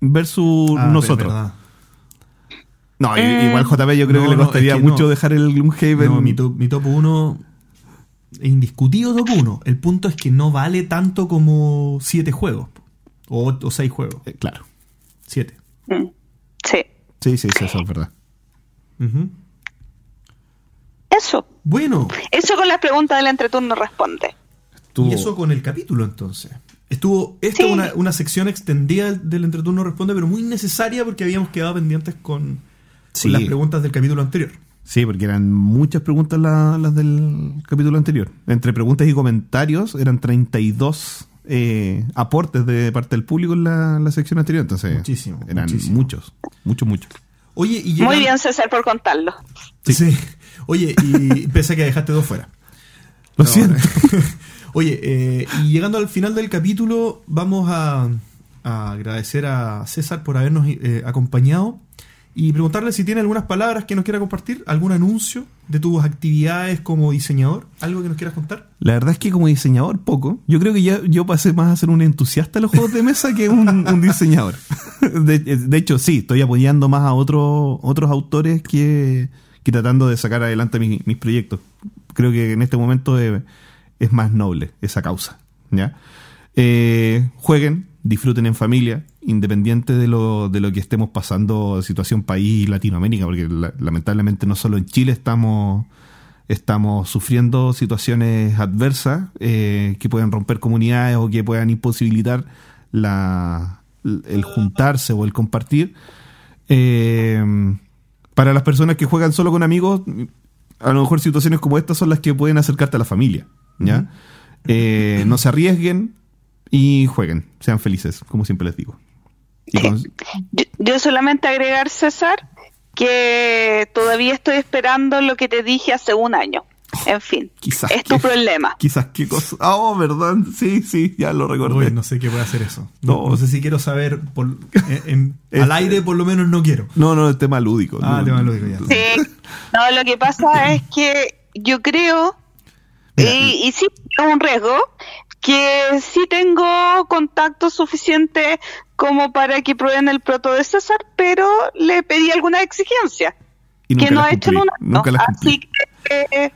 versus ah, nosotros. No, igual JP yo creo que le costaría mucho dejar el Gloomhaven. No, mi top, mi top 1 indiscutido top 1. El punto es que no vale tanto como 7 juegos. O 6 juegos. Eh, claro. 7. Mm, sí. Sí, sí, sí, eso es verdad. Eso. Bueno. Eso con la pregunta del entreturno responde. Y eso con el capítulo entonces. Estuvo esta una, una, sección extendida del entreturno responde, pero muy necesaria porque habíamos quedado pendientes con, las preguntas del capítulo anterior. Sí, porque eran muchas preguntas las del capítulo anterior. Entre preguntas y comentarios eran 32 eh, aportes de parte del público en la, sección anterior. Entonces, Muchísimo, eran muchos, muchos, muchos. Oye, y Muy bien, César, por contarlo. Sí. Oye, y pese a que dejaste dos fuera. Lo siento. Oye, eh, y llegando al final del capítulo, vamos a, agradecer a César por habernos eh, acompañado y preguntarle si tiene algunas palabras que nos quiera compartir, algún anuncio de tus actividades como diseñador, algo que nos quieras contar. La verdad es que como diseñador poco. Yo creo que ya yo pasé más a ser un entusiasta de los juegos de mesa que un, diseñador. De, hecho, sí, estoy apoyando más a otros otros autores que, que tratando de sacar adelante mis, proyectos. Creo que en este momento es, es más noble esa causa. ¿ya? Eh, jueguen, disfruten en familia, independiente de lo, de lo que estemos pasando, situación país y Latinoamérica, porque lamentablemente no solo en Chile estamos, estamos sufriendo situaciones adversas eh, que pueden romper comunidades o que puedan imposibilitar la, el juntarse o el compartir. Eh, para las personas que juegan solo con amigos, a lo mejor situaciones como estas son las que pueden acercarte a la familia. ¿ya? Eh, no se arriesguen, y jueguen, sean felices, como siempre les digo. yo, solamente agregar, César, que todavía estoy esperando lo que te dije hace un año. En fin, quizás es tu problema. Quizás qué cosa. Ah, oh, verdad. Sí, sí, ya lo recordé. no sé qué puede hacer eso. No, sé si quiero saber. al aire, por lo menos, no quiero. No, no, el tema lúdico. Ah, el tema lúdico, ya. Sí. No, lo que pasa es que yo creo. y, y sí, es un riesgo, que sí tengo contacto suficiente como para que prueben el proto de César, pero le pedí alguna exigencia que no ha hecho una. Así que.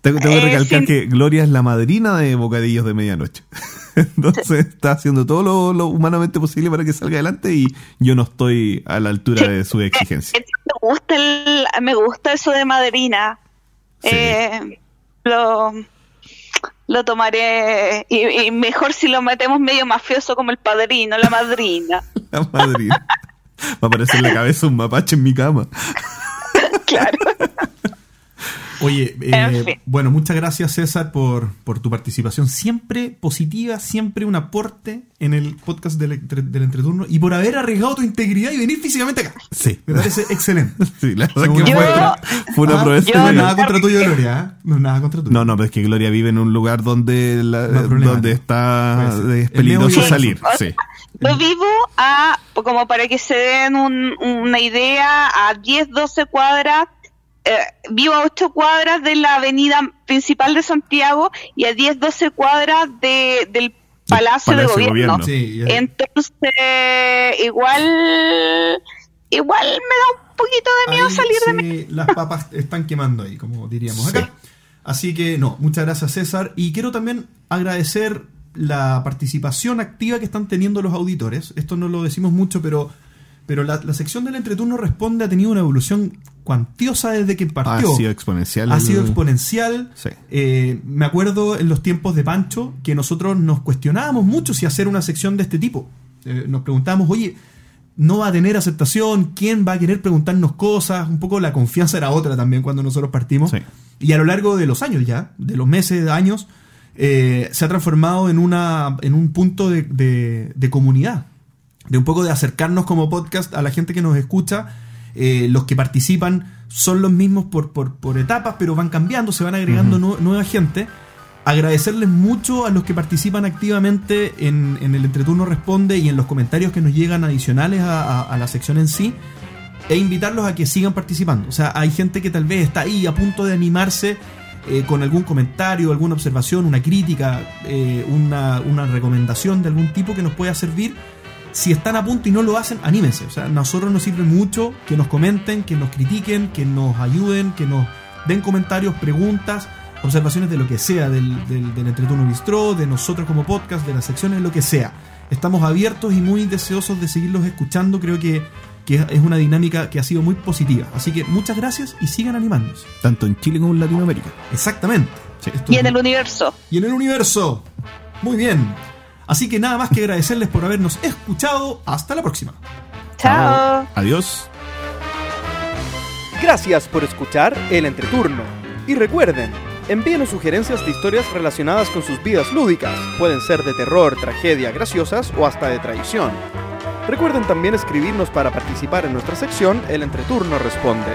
tengo, que eh, recalcar que Gloria es la madrina de Bocadillos de Medianoche. Entonces está haciendo todo lo, humanamente posible para que salga adelante y yo no estoy a la altura de su exigencia. Me gusta, me gusta eso de madrina. Eh, lo, lo tomaré y, mejor si lo metemos medio mafioso como el padrino, la madrina. la madrina. Va a aparecer en la cabeza un mapache en mi cama. claro. Oye, eh, bueno, muchas gracias César por, por, tu participación siempre positiva, siempre un aporte en el podcast del, del, entreturno y por haber arriesgado tu integridad y venir físicamente acá. Sí. Me parece excelente. Sí, la verdad que fue, una prueba. No es nada contra tuyo, Gloria. ¿eh? No es nada contra tuyo. No, no, pero es que Gloria vive en un lugar donde, donde está es peligroso salir. sí. Yo vivo a, como para que se den una idea, a 10, 12 cuadras eh, vivo a 8 cuadras de la avenida principal de Santiago y a 10, 12 cuadras de, del Palacio, de Gobierno. Entonces, igual, igual me da un poquito de miedo salir de mi... Las papas están quemando ahí, como diríamos acá. Así que, no, muchas gracias César. Y quiero también agradecer la participación activa que están teniendo los auditores. Esto no lo decimos mucho, pero pero la, sección del entreturno responde ha tenido una evolución cuantiosa desde que partió. Ha sido exponencial. Ha sido exponencial. Eh, me acuerdo en los tiempos de Pancho que nosotros nos cuestionábamos mucho si hacer una sección de este tipo. Eh, nos preguntábamos, oye, no va a tener aceptación, quién va a querer preguntarnos cosas, un poco la confianza era otra también cuando nosotros partimos. Y a lo largo de los años ya, de los meses, de años, eh, se ha transformado en, una, en un punto de, de comunidad de un poco de acercarnos como podcast a la gente que nos escucha. Eh, los que participan son los mismos por, por, etapas, pero van cambiando, se van agregando nueva gente. Agradecerles mucho a los que participan activamente en, el Entreturno Responde y en los comentarios que nos llegan adicionales a, la sección en sí. E invitarlos a que sigan participando. O sea, hay gente que tal vez está ahí a punto de animarse eh, con algún comentario, alguna observación, una crítica, eh, una, una recomendación de algún tipo que nos pueda servir si están a punto y no lo hacen, anímense. O sea, a nosotros nos sirve mucho que nos comenten, que nos critiquen, que nos ayuden, que nos den comentarios, preguntas, observaciones de lo que sea, del, del, del Entreturno Bistro, de nosotros como podcast, de las secciones, lo que sea. Estamos abiertos y muy deseosos de seguirlos escuchando. Creo que, que es una dinámica que ha sido muy positiva. Así que muchas gracias y sigan animándose. Tanto en Chile como en Latinoamérica. Exactamente. y en el universo. Y en el universo. Muy bien. Así que nada más que agradecerles por habernos escuchado. Hasta la próxima. Chao. Adiós. Gracias por escuchar el entreturno. Y recuerden, Envíenos sugerencias de historias relacionadas con sus vidas lúdicas. Pueden ser de terror, tragedia, graciosas o hasta de traición. Recuerden también escribirnos para participar en nuestra sección El Entreturno Responde.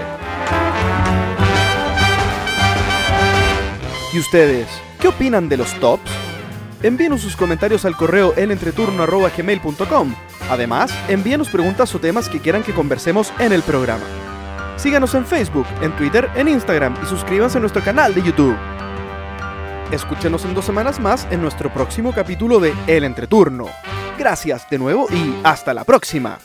¿Y ustedes? ¿Qué opinan de los tops? Envíenos sus comentarios al correo elentreturno.gmail.com. Además, envíenos preguntas o temas que quieran que conversemos en el programa. Síganos en Facebook, en Twitter, en Instagram y suscríbanse a nuestro canal de YouTube. Escúchenos en dos semanas más en nuestro próximo capítulo de El Entreturno. Gracias de nuevo y hasta la próxima.